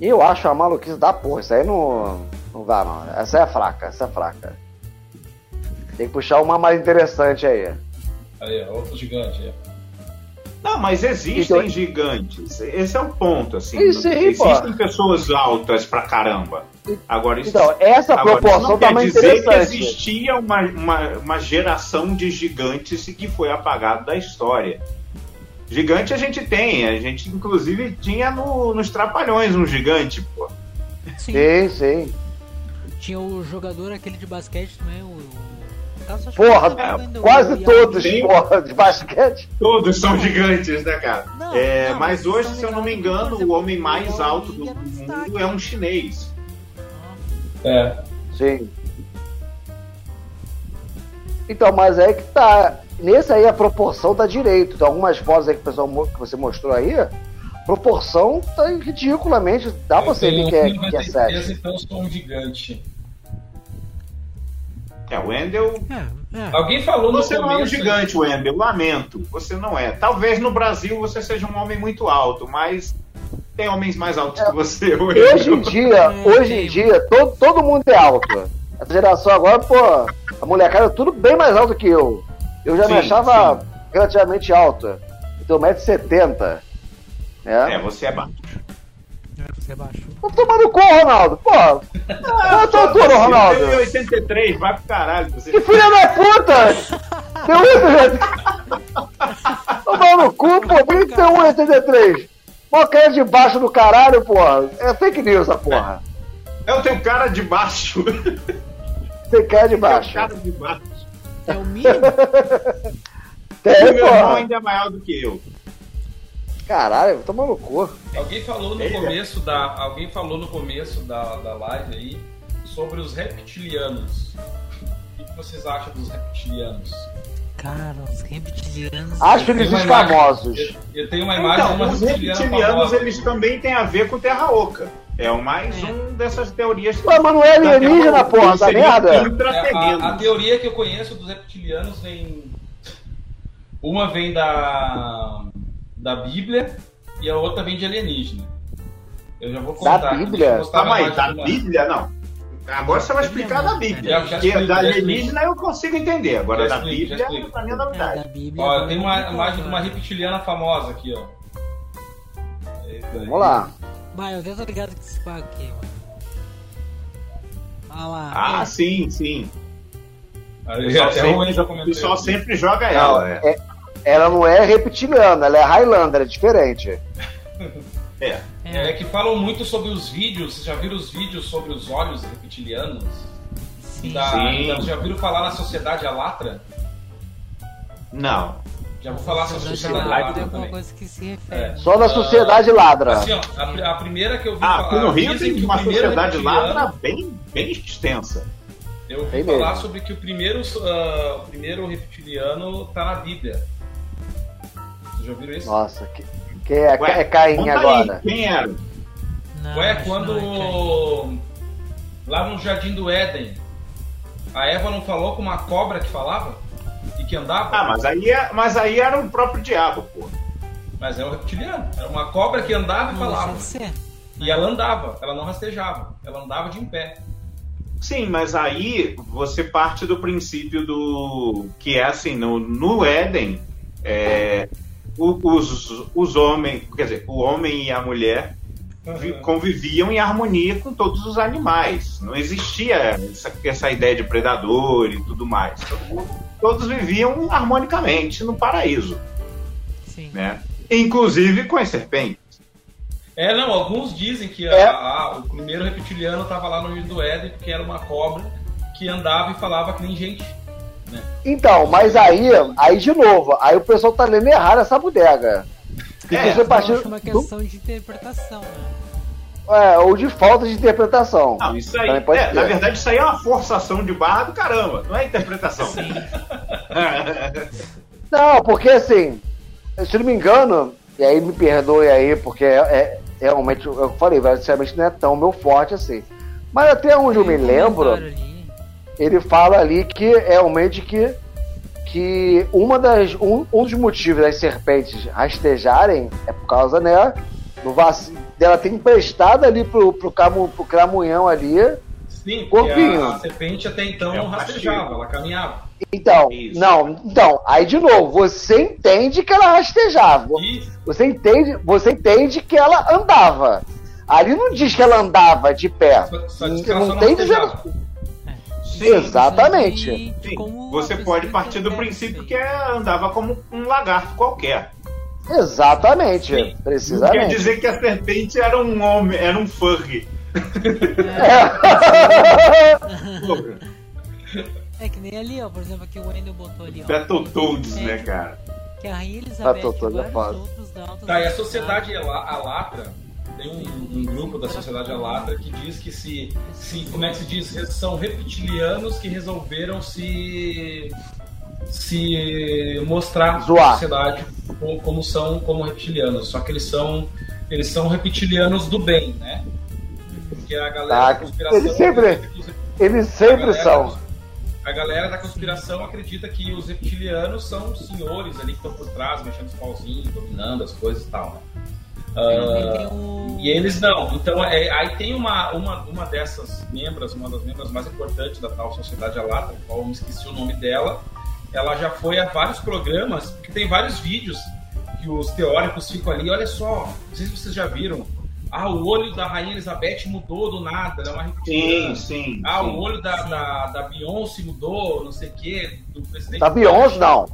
Eu acho a maluquice da porra. Isso aí não, não dá, não. Essa é fraca, essa é fraca. Tem que puxar uma mais interessante aí. Aí, ó, outro gigante. aí. Não, mas existem Então- gente. Esse é o ponto, assim. Isso aí, pô. existem pessoas altas pra caramba. Agora, isso, Então, essa agora, proporção não tá quer mais dizer que existia uma, uma, uma geração de gigantes que foi apagado da história. Gigante a gente tem, a gente inclusive tinha no, nos Trapalhões um gigante, pô. Sim. Sim, sim. Tinha o jogador aquele de basquete também, o. Porra, o quase todos, Tem- porra, de basquete. Todos são gigantes, né, cara? Não, É, não, mas mas hoje, se eu não me engano, exemplo, o homem mais alto do era mundo é um chinês. É. Sim. Então, mas é que tá. Nesse aí a proporção tá direito. Tem algumas fotos aí que, o pessoal, que você mostrou aí. Proporção tá ridiculamente. Dá pra você ver que é, que é 93, sério. então eu sou um gigante. É, o Wendel É, É, Alguém falou no Você não é um começo. gigante. Eu lamento. Você não é. Talvez no Brasil você seja um homem muito alto, mas tem homens mais altos que você, Wember. Hoje em dia, É, hoje em dia, todo, todo mundo é alto. Essa geração agora, pô, a molecada é tudo bem mais alto que eu. Eu já me Sim, achava relativamente alto. Eu tenho 1,70m. É, Né? você é baixo. é, você baixou. Tô tomando cu, Ronaldo. Pô, qual é a tua altura, Ronaldo? 83, vai pro caralho. Você... Que filha da puta! Deu isso, Tomar no cu, pô, por que tem 1,83? Mó cara de baixo do caralho, porra. É fake news essa porra. Eu tenho cara de baixo. Tem cara de Eu tenho baixo. cara de baixo. É o mínimo? E Tem, meu irmão ainda é maior do que eu. Caralho, toma no cu. Alguém falou no é. começo da. Alguém falou no começo da, da live aí sobre os reptilianos. O que vocês acham dos reptilianos? Cara, os reptilianos. Acho eles escamosos. Eu, eu tenho uma imagem de Então, uma os reptilianos, famosa. eles também têm a ver com Terra Oca. É o mais É. um dessas teorias. Ué, mas não é da alienígena, porra, Eles tá merda? É, a, a teoria que eu conheço dos reptilianos vem. Uma vem da. da Bíblia e a outra vem de alienígena. Eu já vou contar. Da Bíblia? Calma aí, da Bíblia não. Agora você vai explicar da Bíblia. Já- já Porque explico, da alienígena eu consigo entender. Agora Já da explico, Bíblia, pra mim é É, da novidade. Bíblia. Ó, tem uma imagem de uma né? reptiliana famosa aqui, ó. Vamos lá. Vai, eu já tô ligado que esse pago aqui, mano. Olha lá. Ah, sim, sim. Até sempre, Wayne já o pessoal sempre joga Não, ela. É. é- ela não é reptiliana, ela é Highlander, é diferente. É. É que falam muito sobre os vídeos. Vocês já viram os vídeos sobre os olhos reptilianos? Sim. Da, Sim. da- já viram falar na sociedade Alatra? Não. Já vou falar sobre a Sociedade é Alatra alguma coisa que se refere. É. Só na sociedade ladra. Assim, ó, a, a primeira que eu vi Ah, falar. aqui no Rio tem uma sociedade lá bem, bem extensa. Eu ouvi Tem falar mesmo. sobre que o primeiro, ah, o primeiro reptiliano tá na Bíblia. Vocês já ouviram isso? Nossa, que, que é, Ué, é Caim conta aí, agora. Quem era? Não, Ué, quando. não é lá no Jardim do Éden, a Eva não falou com uma cobra que falava? E que andava? Ah, mas aí, é- mas aí era o próprio diabo, pô. Mas é um reptiliano. Era uma cobra que andava e Não falava. E ela andava, ela não rastejava. Ela andava de em pé. Sim, mas aí você parte do princípio do que é assim, no, no Éden, é, o- os, os homens, quer dizer, o homem e a mulher vi- conviviam em harmonia com todos os animais. Não existia essa, essa ideia de predador e tudo mais. Todo mundo- todos viviam harmonicamente no paraíso, Sim. né? Inclusive com as serpentes. É, não, alguns dizem que a- É. a- o primeiro reptiliano estava lá no Rio do Éden porque era uma cobra que andava e falava que nem gente. Então, mas aí, aí de novo, aí o pessoal tá lendo errado essa bodega. Tem que É, ser uma questão de interpretação, né? é, ou de falta de interpretação. Não, isso aí, é, na verdade, isso aí é uma forçação de barra do caramba, não é interpretação. Sim. Não, porque assim, se não me engano, e aí me perdoe aí, porque é, é- realmente, eu falei, sinceramente não é tão meu forte assim. Mas até onde eu me lembro, ele fala ali que realmente que, que uma das, um, um dos motivos das serpentes rastejarem é por causa, né, do vac... dela ter emprestado ali pro, pro, camu, pro cramunhão ali. Sim, porque Corpinho. a, a serpente até então É não rastejava, castigo. ela caminhava. Então, Isso. não, então, aí de novo, você entende que ela rastejava. E Você entende, você entende que ela andava. Ali não diz que ela andava de pé. só, só diz que ela Não só não tem rastejava. Sim, Exatamente. Sim. Você pode partir do princípio que é- andava como um lagarto qualquer. Exatamente. Sim. Não quer Precisamente. dizer que a serpente era um homem, era um furry. É que nem ali, ó, por exemplo, aqui o Wendel botou ali, ó. Battletoads, É, né, cara? Que a Rainha Elizabeth e é vários outros da alta Tá, e a sociedade Ala- Alatra, tem um, um grupo da sociedade Alatra que diz que se, se, como é que se diz, são reptilianos que resolveram se se mostrar Zoar. à sociedade como, como são como reptilianos, só que eles são eles são reptilianos do bem, né? Porque a galera Tá, da conspiração eles sempre- acredita que os- Eles sempre são. a galera da conspiração acredita que os reptilianos são senhores ali que estão por trás, mexendo os pauzinhos, dominando as coisas e tal. né? Um- e eles não. Então, é, aí tem uma, uma, uma dessas membros, uma das membros mais importantes da tal Sociedade Alatra, qual eu me esqueci o nome dela. Ela já foi a vários programas, porque tem vários vídeos que os teóricos ficam ali. Olha só, não sei se vocês já viram. Ah, o olho da Rainha Elizabeth mudou do nada, é uma. Sim, sim. Ah, sim. o olho da, da, da Beyoncé mudou, não sei o quê, do presidente. Da Beyoncé, não.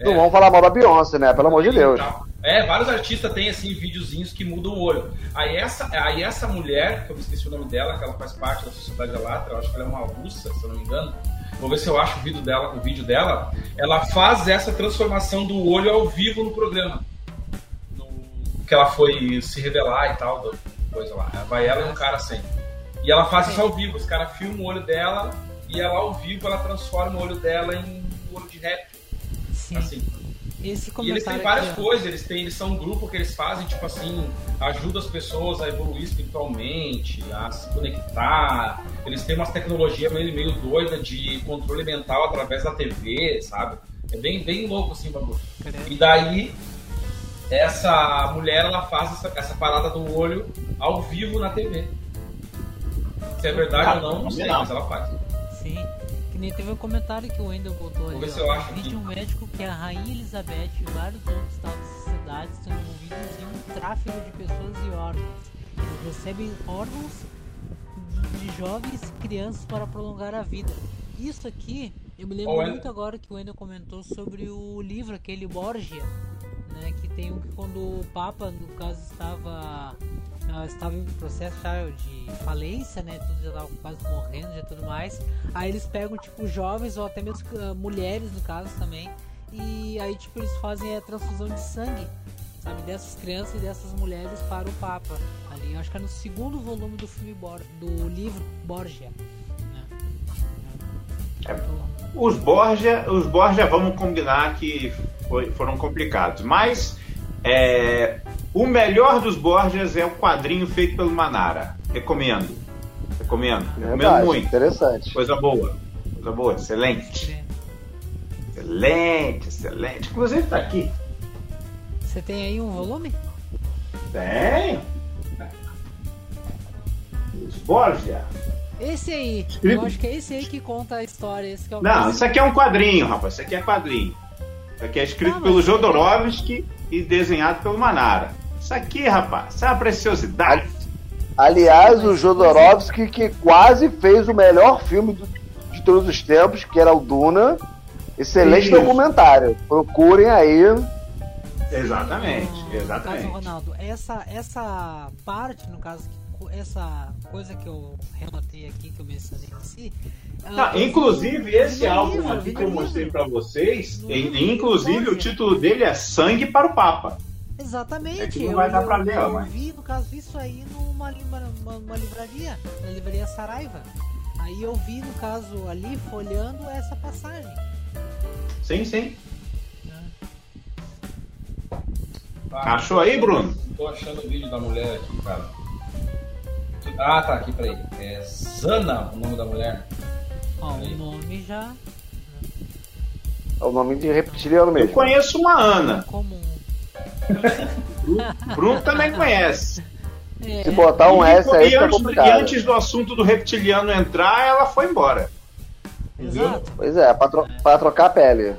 É. Não vamos falar mal da Beyoncé, né? Pelo amor de Deus. Tal. É, vários artistas têm assim videozinhos que mudam o olho. Aí essa, aí essa mulher, que eu me esqueci o nome dela, que ela faz parte da Sociedade Alatra, eu acho que ela é uma russa, se eu não me engano. Vou ver se eu acho o vídeo dela, o vídeo dela. Ela faz essa transformação do olho ao vivo no programa. No, que ela foi se revelar e tal, coisa lá. Vai ela e um cara assim. E ela faz isso ao vivo. Os caras filmam o olho dela e ela ao vivo ela transforma o olho dela em um olho de réptil. Sim. Assim. Esse E eles têm várias aqui, coisas, eles, têm, eles são um grupo que eles fazem, tipo assim, ajuda as pessoas a evoluir espiritualmente, a se conectar. Eles têm umas tecnologias meio, meio doida de controle mental através da TV, sabe? É bem, bem louco assim o bagulho. E daí, essa mulher, ela faz essa, essa parada do olho ao vivo na TV. Se é verdade ou não, não sei, mas ela faz. Que nem teve um comentário que o Wendel botou ali. ver se ó. eu acho aqui. um médico que a Rainha Elizabeth e vários outros estados e cidades estão envolvidos em um tráfico de pessoas e órgãos. Eles recebem órgãos de, jovens e crianças para prolongar a vida. Isso aqui, eu me lembro Wendel. muito agora que o Wendel comentou sobre o livro, aquele Borgia, né, que tem um que quando o Papa, no caso, estava ah, estava em processo de falência, né, tudo já estava quase morrendo, já tudo mais. Aí eles pegam tipo jovens ou até mesmo ah, mulheres no caso também, e aí tipo eles fazem a transfusão de sangue, sabe, dessas crianças e dessas mulheres para o Papa. Ali, acho que é no segundo volume do filme Bor do livro Borgia. Né? É. Os Borgia, os Borgia, vamos combinar que foi- foram complicados. Mas é, o melhor dos Borgias é o quadrinho feito pelo Manara. Recomendo. Recomendo. Recomendo Verdade, muito. interessante. Coisa boa. Coisa boa. Excelente. Excelente, excelente. Inclusive tá aqui. Você tem aí um volume? Tem. Os Borgia. Esse aí, eu acho que é esse aí que conta a história. Esse que é o Não, isso aqui é um quadrinho, rapaz. Isso aqui é quadrinho. Isso aqui é escrito Ah, mas- pelo Jodorowsky e desenhado pelo Manara. Isso aqui, rapaz, isso é uma preciosidade. Aliás, o Jodorowsky que quase fez o melhor filme do- de todos os tempos, que era o Duna. Excelente Isso. documentário. Procurem aí. Exatamente, No caso, exatamente. Ronaldo, essa, essa parte, no caso, que- essa coisa que eu relatei aqui, que eu mencionei em si. Não, ah, inclusive, esse no álbum livro, aqui que eu mostrei pra vocês, e- livro, inclusive o título dele é Sangue para o Papa. Exatamente. É que não eu, vai dar pra eu- ler, eu mas- vi, no caso, isso aí numa uma, uma livraria, na livraria Saraiva. Aí eu vi, no caso, ali, folhando essa passagem. Sim, sim. Tá, Achou aí, Bruno? Tô achando o vídeo da mulher aqui, cara. Ah, tá, aqui, peraí. É Zana o nome da mulher. Ó, o nome já É o nome de reptiliano Eu mesmo. conheço uma Ana. comum. Bruno também conhece. É, Se botar um e, S aí, e antes, e complicado. antes do assunto do reptiliano entrar, ela foi embora. exato. Pois é, pra, tro- pra trocar a pele.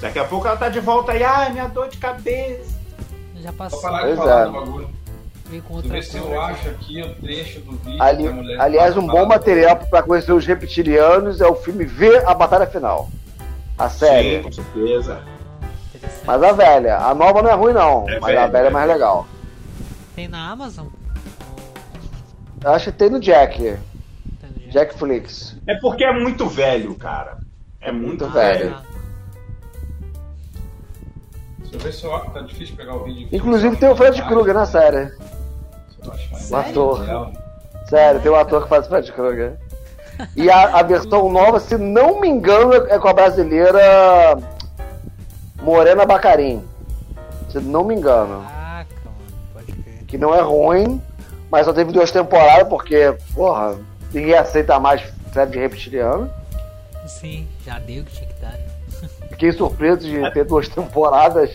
Daqui a pouco ela tá de volta aí. Ai, minha dor de cabeça. Já Vou passou. parar de Pois falar é. Veio com outra se eu acho aqui o trecho do vídeo Ali- aliás, fala- um bom material pra conhecer os reptilianos é o filme Ver a Batalha Final. A série. Sim, com certeza. Mas a velha. A nova não é ruim, não. É mas velha, a velha é é mais legal. Tem na Amazon? Eu acho que tem no Jack. Tem no. Jack Flix. É porque é muito velho, cara. É muito, Muito velho. Ah, Deixa eu ver se eu tá difícil pegar o vídeo. Inclusive tem o Fred Krueger na série. Se eu acho mais O ator. legal. Sério, tem um ator que faz Fred Krueger. E a, a versão nova, se não me engano, é com a brasileira Morena Bacarim. Se não me engano. Caraca, mano. Pode crer. Que não é ruim, mas só teve duas temporadas porque, porra, ninguém aceita mais série de reptiliano. Sim, já deu o que tinha que dar. né? Fiquei surpreso de ter duas temporadas.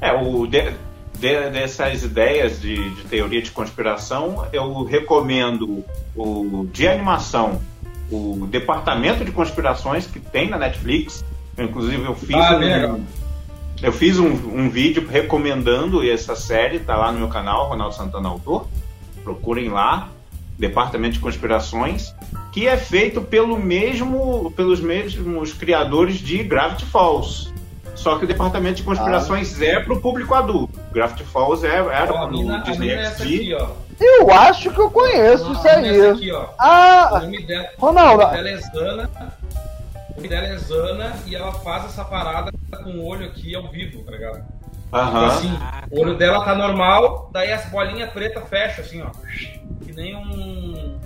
É, o de- de- dessas ideias de, de teoria de conspiração, eu recomendo o de animação, o Departamento de Conspirações que tem na Netflix. Inclusive eu fiz Ah, um, eu fiz um, um vídeo recomendando essa série, tá lá no meu canal, Ronaldo Santana Autor. Procurem lá, Departamento de Conspirações, que é feito pelo mesmo, pelos mesmos criadores de Gravity Falls. Só que o Departamento de Conspirações é pro público adulto. Gravity Falls é, era a pro mina, a Disney mina é aqui, ó. Eu acho que eu conheço isso A mina é essa aí. aqui, ó. O Ah, nome dela, Ronaldo. o nome dela é Zana. O nome dela é Zana e ela faz essa parada com o olho aqui ao vivo, tá ligado? Tipo Aham. assim, o olho dela tá normal, daí as bolinhas pretas fecham, assim, ó. Que nem um.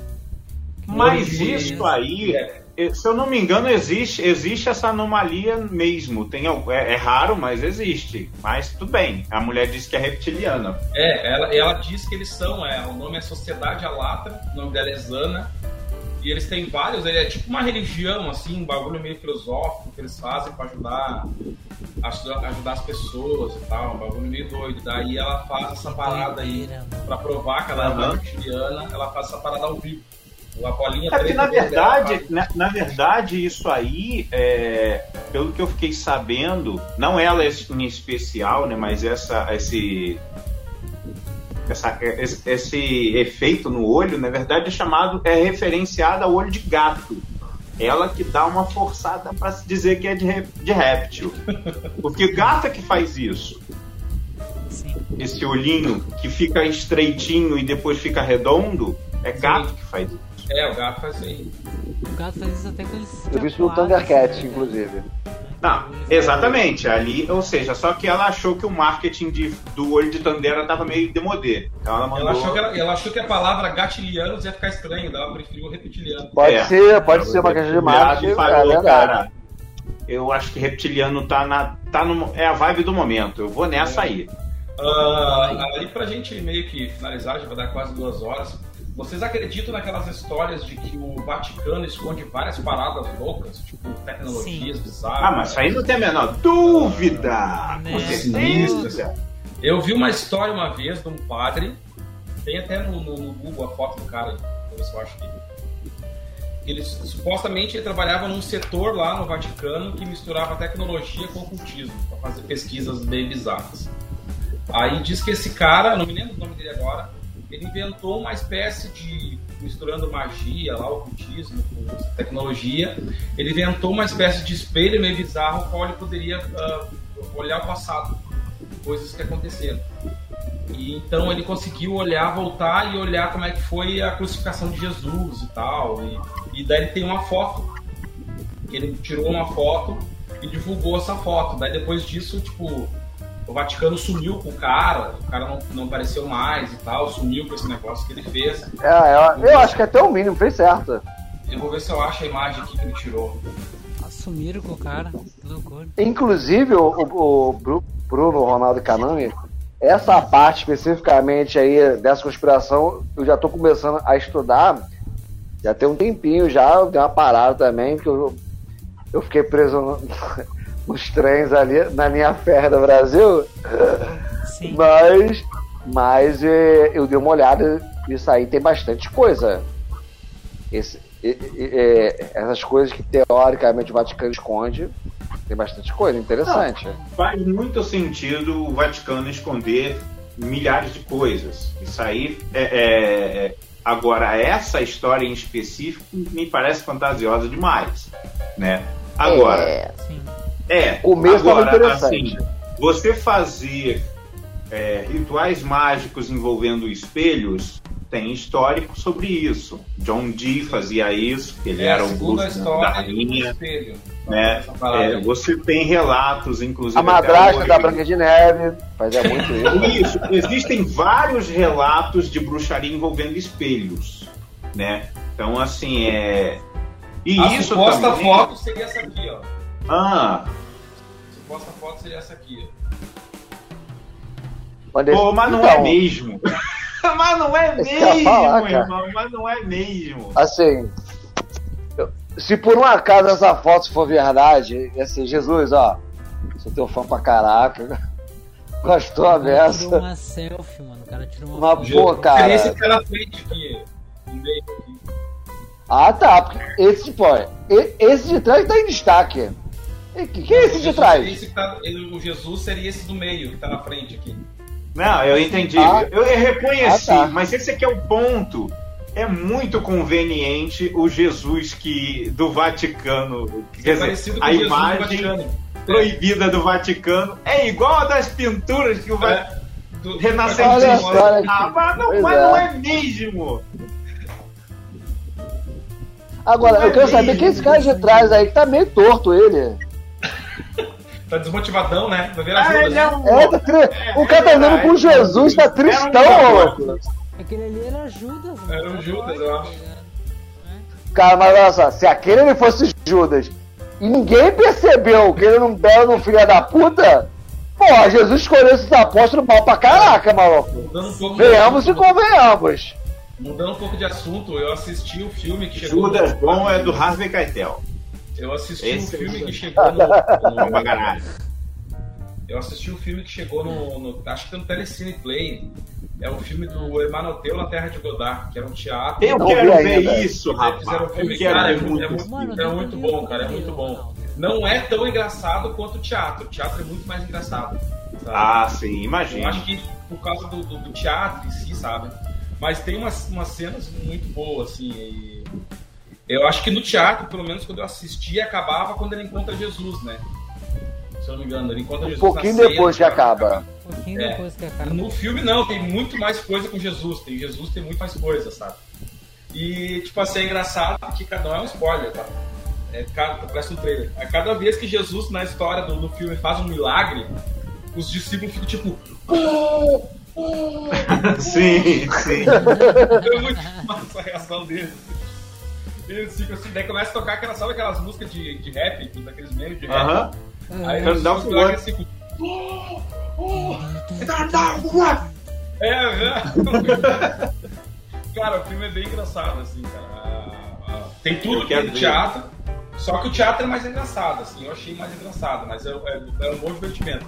Mas isso aí, É, se eu não me engano, existe, existe essa anomalia mesmo. Tem, é, é raro, mas existe. Mas tudo bem. A mulher disse que é reptiliana. É, ela, ela diz que eles são, é, o nome é Sociedade Alatra, o nome dela é Zana. E eles têm vários, ele é tipo uma religião, assim, um bagulho meio filosófico que eles fazem pra ajudar, ajudar, ajudar as pessoas e tal, um bagulho meio doido. Daí ela faz essa parada aí, pra provar que ela é Aham. reptiliana, ela faz essa parada ao vivo. A bolinha É porque, preta na verdade, na, na verdade, isso aí, é, pelo que eu fiquei sabendo, não ela em especial, né, mas essa, esse, essa- esse, esse efeito no olho, na verdade, é chamado, é referenciado ao olho de gato. Ela que dá uma forçada para se dizer que é de, de réptil. Porque gato é que faz isso. Sim. Esse olhinho que fica estreitinho e depois fica redondo, é gato que faz isso. É, o gato faz isso aí. O gato faz isso até quando ele se Eu vi isso no acuado, Thundercats, assim, inclusive. né? Não, exatamente. Ali, ou seja, só que ela achou que o marketing de- do olho de Tandera tava meio demodê. Então ela mandou. Ela achou, que ela, ela achou que a palavra gatilianos ia ficar estranho, ela preferiu reptiliano. Pode É. ser, pode ser uma questão de marketing. É falou, verdade. cara. Eu acho que reptiliano tá na. Tá no, é a vibe do momento. Eu vou nessa aí. Ah, ali pra gente meio que finalizar, já vai dar quase duas horas. Vocês acreditam naquelas histórias de que o Vaticano esconde várias paradas loucas, tipo tecnologias bizarras? Ah, mas isso aí não tem a menor dúvida! Né? Com Sinistras. certeza. Eu vi uma história uma vez de um padre, tem até no, no- no Google a foto do cara, pra ver se eu acho que. Ele supostamente ele trabalhava num setor lá no Vaticano que misturava tecnologia com ocultismo, para fazer pesquisas bem bizarras. Aí diz que esse cara, não me lembro o nome dele agora, ele inventou uma espécie de misturando magia, lá, ocultismo com tecnologia. Ele inventou uma espécie de espelho meio bizarro, qual ele poderia ah, olhar o passado, coisas que aconteceram. E então ele conseguiu olhar, voltar e olhar como é que foi a crucificação de Jesus e tal. E, e daí ele tem uma foto. Ele tirou uma foto e divulgou essa foto. Daí depois disso, tipo, o Vaticano sumiu com o cara, o cara não, não apareceu mais e tal, sumiu com esse negócio que ele fez. É, eu, eu acho que até o mínimo fez certo. Eu vou ver se eu acho a imagem aqui que ele tirou. Assumiram com o cara. Que loucura. Inclusive, o, o- o Bru- Bruno Ronaldo Canami, essa parte especificamente aí dessa conspiração, eu já tô começando a estudar. Já tem um tempinho já, eu dei uma parada também, porque eu, eu fiquei preso no- nos trens ali na linha férrea do Brasil. Sim. Mas, mas é, eu dei uma olhada, isso aí tem bastante coisa. Esse- e- e- é, essas coisas que teoricamente o Vaticano esconde, tem bastante coisa interessante. Faz muito sentido o Vaticano esconder milhares de coisas. Isso aí é, é- é- Agora, essa história em específico me parece fantasiosa demais. Né? Agora, É, Sim. É, Começo tava agora, interessante. assim, você fazer é, rituais mágicos envolvendo espelhos tem histórico sobre isso. John Dee fazia isso, ele É era o segunda Bruce da história do rainha. espelho. Né? É, você tem relatos, inclusive. a madrasta da. Branca de Neve fazia muito isso. Isso, existem vários relatos de bruxaria envolvendo espelhos, né? Então, assim, é... E A isso suposta também... foto seria essa aqui, ó. Ah, A suposta foto seria essa aqui. esse- pô, mas não Então, é mesmo. mas não é ia mesmo, falar, cara. irmão. Mas não é mesmo. Assim, eu- se por um acaso essa foto for verdade, assim, Jesus, ó, sou teu fã pra caraca. Gostou a cara tirou beça. uma selfie, mano. O cara tirou uma Uma foto. Pô, cara. Seria esse na frente aqui. no meio aqui. Ah, tá. Porque esse, tipo, e- esse de trás tá em destaque. E que- Quem é esse de Jesus trás? seria esse que tá- ele- o Jesus seria esse do meio, que tá na frente aqui. Não, eu entendi. Ah. eu, eu reconheci, Ah, tá. mas esse aqui é o ponto. É muito conveniente o Jesus que do Vaticano, quer dizer, com a Jesus imagem proibida do Vaticano é igual a das pinturas que o É, do- renascentista. Ah, mas, não, mas é. não é mesmo. Agora, eu quero saber quem é esse cara de trás aí, que tá meio torto ele. Tá desmotivadão, né? Vai ver a Ah, Judas. ele é um- É, tá tri... o cara tá andando com Jesus, tá tristão, um maluco. Aquele ali era Judas, mano. Era o Judas, eu acho. Cara, mas olha só, se aquele ele fosse Judas e ninguém percebeu que ele era um belo filho da puta, pô, Jesus escolheu esses apóstolos mal pra caraca, maluco. Um Venhamos e convenhamos. Mudando um pouco de assunto, eu assisti o filme que chegou. Judas bom é do Harvey Keitel. Eu assisti Esse o filme é que chegou no. No eu assisti o filme que chegou no, no- Acho que tá no Telecine Play. É o filme do Emanoteu na Terra de Godard, que era um teatro. Eu Não quero ver ainda. isso, Fizeram um rapaz. filme, Eu quero cara, é muito, é muito. Mano, é muito bom, cara, é muito bom. Não é tão engraçado quanto o teatro. O teatro é muito mais engraçado. sabe? Ah, sim, Eu imagina. acho que por causa do, do- do teatro em si, sabe? Mas tem umas, umas cenas muito boas, assim. e Eu acho que no teatro, pelo menos quando eu assisti, acabava quando ele encontra Jesus, né? Se eu não me engano, ele encontra Um Jesus. pouquinho na ceia, depois que né? acaba. Um pouquinho É. depois que acaba. No filme não, tem muito mais coisa com Jesus. Tem Jesus, tem muito mais coisa, sabe? E, tipo assim, é engraçado que cada um é um spoiler, tá? É, cada, parece um trailer. A cada vez que Jesus, na história do, do filme, faz um milagre, os discípulos ficam tipo. Sim, sim. É muito massa a reação deles. Eles ficam assim, daí começa a tocar aquela, sabe aquelas músicas de, de rap, daqueles memes de rap. Aham. Aí Turn os down discípulos for largam what? assim, com- É, aham. Cara, o filme é bem engraçado, assim, cara. Tem tudo que no ver. teatro, só que o teatro é mais engraçado, assim. Eu achei mais engraçado, mas é, é, é um bom divertimento.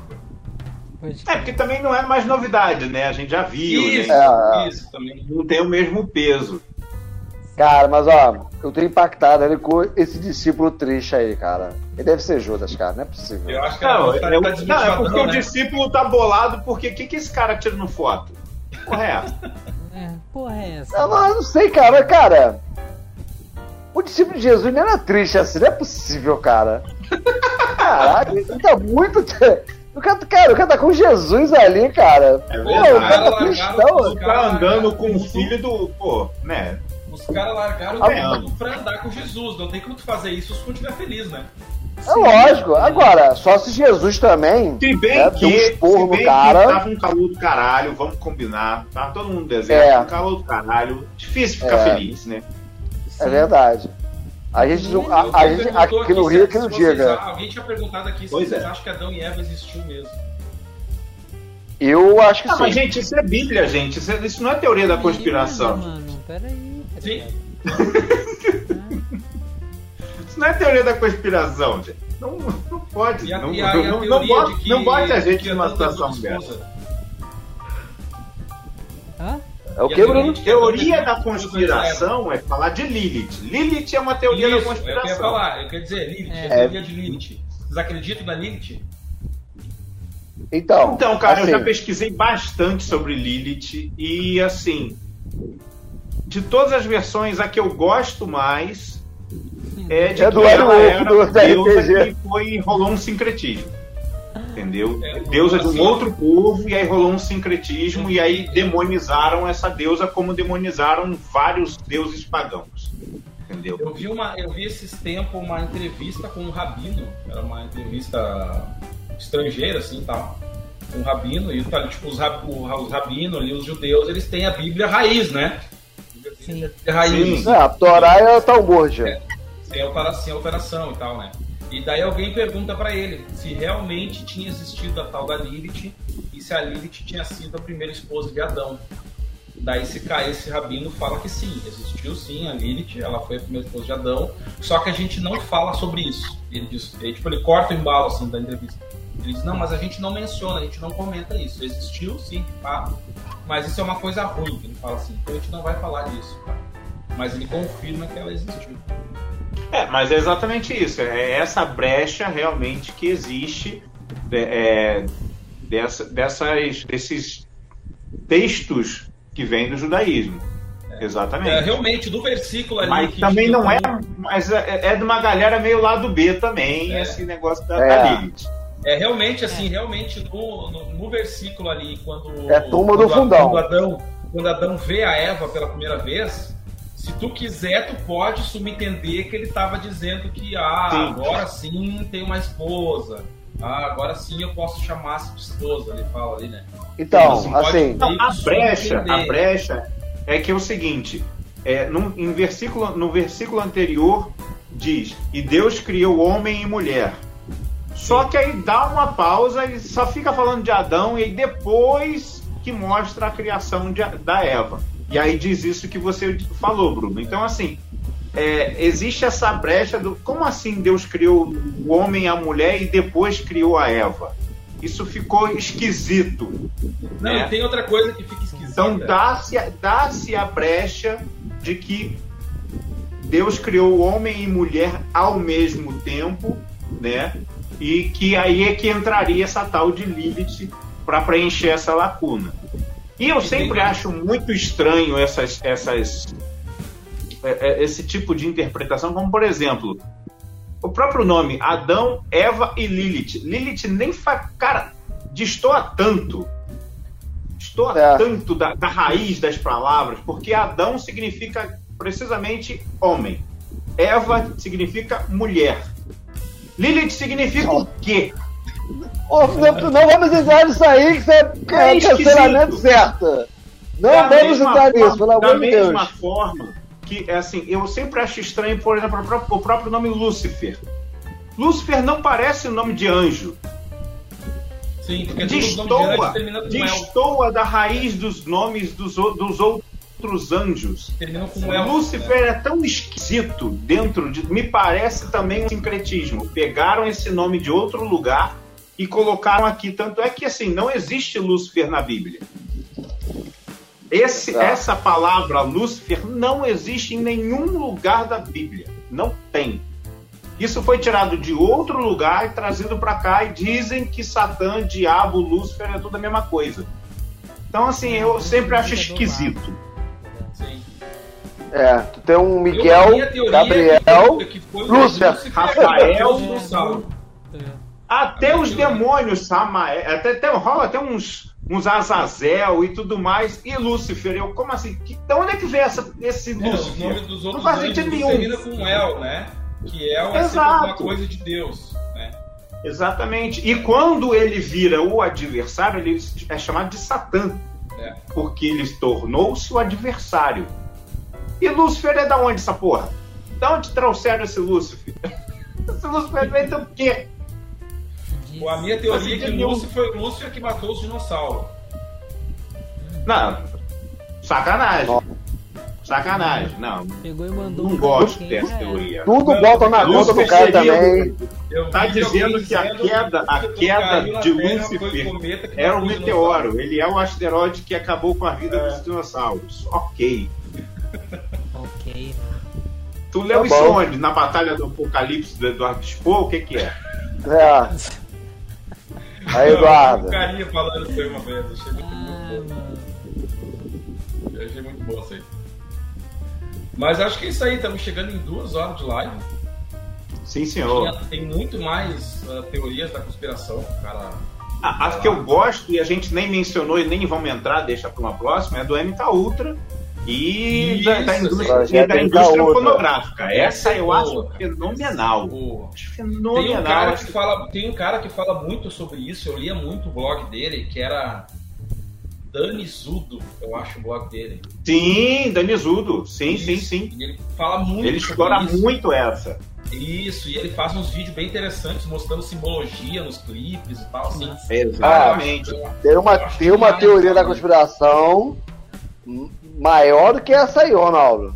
Pode É, porque também não é mais novidade, né? A gente já viu, Isso, né? É, é. isso também. Não tem o mesmo peso. Cara, mas ó, eu tô impactado ali com esse discípulo triste aí, cara. Ele deve ser Judas, cara, não é possível. Eu acho que Não, ela é, tá, o- tá não, é porque o né? discípulo tá bolado porque o que, que esse cara tira no foto? Correto. É, porra é essa? Eu não, eu não sei, cara, cara. O discípulo de Jesus não era triste assim, não é possível, cara. Caraca, ele tá muito. O cara, cara, o cara tá com Jesus ali, cara. É Pô, verdade. o cara tá cristão. os Tá andando com o filho do. Pô, né? Os caras largaram Ah, tudo pra andar com Jesus. Não tem como tu fazer isso se tu não estiver feliz, né? É lógico. Agora, só se Jesus também. Se bem É, que. um se no bem cara. que tava um calor do caralho, vamos combinar. Tava todo mundo no deserto, É. um calor do caralho. Difícil ficar É. feliz, né? É verdade. A gente, não- a, a gente aqui no Rio que não vocês- diga. Alguém tinha perguntado aqui se Pois vocês é. acham que Adão e Eva existiu mesmo. Eu acho que Ah, mas sim. gente, isso é Bíblia, gente. Isso, é- isso não é teoria da conspiração. Mano, peraí. Tá Sim. ligado? Isso não é teoria da conspiração, gente. Não, não pode. A, não, a, não, não, bote, que, não bote a gente numa situação dessa. Hã? É o que, Bruno? teoria da conspiração é falar de Lilith. Lilith é uma teoria Isso, da é o que eu ia conspiração. falar. Eu queria dizer, Lilith, É. a teoria de Lilith. Vocês acreditam na Lilith? Então, Então, cara, assim, eu já pesquisei bastante sobre Lilith e, assim, de todas as versões, a que eu gosto mais é de É que do ela era do uma deusa RPG. que foi, rolou um sincretismo. Entendeu? É, deusa de um assim, outro povo e aí rolou um sincretismo e aí demonizaram essa deusa como demonizaram vários deuses pagãos. Entendeu? Eu vi, uma, eu vi esses tempos uma entrevista com um rabino, era uma entrevista estrangeira, assim, tal. Um rabino, e tá, tipo, os, rab, os rabinos ali, os judeus, eles têm a Bíblia raiz, né? Sim. A raiz, Sim. é, a Torá é o Talmud. sem alteração, sem alteração e tal, né? E daí alguém pergunta pra ele se realmente tinha existido a tal da Lilith e se a Lilith tinha sido a primeira esposa de Adão. Daí esse, ca- esse rabino fala que sim, existiu sim a Lilith, ela foi a primeira esposa de Adão, só que a gente não fala sobre isso. Ele diz, ele, tipo, ele corta o embalo assim da entrevista. Ele diz, não, mas a gente não menciona, a gente não comenta isso. Existiu sim, de fato, mas isso é uma coisa ruim, ele fala assim, então a gente não vai falar disso. tá? Mas ele confirma que ela existiu. É, mas é exatamente isso. É essa brecha realmente que existe é, é, dessa, dessas, desses textos que vêm do judaísmo. Exatamente. É, realmente, do versículo ali. Mas que também não é, mas é, é de uma galera meio lado B também, É. esse negócio da, É. da Lilith. É realmente assim, realmente no, no, no versículo ali, quando. É turma do fundão. Quando Adão, quando Adão vê a Eva pela primeira vez, se tu quiser, tu pode subentender que ele estava dizendo que ah, Sim. agora sim tem uma esposa. Ah, agora sim eu posso chamar-se de esposa, ele fala ali, né? Então, pode- assim, Não, a brecha, a brecha é que é o seguinte, é, num- em versículo, no versículo anterior diz, e Deus criou homem e mulher. Só que aí dá uma pausa e só fica falando de Adão e aí depois que mostra a criação de- da Eva. E aí diz isso que você falou, Bruno. Então, assim, é, existe essa brecha do como assim Deus criou o homem e a mulher e depois criou a Eva? Isso ficou esquisito. Não, É. e tem outra coisa que fica esquisita. Então dá-se dá-se a brecha de que Deus criou homem e mulher ao mesmo tempo, né? E que aí é que entraria essa tal de Lilith para preencher essa lacuna. E eu sempre acho muito estranho essas, essas, é, é, esse tipo de interpretação, como por exemplo, o próprio nome Adão, Eva e Lilith. Lilith nem faz. Cara, destoa tanto. Destoa É. tanto da, da raiz das palavras, porque Adão significa precisamente homem. Eva significa mulher. Lilith significa o quê? ô, não vamos entrar nisso aí, que você é É cancelamento esquisito. certo. Não Da vamos entrar nisso, pelo Da amor de Deus. mesma forma que, é assim, eu sempre acho estranho, por exemplo, o próprio, nome Lúcifer. Lúcifer não parece o nome de anjo. Sim, porque anjos Destoa, destoa da raiz dos nomes dos, dos outros anjos. Lúcifer é tão esquisito dentro de. Me parece também um sincretismo. Pegaram esse nome de outro lugar e colocaram aqui. Tanto é que assim, não existe Lúcifer na Bíblia. Esse, Tá. Essa palavra Lúcifer não existe em nenhum lugar da Bíblia. Não tem. Isso foi tirado de outro lugar e trazido para cá e dizem que Satã, Diabo, Lúcifer é tudo a mesma coisa. Então, assim, eu sempre acho esquisito. Sim. É, tu tem um Miguel, Gabriel, é Lúcifer, Rafael, é dinossauro. Até os demônios, Samael, até, até rola até uns, uns Azazel e tudo mais, e Lúcifer. Eu, como assim? Que, de onde é que vem essa, esse É, Lúcifer? dos outros faz sentido nenhum. termina com El, né? Que El é alguma coisa de Deus, né? Exatamente. E quando ele vira o adversário, ele é chamado de Satã. É. Porque ele tornou-se o adversário. E Lúcifer é da onde essa porra? Da onde trouxeram esse Lúcifer? esse Lúcifer vem do quê? A minha teoria é que nenhum. Lúcifer foi o Lúcifer que matou os dinossauros. Não, sacanagem. Sacanagem. Não, Pegou e mandou não um gosto quem dessa é. teoria. tudo Não, bota na conta do cara também. Eu Tá dizendo que a queda- a que queda de Lúcifer Era um meteoro, ele é o asteroide que acabou com a vida É. dos dinossauros. Ok. Ok. Tu leu Tá onde? Na Batalha do Apocalipse do Eduardo Spoh? O que que é? É. Aí, Eduardo. Um carinha falando isso aí uma vez. Achei muito, Ah, muito bom. Eu achei muito bom isso aí. Mas acho que é isso aí, estamos chegando em duas horas de live. Sim, senhor. Tem, muito mais ah, teorias da conspiração, cara. Ah, as que eu gosto e a gente nem mencionou e nem vamos entrar, deixa para uma próxima, é do MK Ultra e Isso, da, da indústria, e da indústria Ultra. fonográfica. Essa eu Boa, acho fenomenal. Pô, Acho Tem um, fenomenal. cara que fala, tem um cara que fala muito sobre isso, eu lia muito o blog dele, que era Dani Zudo, eu acho o blog dele. Sim, Danizudo. Sim, sim, Isso. sim. E ele fala muito Ele explora isso. muito essa. Isso, e ele faz uns vídeos bem interessantes mostrando simbologia nos clipes e tal, assim. Exatamente. Eu- Tem uma, tem uma teoria da conspiração maior do que essa aí, Ronaldo.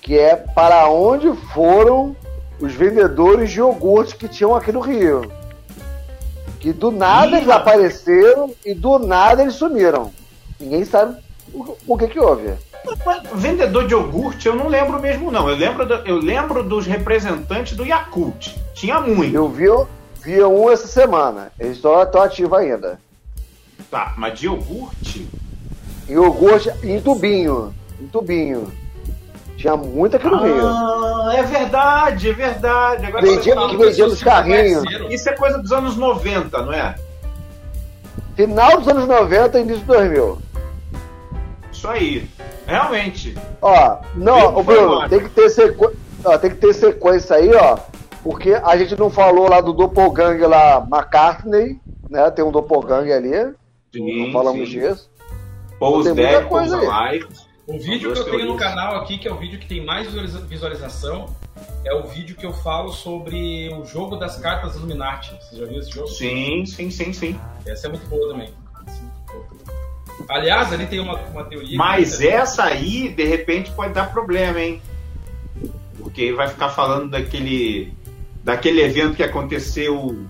Que é para onde foram os vendedores de iogurte que tinham aqui no Rio. Que do nada eles apareceram e do nada eles sumiram. Ninguém sabe o, o que que houve. Vendedor de iogurte, eu não lembro mesmo, não. Eu lembro, do- eu lembro dos representantes do Yakult. Tinha muito. Eu vi, vi um essa semana. Eles estão ativos ainda. Tá, mas de iogurte? Iogurte em tubinho. Em tubinho. Tinha muito aqui no Rio. Ah, é verdade, é verdade. Agora Vendia- que vendia nos carrinhos. Isso é coisa dos anos 90, não é? Final dos anos 90 e início dos 2000. Isso aí. Realmente. Ó, não, ô Bruno, tem que ter sequência. tem que ter sequência aí, ó. Porque a gente não falou lá do Doppelganger lá, McCartney, né? Tem um Doppelganger ali. Sim, não falamos sim. disso. Pose Tem muita Dead, coisa Pose aí. O vídeo que eu tenho no canal aqui, que é o vídeo que tem mais visualiza- visualização, é o vídeo que eu falo sobre o jogo das cartas Illuminati. Você já viu esse jogo? Sim, sim, sim, sim. Essa é muito boa também. Aliás, ali tem uma, uma teoria. Mas que- essa aí, de repente, pode dar problema, hein? Porque vai ficar falando daquele, daquele evento que aconteceu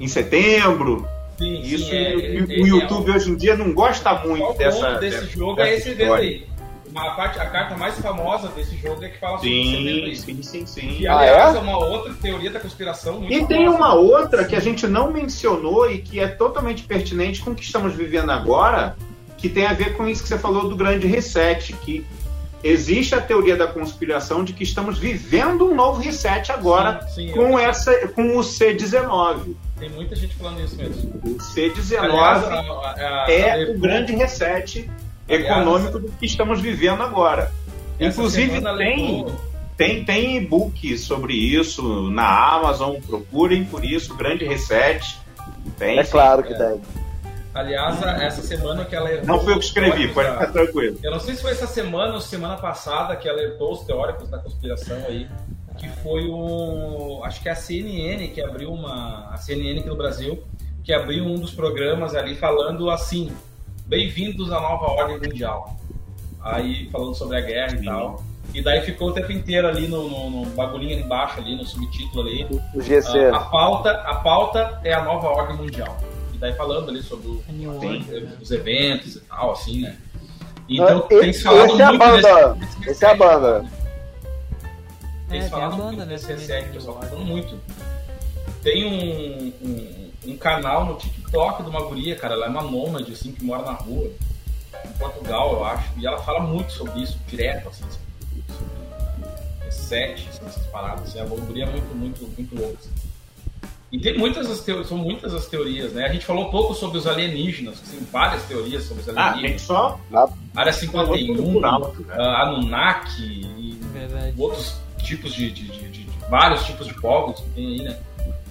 em setembro. Sim, sim, Isso é- e- é- o é- YouTube hoje em dia não gosta muito o dessa. desse dessa- jogo dessa é esse evento aí. Uma parte, a carta mais famosa desse jogo é que fala sobre Sim, sim, sim, sim. Que, Ah, aliás, é? é? uma outra teoria da conspiração muito E tem famosa. uma outra que a gente não mencionou e que é totalmente pertinente com o que estamos vivendo agora, que tem a ver com isso que você falou do grande reset, que existe a teoria da conspiração de que estamos vivendo um novo reset agora Sim, sim, com essa com o C19. Tem muita gente falando isso mesmo. O C19 Aliás, a- a- a- é a- o grande reset econômico do que estamos vivendo agora. essa Inclusive tem tem, tem e-book sobre isso na Amazon, procurem por isso, Grande Reset. Tem, É claro que é. tem. Aliás, a- essa semana que ela Não fui eu que escrevi, pode da- ficar tranquilo. Eu não sei se foi essa semana ou semana passada que alertou os teóricos da conspiração aí, que foi o. Acho que é a CNN que abriu uma. A CNN aqui no Brasil, que abriu um dos programas ali falando assim: bem-vindos à nova ordem mundial. Aí falando sobre a guerra e Sim. tal. E daí ficou o tempo inteiro ali no, no, no bagulhinho ali embaixo, ali no subtítulo ali. O GC. A, a pauta, a pauta é a nova ordem mundial. E daí falando ali sobre o- A New tem, Order. os eventos e tal, assim, né? Então Ah, tem se falado esse é a muito banda. nesse- nesse Esse é a banda. né? É, Tem se tem a banda, muito né, nesse né, o pessoal do tá falando muito. Tem um, um, um canal no TikTok de uma guria, cara, ela é uma nômade, assim, que mora na rua, em Portugal, eu acho, e ela fala muito sobre isso, direto, assim, sobre reset, assim, essas paradas, assim, é uma guria muito, muito, muito louca, assim. E tem muitas as teorias, são muitas as teorias, né? A gente falou pouco sobre os alienígenas, tem várias teorias sobre os Ah, tem alienígenas. só Área tudo 51, por alto, né? ah, Anunnaki e Verdade. outros tipos de, de- de- de- de- vários tipos de povos que tem aí, né?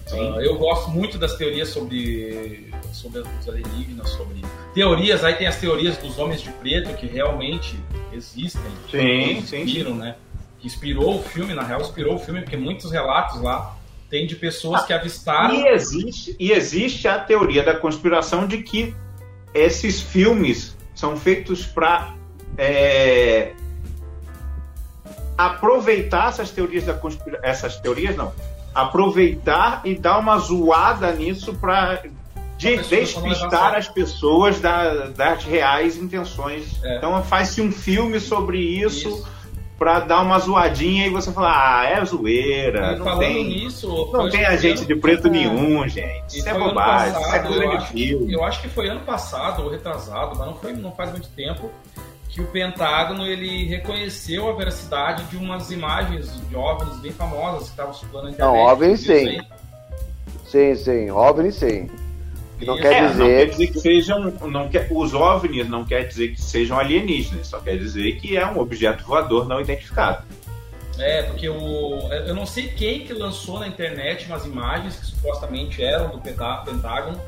Sim. Ah, eu gosto muito das teorias sobre sobre os alienígenas, sobre teorias. Aí tem as teorias dos homens de preto que realmente existem, Sim, que sim, inspiram, né? Que inspirou o filme, na real, inspirou o filme porque muitos relatos lá tem de pessoas que avistaram. E existe, e existe a teoria da conspiração de que esses filmes são feitos para aproveitar essas teorias da conspiração. Essas teorias não. Aproveitar e dar uma zoada nisso para de despistar as pessoas da- das reais intenções. É. Então faz-se um filme sobre isso, Isso. para dar uma zoadinha e você falar, ah, é zoeira, E não tem, nisso, não tem agente ano- de preto nenhum, gente. E Isso é bobagem, isso é passado, coisa de acho, filme. eu acho que foi ano passado ou retrasado, mas não foi, não faz muito tempo, que o Pentágono ele reconheceu a veracidade de umas imagens de OVNIs bem famosas que estavam circulando na internet. Não, OVNI sim. Sim, sim. OVNI sim. Que não Isso. quer É, não dizer quer dizer que sejam. Não quer, os OVNIs não quer dizer que sejam alienígenas, só quer dizer que é um objeto voador não identificado. É, porque o, eu não sei quem que lançou na internet umas imagens que supostamente eram do Pentágono,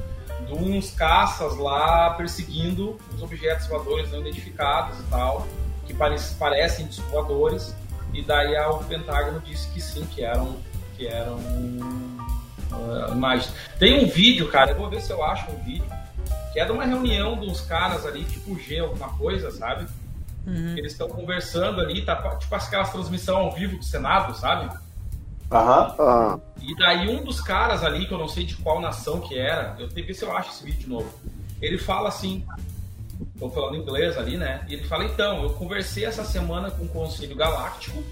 de uns caças lá perseguindo os objetos voadores não identificados e tal, que parece, parecem discos voadores, e daí o Pentágono disse que sim, que eram, que eram imagens. Tem um vídeo, cara, eu vou ver se eu acho um vídeo que é de uma reunião dos caras ali, tipo G, alguma coisa, sabe? Uhum. Eles estão conversando ali, tá tipo aquelas transmissão ao vivo do Senado, sabe? Aham. Ah, E daí um dos caras ali, que eu não sei de qual nação que era, eu tenho que ver se eu acho esse vídeo de novo. Ele fala assim, tô falando inglês ali, né? E ele fala, então, eu conversei essa semana com o Conselho Galáctico.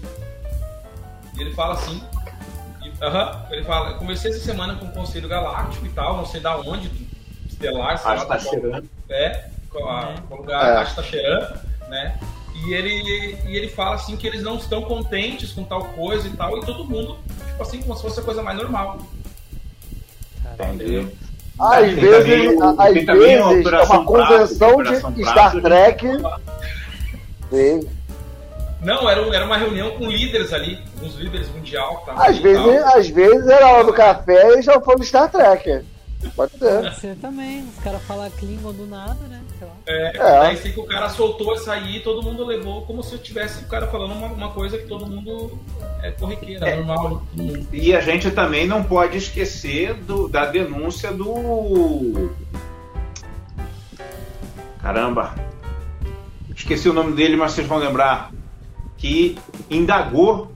E ele fala assim, e- aham, ele fala, eu conversei essa semana com o Conselho Galáctico e tal, não sei da onde, do Estelar, sei Acho lá, que tá qual- cheirando. é, qual, a- É. qual lugar É. acho que tá cheirando, né? E ele, e ele fala assim que eles não estão contentes com tal coisa e tal, e todo mundo, tipo assim, como se fosse a coisa mais normal. Entendi. Às Tem vezes, também às tem vezes é Operação uma convenção Prato, de Prato, Star? Trek. Sim. Não, era, era uma reunião com líderes ali, uns líderes mundial. estavam Às vezes, às vezes era a hora do café e já foi no Star Trek. Pode ser. Pode ser também, os caras falam Klingon do nada, né? Sei lá. É, É. Daí sei que o cara soltou isso aí e todo mundo levou como se eu tivesse o cara falando uma, uma coisa que todo mundo é corriqueira, É. normal. E a gente também não pode esquecer do- da denúncia do. Caramba! Esqueci o nome dele, mas vocês vão lembrar. Que indagou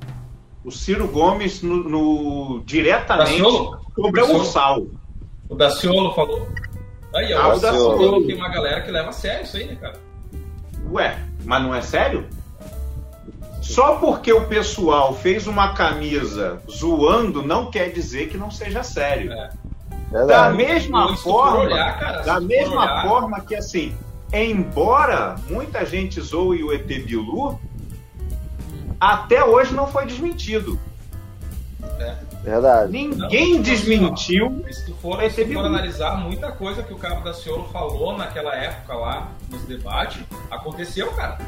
o Ciro Gomes no, no- diretamente sobre Daciolo? Ursal. O Daciolo falou. Aí, Ah, ó, o o Daciolo Daciolo. tem uma galera que leva a sério isso aí, né, cara? Ué, mas não é sério? Só porque o pessoal fez uma camisa zoando não quer dizer que não seja sério. É. Da Verdade. mesma forma, olhar, cara, da mesma olhar- forma que assim, embora muita gente zoe o ET Bilu, até hoje não foi desmentido. Verdade. Ninguém Não, desmentiu. E se tu for, se tu for analisar, muita coisa que o Cabo da Ciolo falou naquela época lá, nos debates, aconteceu, cara.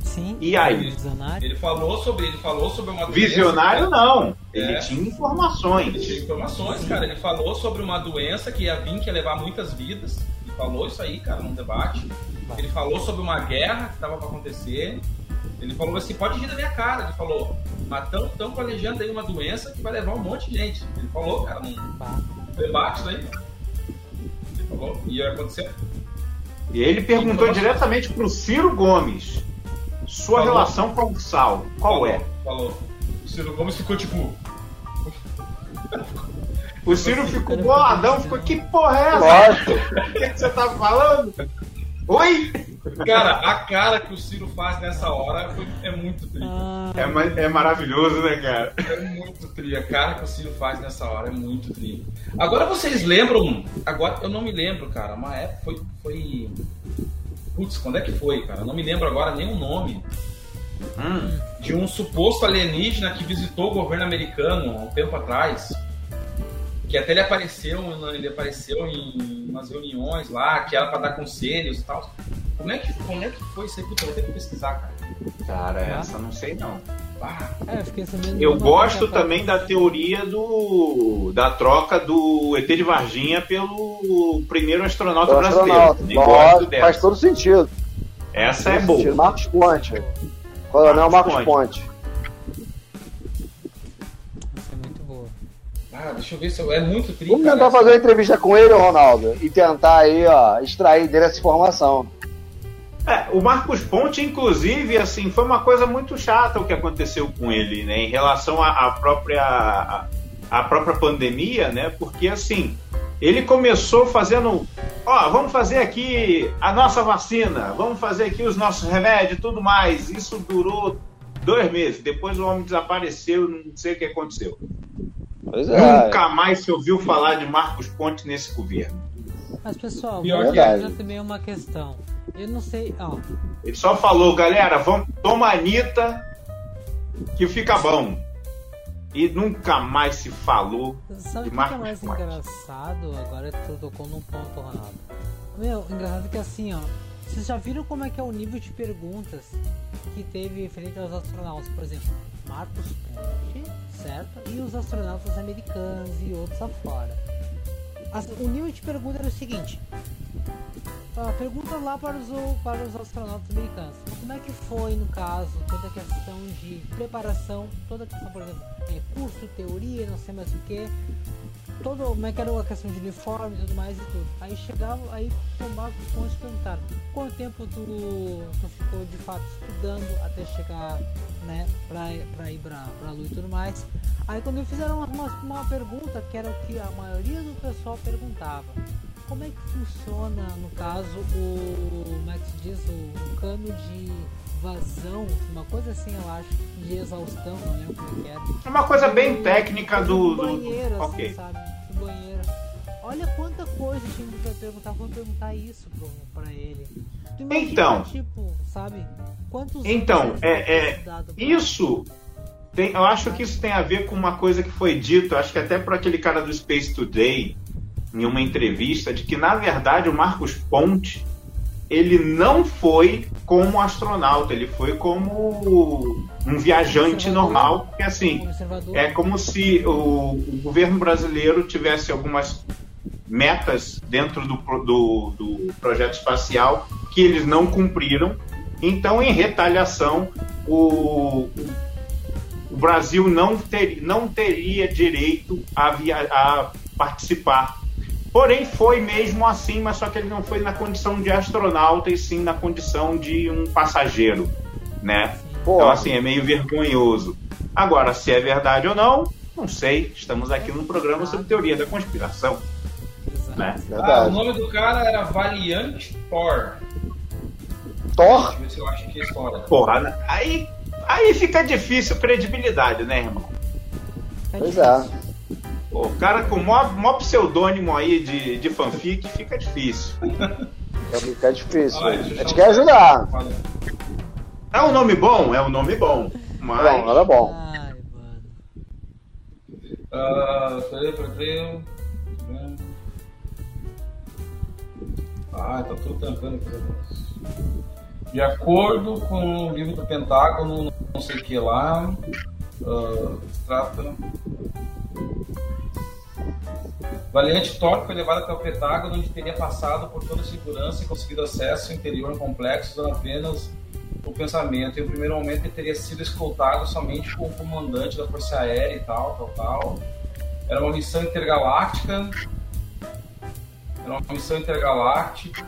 Sim. E aí? Visionário. Ele falou sobre, ele falou sobre uma doença, Visionário não. Ele É. tinha Ele informações. tinha informações, cara. Ele falou sobre uma doença que ia vir, que ia levar muitas vidas. Ele falou isso aí, cara, num debate. Ele falou sobre uma guerra que estava para acontecer. Ele falou assim, pode rir da minha cara. Ele falou, mas estão planejando aí uma doença que vai levar um monte de gente. Ele falou, cara, num debate isso aí. Ele falou, e ia acontecer. E ele perguntou Informações. diretamente pro Ciro Gomes. Sua Falou. relação com o Sal, qual falou, é? Falou. O Ciro Gomes ficou tipo, O Ciro ficou boladão, ficou, que porra é essa? Lógico. O que, que você tá falando? Oi? cara, a cara que o Ciro faz nessa hora foi- é muito triste. Ah, É, é maravilhoso, né, cara? É muito tri. A cara que o Ciro faz nessa hora é muito tri. Agora vocês lembram. Agora eu não me lembro, cara. Uma época foi. foi... Putz, quando é que foi, cara? Eu não me lembro agora nem o nome. Hum, De um suposto alienígena que visitou o governo americano há um tempo atrás. Que até ele apareceu, ele apareceu em umas reuniões lá, que era pra dar conselhos e tal. Como é que, como é que foi isso aí? Puta, eu vou ter que pesquisar, cara. cara, essa não sei não. Ah, é, eu fiquei sabendo. Eu gosto também da teoria do da troca do ET de Varginha pelo primeiro astronauta O brasileiro. astronauta. Gosto dessa. faz todo sentido. Essa é Todo boa. sentido. Marcos Ponte. Coronel Marcos Marcos Ponte. Ponte. Ah, deixa eu ver se eu. É muito tri, Vamos cara. tentar fazer uma entrevista com ele, Ronaldo, e tentar aí, ó, extrair dele essa informação. É, o Marcos Ponte, inclusive, assim, foi uma coisa muito chata o que aconteceu com ele, né, em relação à, à própria à, à própria pandemia, né? Porque assim, ele começou fazendo, ó, vamos fazer aqui a nossa vacina, vamos fazer aqui os nossos remédios, e tudo mais. Isso durou dois meses. Depois o homem desapareceu, não sei o que aconteceu. Pois é. Nunca mais se ouviu falar de Marcos Ponte nesse governo. Mas pessoal, Pior que é. também uma questão. Eu não sei, ó. Ele só falou, galera, vamos, toma a Anitta, que fica bom. E nunca mais se falou. Sabe o que, é Marcos mais Ponte. engraçado? Agora tu tocou num ponto, Ronaldo. Meu, engraçado que assim, ó. Vocês já viram como é que é o nível de perguntas que teve referente aos astronautas? Por exemplo, Marcos Ponte, certo? E os astronautas americanos e outros afora. As- o nível de pergunta era o seguinte: ah, pergunta lá para os, para os astronautas americanos. Como é que foi, no caso, toda a questão de preparação, toda a questão, por exemplo, é, curso, teoria, não sei mais o que, todo, como é que era a questão de uniforme e tudo mais e tudo. Aí chegava, aí o Marcos Pontes perguntaram quanto tempo tu, tu ficou de fato estudando até chegar né, pra, pra ir pra, pra lua e tudo mais. Aí quando fizeram uma, uma pergunta que era o que a maioria do pessoal perguntava. Como é que funciona, no caso, o. Como é que se diz? O, o cano de vazão, uma coisa assim, eu acho, de exaustão, não lembro como é que era. É uma coisa bem técnica do. do do- banheiro, assim, Ok. sabe? Do banheiro. Olha quanta coisa tinha que perguntar, quando perguntar isso pro, pra ele. Imagina, Então. tipo, sabe? Quantos Então, é- é, Isso tem, eu acho que isso tem a ver com uma coisa que foi dito, acho que até por aquele cara do Space Today, em uma entrevista, de que na verdade o Marcos Ponte ele não foi como astronauta, ele foi como um viajante normal, porque assim, é como se o, o governo brasileiro tivesse algumas metas dentro do, do, do projeto espacial que eles não cumpriram. Então, em retaliação, o, o Brasil não, ter, não teria direito a, via, a participar. Porém, foi mesmo assim, mas só que ele não foi na condição de astronauta e sim na condição de um passageiro, né? Pô, Então, assim, é meio vergonhoso. Agora, se é verdade ou não, não sei. Estamos aqui no programa sobre teoria da conspiração, Exato. né? Ah, o nome do cara era Valiant Thor. Thor? Deixa eu ver se eu acho que é história. Porra, né? aí, aí fica difícil credibilidade, né, irmão? É Pois é. O cara com mó, mó pseudônimo aí de, de fanfic fica difícil. Vai ficar difícil. Ah, A gente quer ajudar. Olha, É um nome bom? É um nome bom. Mas. Não, era bom. Ai, mano. Ah. Ah, tá tudo boa. De acordo com o livro do Pentágono, não sei o que lá, ah, trata. Valiante Thor foi levado até o Pentágono, onde teria passado por toda a segurança e conseguido acesso ao interior complexo, usando apenas o pensamento. Em um primeiro momento, ele teria sido escoltado somente com o comandante da Força Aérea e tal, tal, tal. Era uma missão intergaláctica. Era uma missão intergaláctica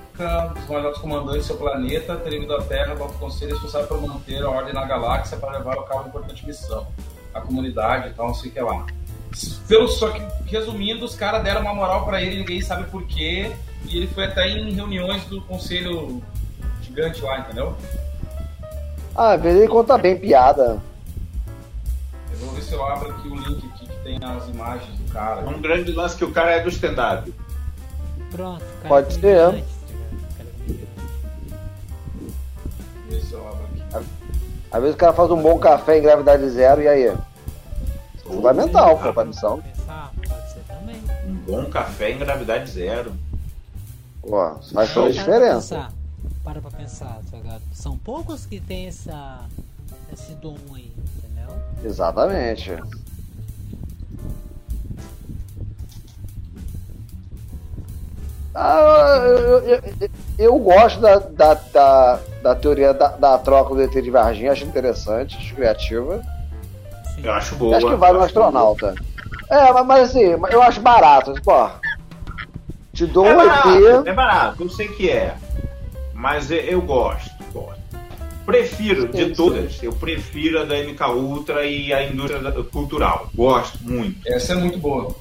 dos mais comandantes do seu planeta terem vindo à Terra do Alto Conselho responsável por manter a ordem na galáxia para levar a cabo uma importante missão. A comunidade e tal, não sei o que lá. Pelo, só que, resumindo, os caras deram uma moral pra ele, ninguém sabe por quê. E ele foi até em reuniões do conselho gigante lá, entendeu? Ah, às vezes ele conta bem piada. Eu vou ver se eu abro aqui o link aqui que tem as imagens do cara. Um grande lance que o cara é do stand-up. Pronto, cara Pode ser. comediante, tá ligado? Cara comediante. Vou ver se eu abro aqui. Às vezes o cara faz um bom café em gravidade zero e aí? Fundamental, pô, pra missão. Pensar, pode ser também. Um bom café em gravidade zero. Isso faz toda a Para pra diferença. pensar, Para pra pensar, tá? São poucos que tem essa, esse dom aí, entendeu? Exatamente. Ah, eu, eu- eu- eu gosto da, da, da, da teoria da, da troca do ET de Varginha, acho interessante, acho criativa. Sim. Eu acho boa. acho que vale um astronauta. É, mas, mas assim, eu acho barato. Pô, te dou É um barato, ET. é barato, eu sei que é. Mas eu, eu gosto, gosto. Prefiro, Sim, de sim. todas, eu prefiro a da MK Ultra e a indústria da- cultural. Gosto muito. Essa é muito boa.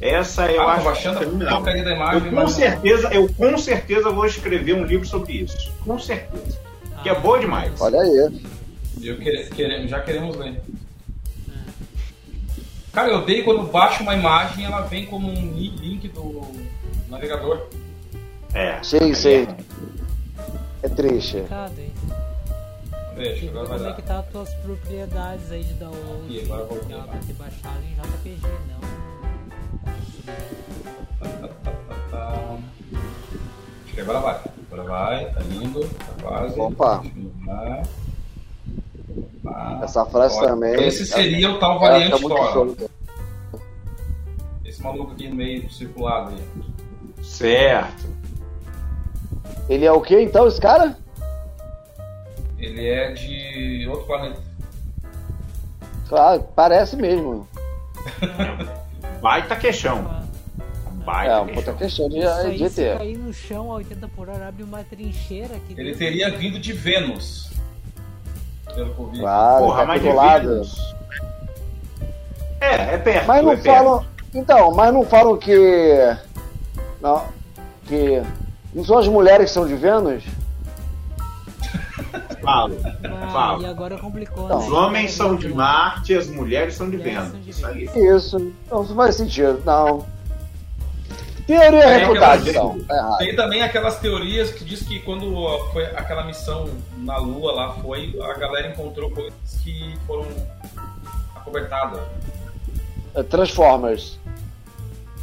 Essa eu ah, acho baixando a fenomenal. da Eu imagem, com mas- certeza, eu com certeza vou escrever um livro sobre isso. Com certeza. Que é boa demais. Olha aí. Eu quere- já queremos ler. Cara, eu odeio quando baixo uma imagem ela vem como um li- link do navegador. É. Sim, sim. é- É triste. Complicado, hein? Deixa, agora vai Como é dar. que tá as tuas propriedades aí de download? Aqui, agora eu Ela vai. vai ter baixado em JPG, não. Tá. Acho que agora vai. Agora vai, tá indo, tá quase. Opa. Vai. Vai. Essa frase Olha, também. Esse seria o tal variante Thor. solta. Esse maluco aqui no meio circulado aí. Certo. Ele é o que então, esse cara? Ele é de outro planeta. Ah, parece mesmo. Baita queixão. Baita É, uma queixão. puta questão de, Isso aí, de se cair no chão a 80 por hora, abre uma trincheira aqui Ele teria vindo de Vênus. Pelo. Claro, Porra, tá mas do lado. É, é perto. Mas é não perto. falam. Então, mas não falam que. Não. Que. Não são as mulheres que são de Vênus? Falo. Ah, Falo. e agora complicou, Não. né? Os homens são de Marte e as mulheres são de Vênus. Isso aí. Isso. Não, isso faz sentido. Não. Teoria É, refutada, então. Errado. Tem também aquelas teorias que diz que quando foi aquela missão na Lua lá foi, a galera encontrou coisas que foram acobertadas. É Transformers.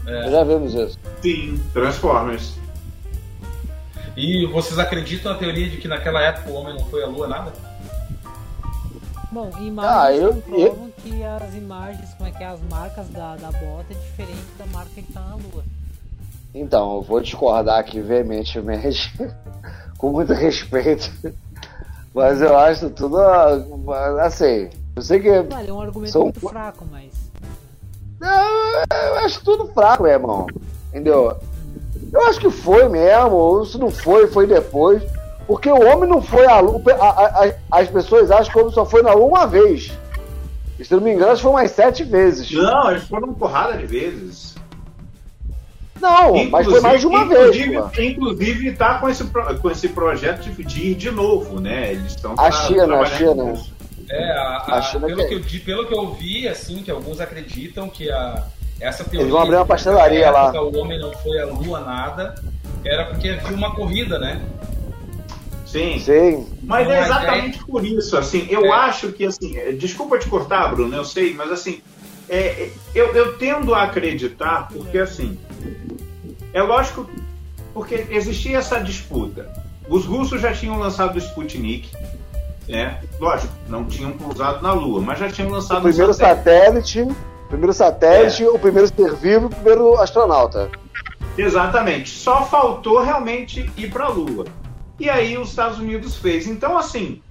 É. Já vimos isso. Sim, Transformers. E vocês acreditam na teoria de que naquela época o homem não foi à Lua nada? Bom, Ah, imagens eu- comprovam que as imagens, como é que é, as marcas da, da bota é diferente da marca que tá na lua. Então, eu vou discordar aqui veementemente, com muito respeito. Mas eu acho tudo ah, assim. Eu sei que. Olha, é um argumento São- muito fraco, mas. Eu, eu acho tudo fraco, meu irmão. Entendeu? Eu acho que foi mesmo, ou se não foi, foi depois. Porque o homem não foi à lua. a- a- a- as pessoas acham que o homem só foi na lua uma vez. E, se não me engano, acho que foi umas sete vezes. Não, eles foram uma porrada de vezes. Não, mas foi mais de uma vez. inclusive, pô. Inclusive, tá com esse, com esse projeto de, ir de novo, né? Eles estão A China, a China. É, a- a- A China pelo, que eu, pelo que eu vi, assim, que alguns acreditam que a, essa teoria. Eles vão abrir uma de que pastelaria lá. O homem não foi à lua nada, era porque havia uma corrida, né? Sim. Sim. Mas Não, é mas exatamente por isso, assim, eu É. acho que, assim, é, desculpa te cortar, Bruno, eu sei, mas assim, é, é, eu, eu tendo a acreditar, porque assim, é lógico, porque existia essa disputa. Os russos já tinham lançado o Sputnik, né? Lógico, não tinham pousado na Lua, mas já tinham lançado O primeiro um satélite. satélite, o primeiro satélite, o primeiro ser vivo e o primeiro astronauta. Exatamente. Só faltou realmente ir para a Lua. E aí os Estados Unidos fez. Então, assim,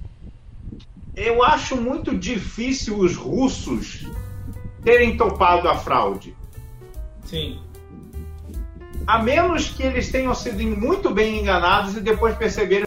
eu acho muito difícil os russos terem topado a fraude. Sim. A menos que eles tenham sido muito bem enganados e depois perceberam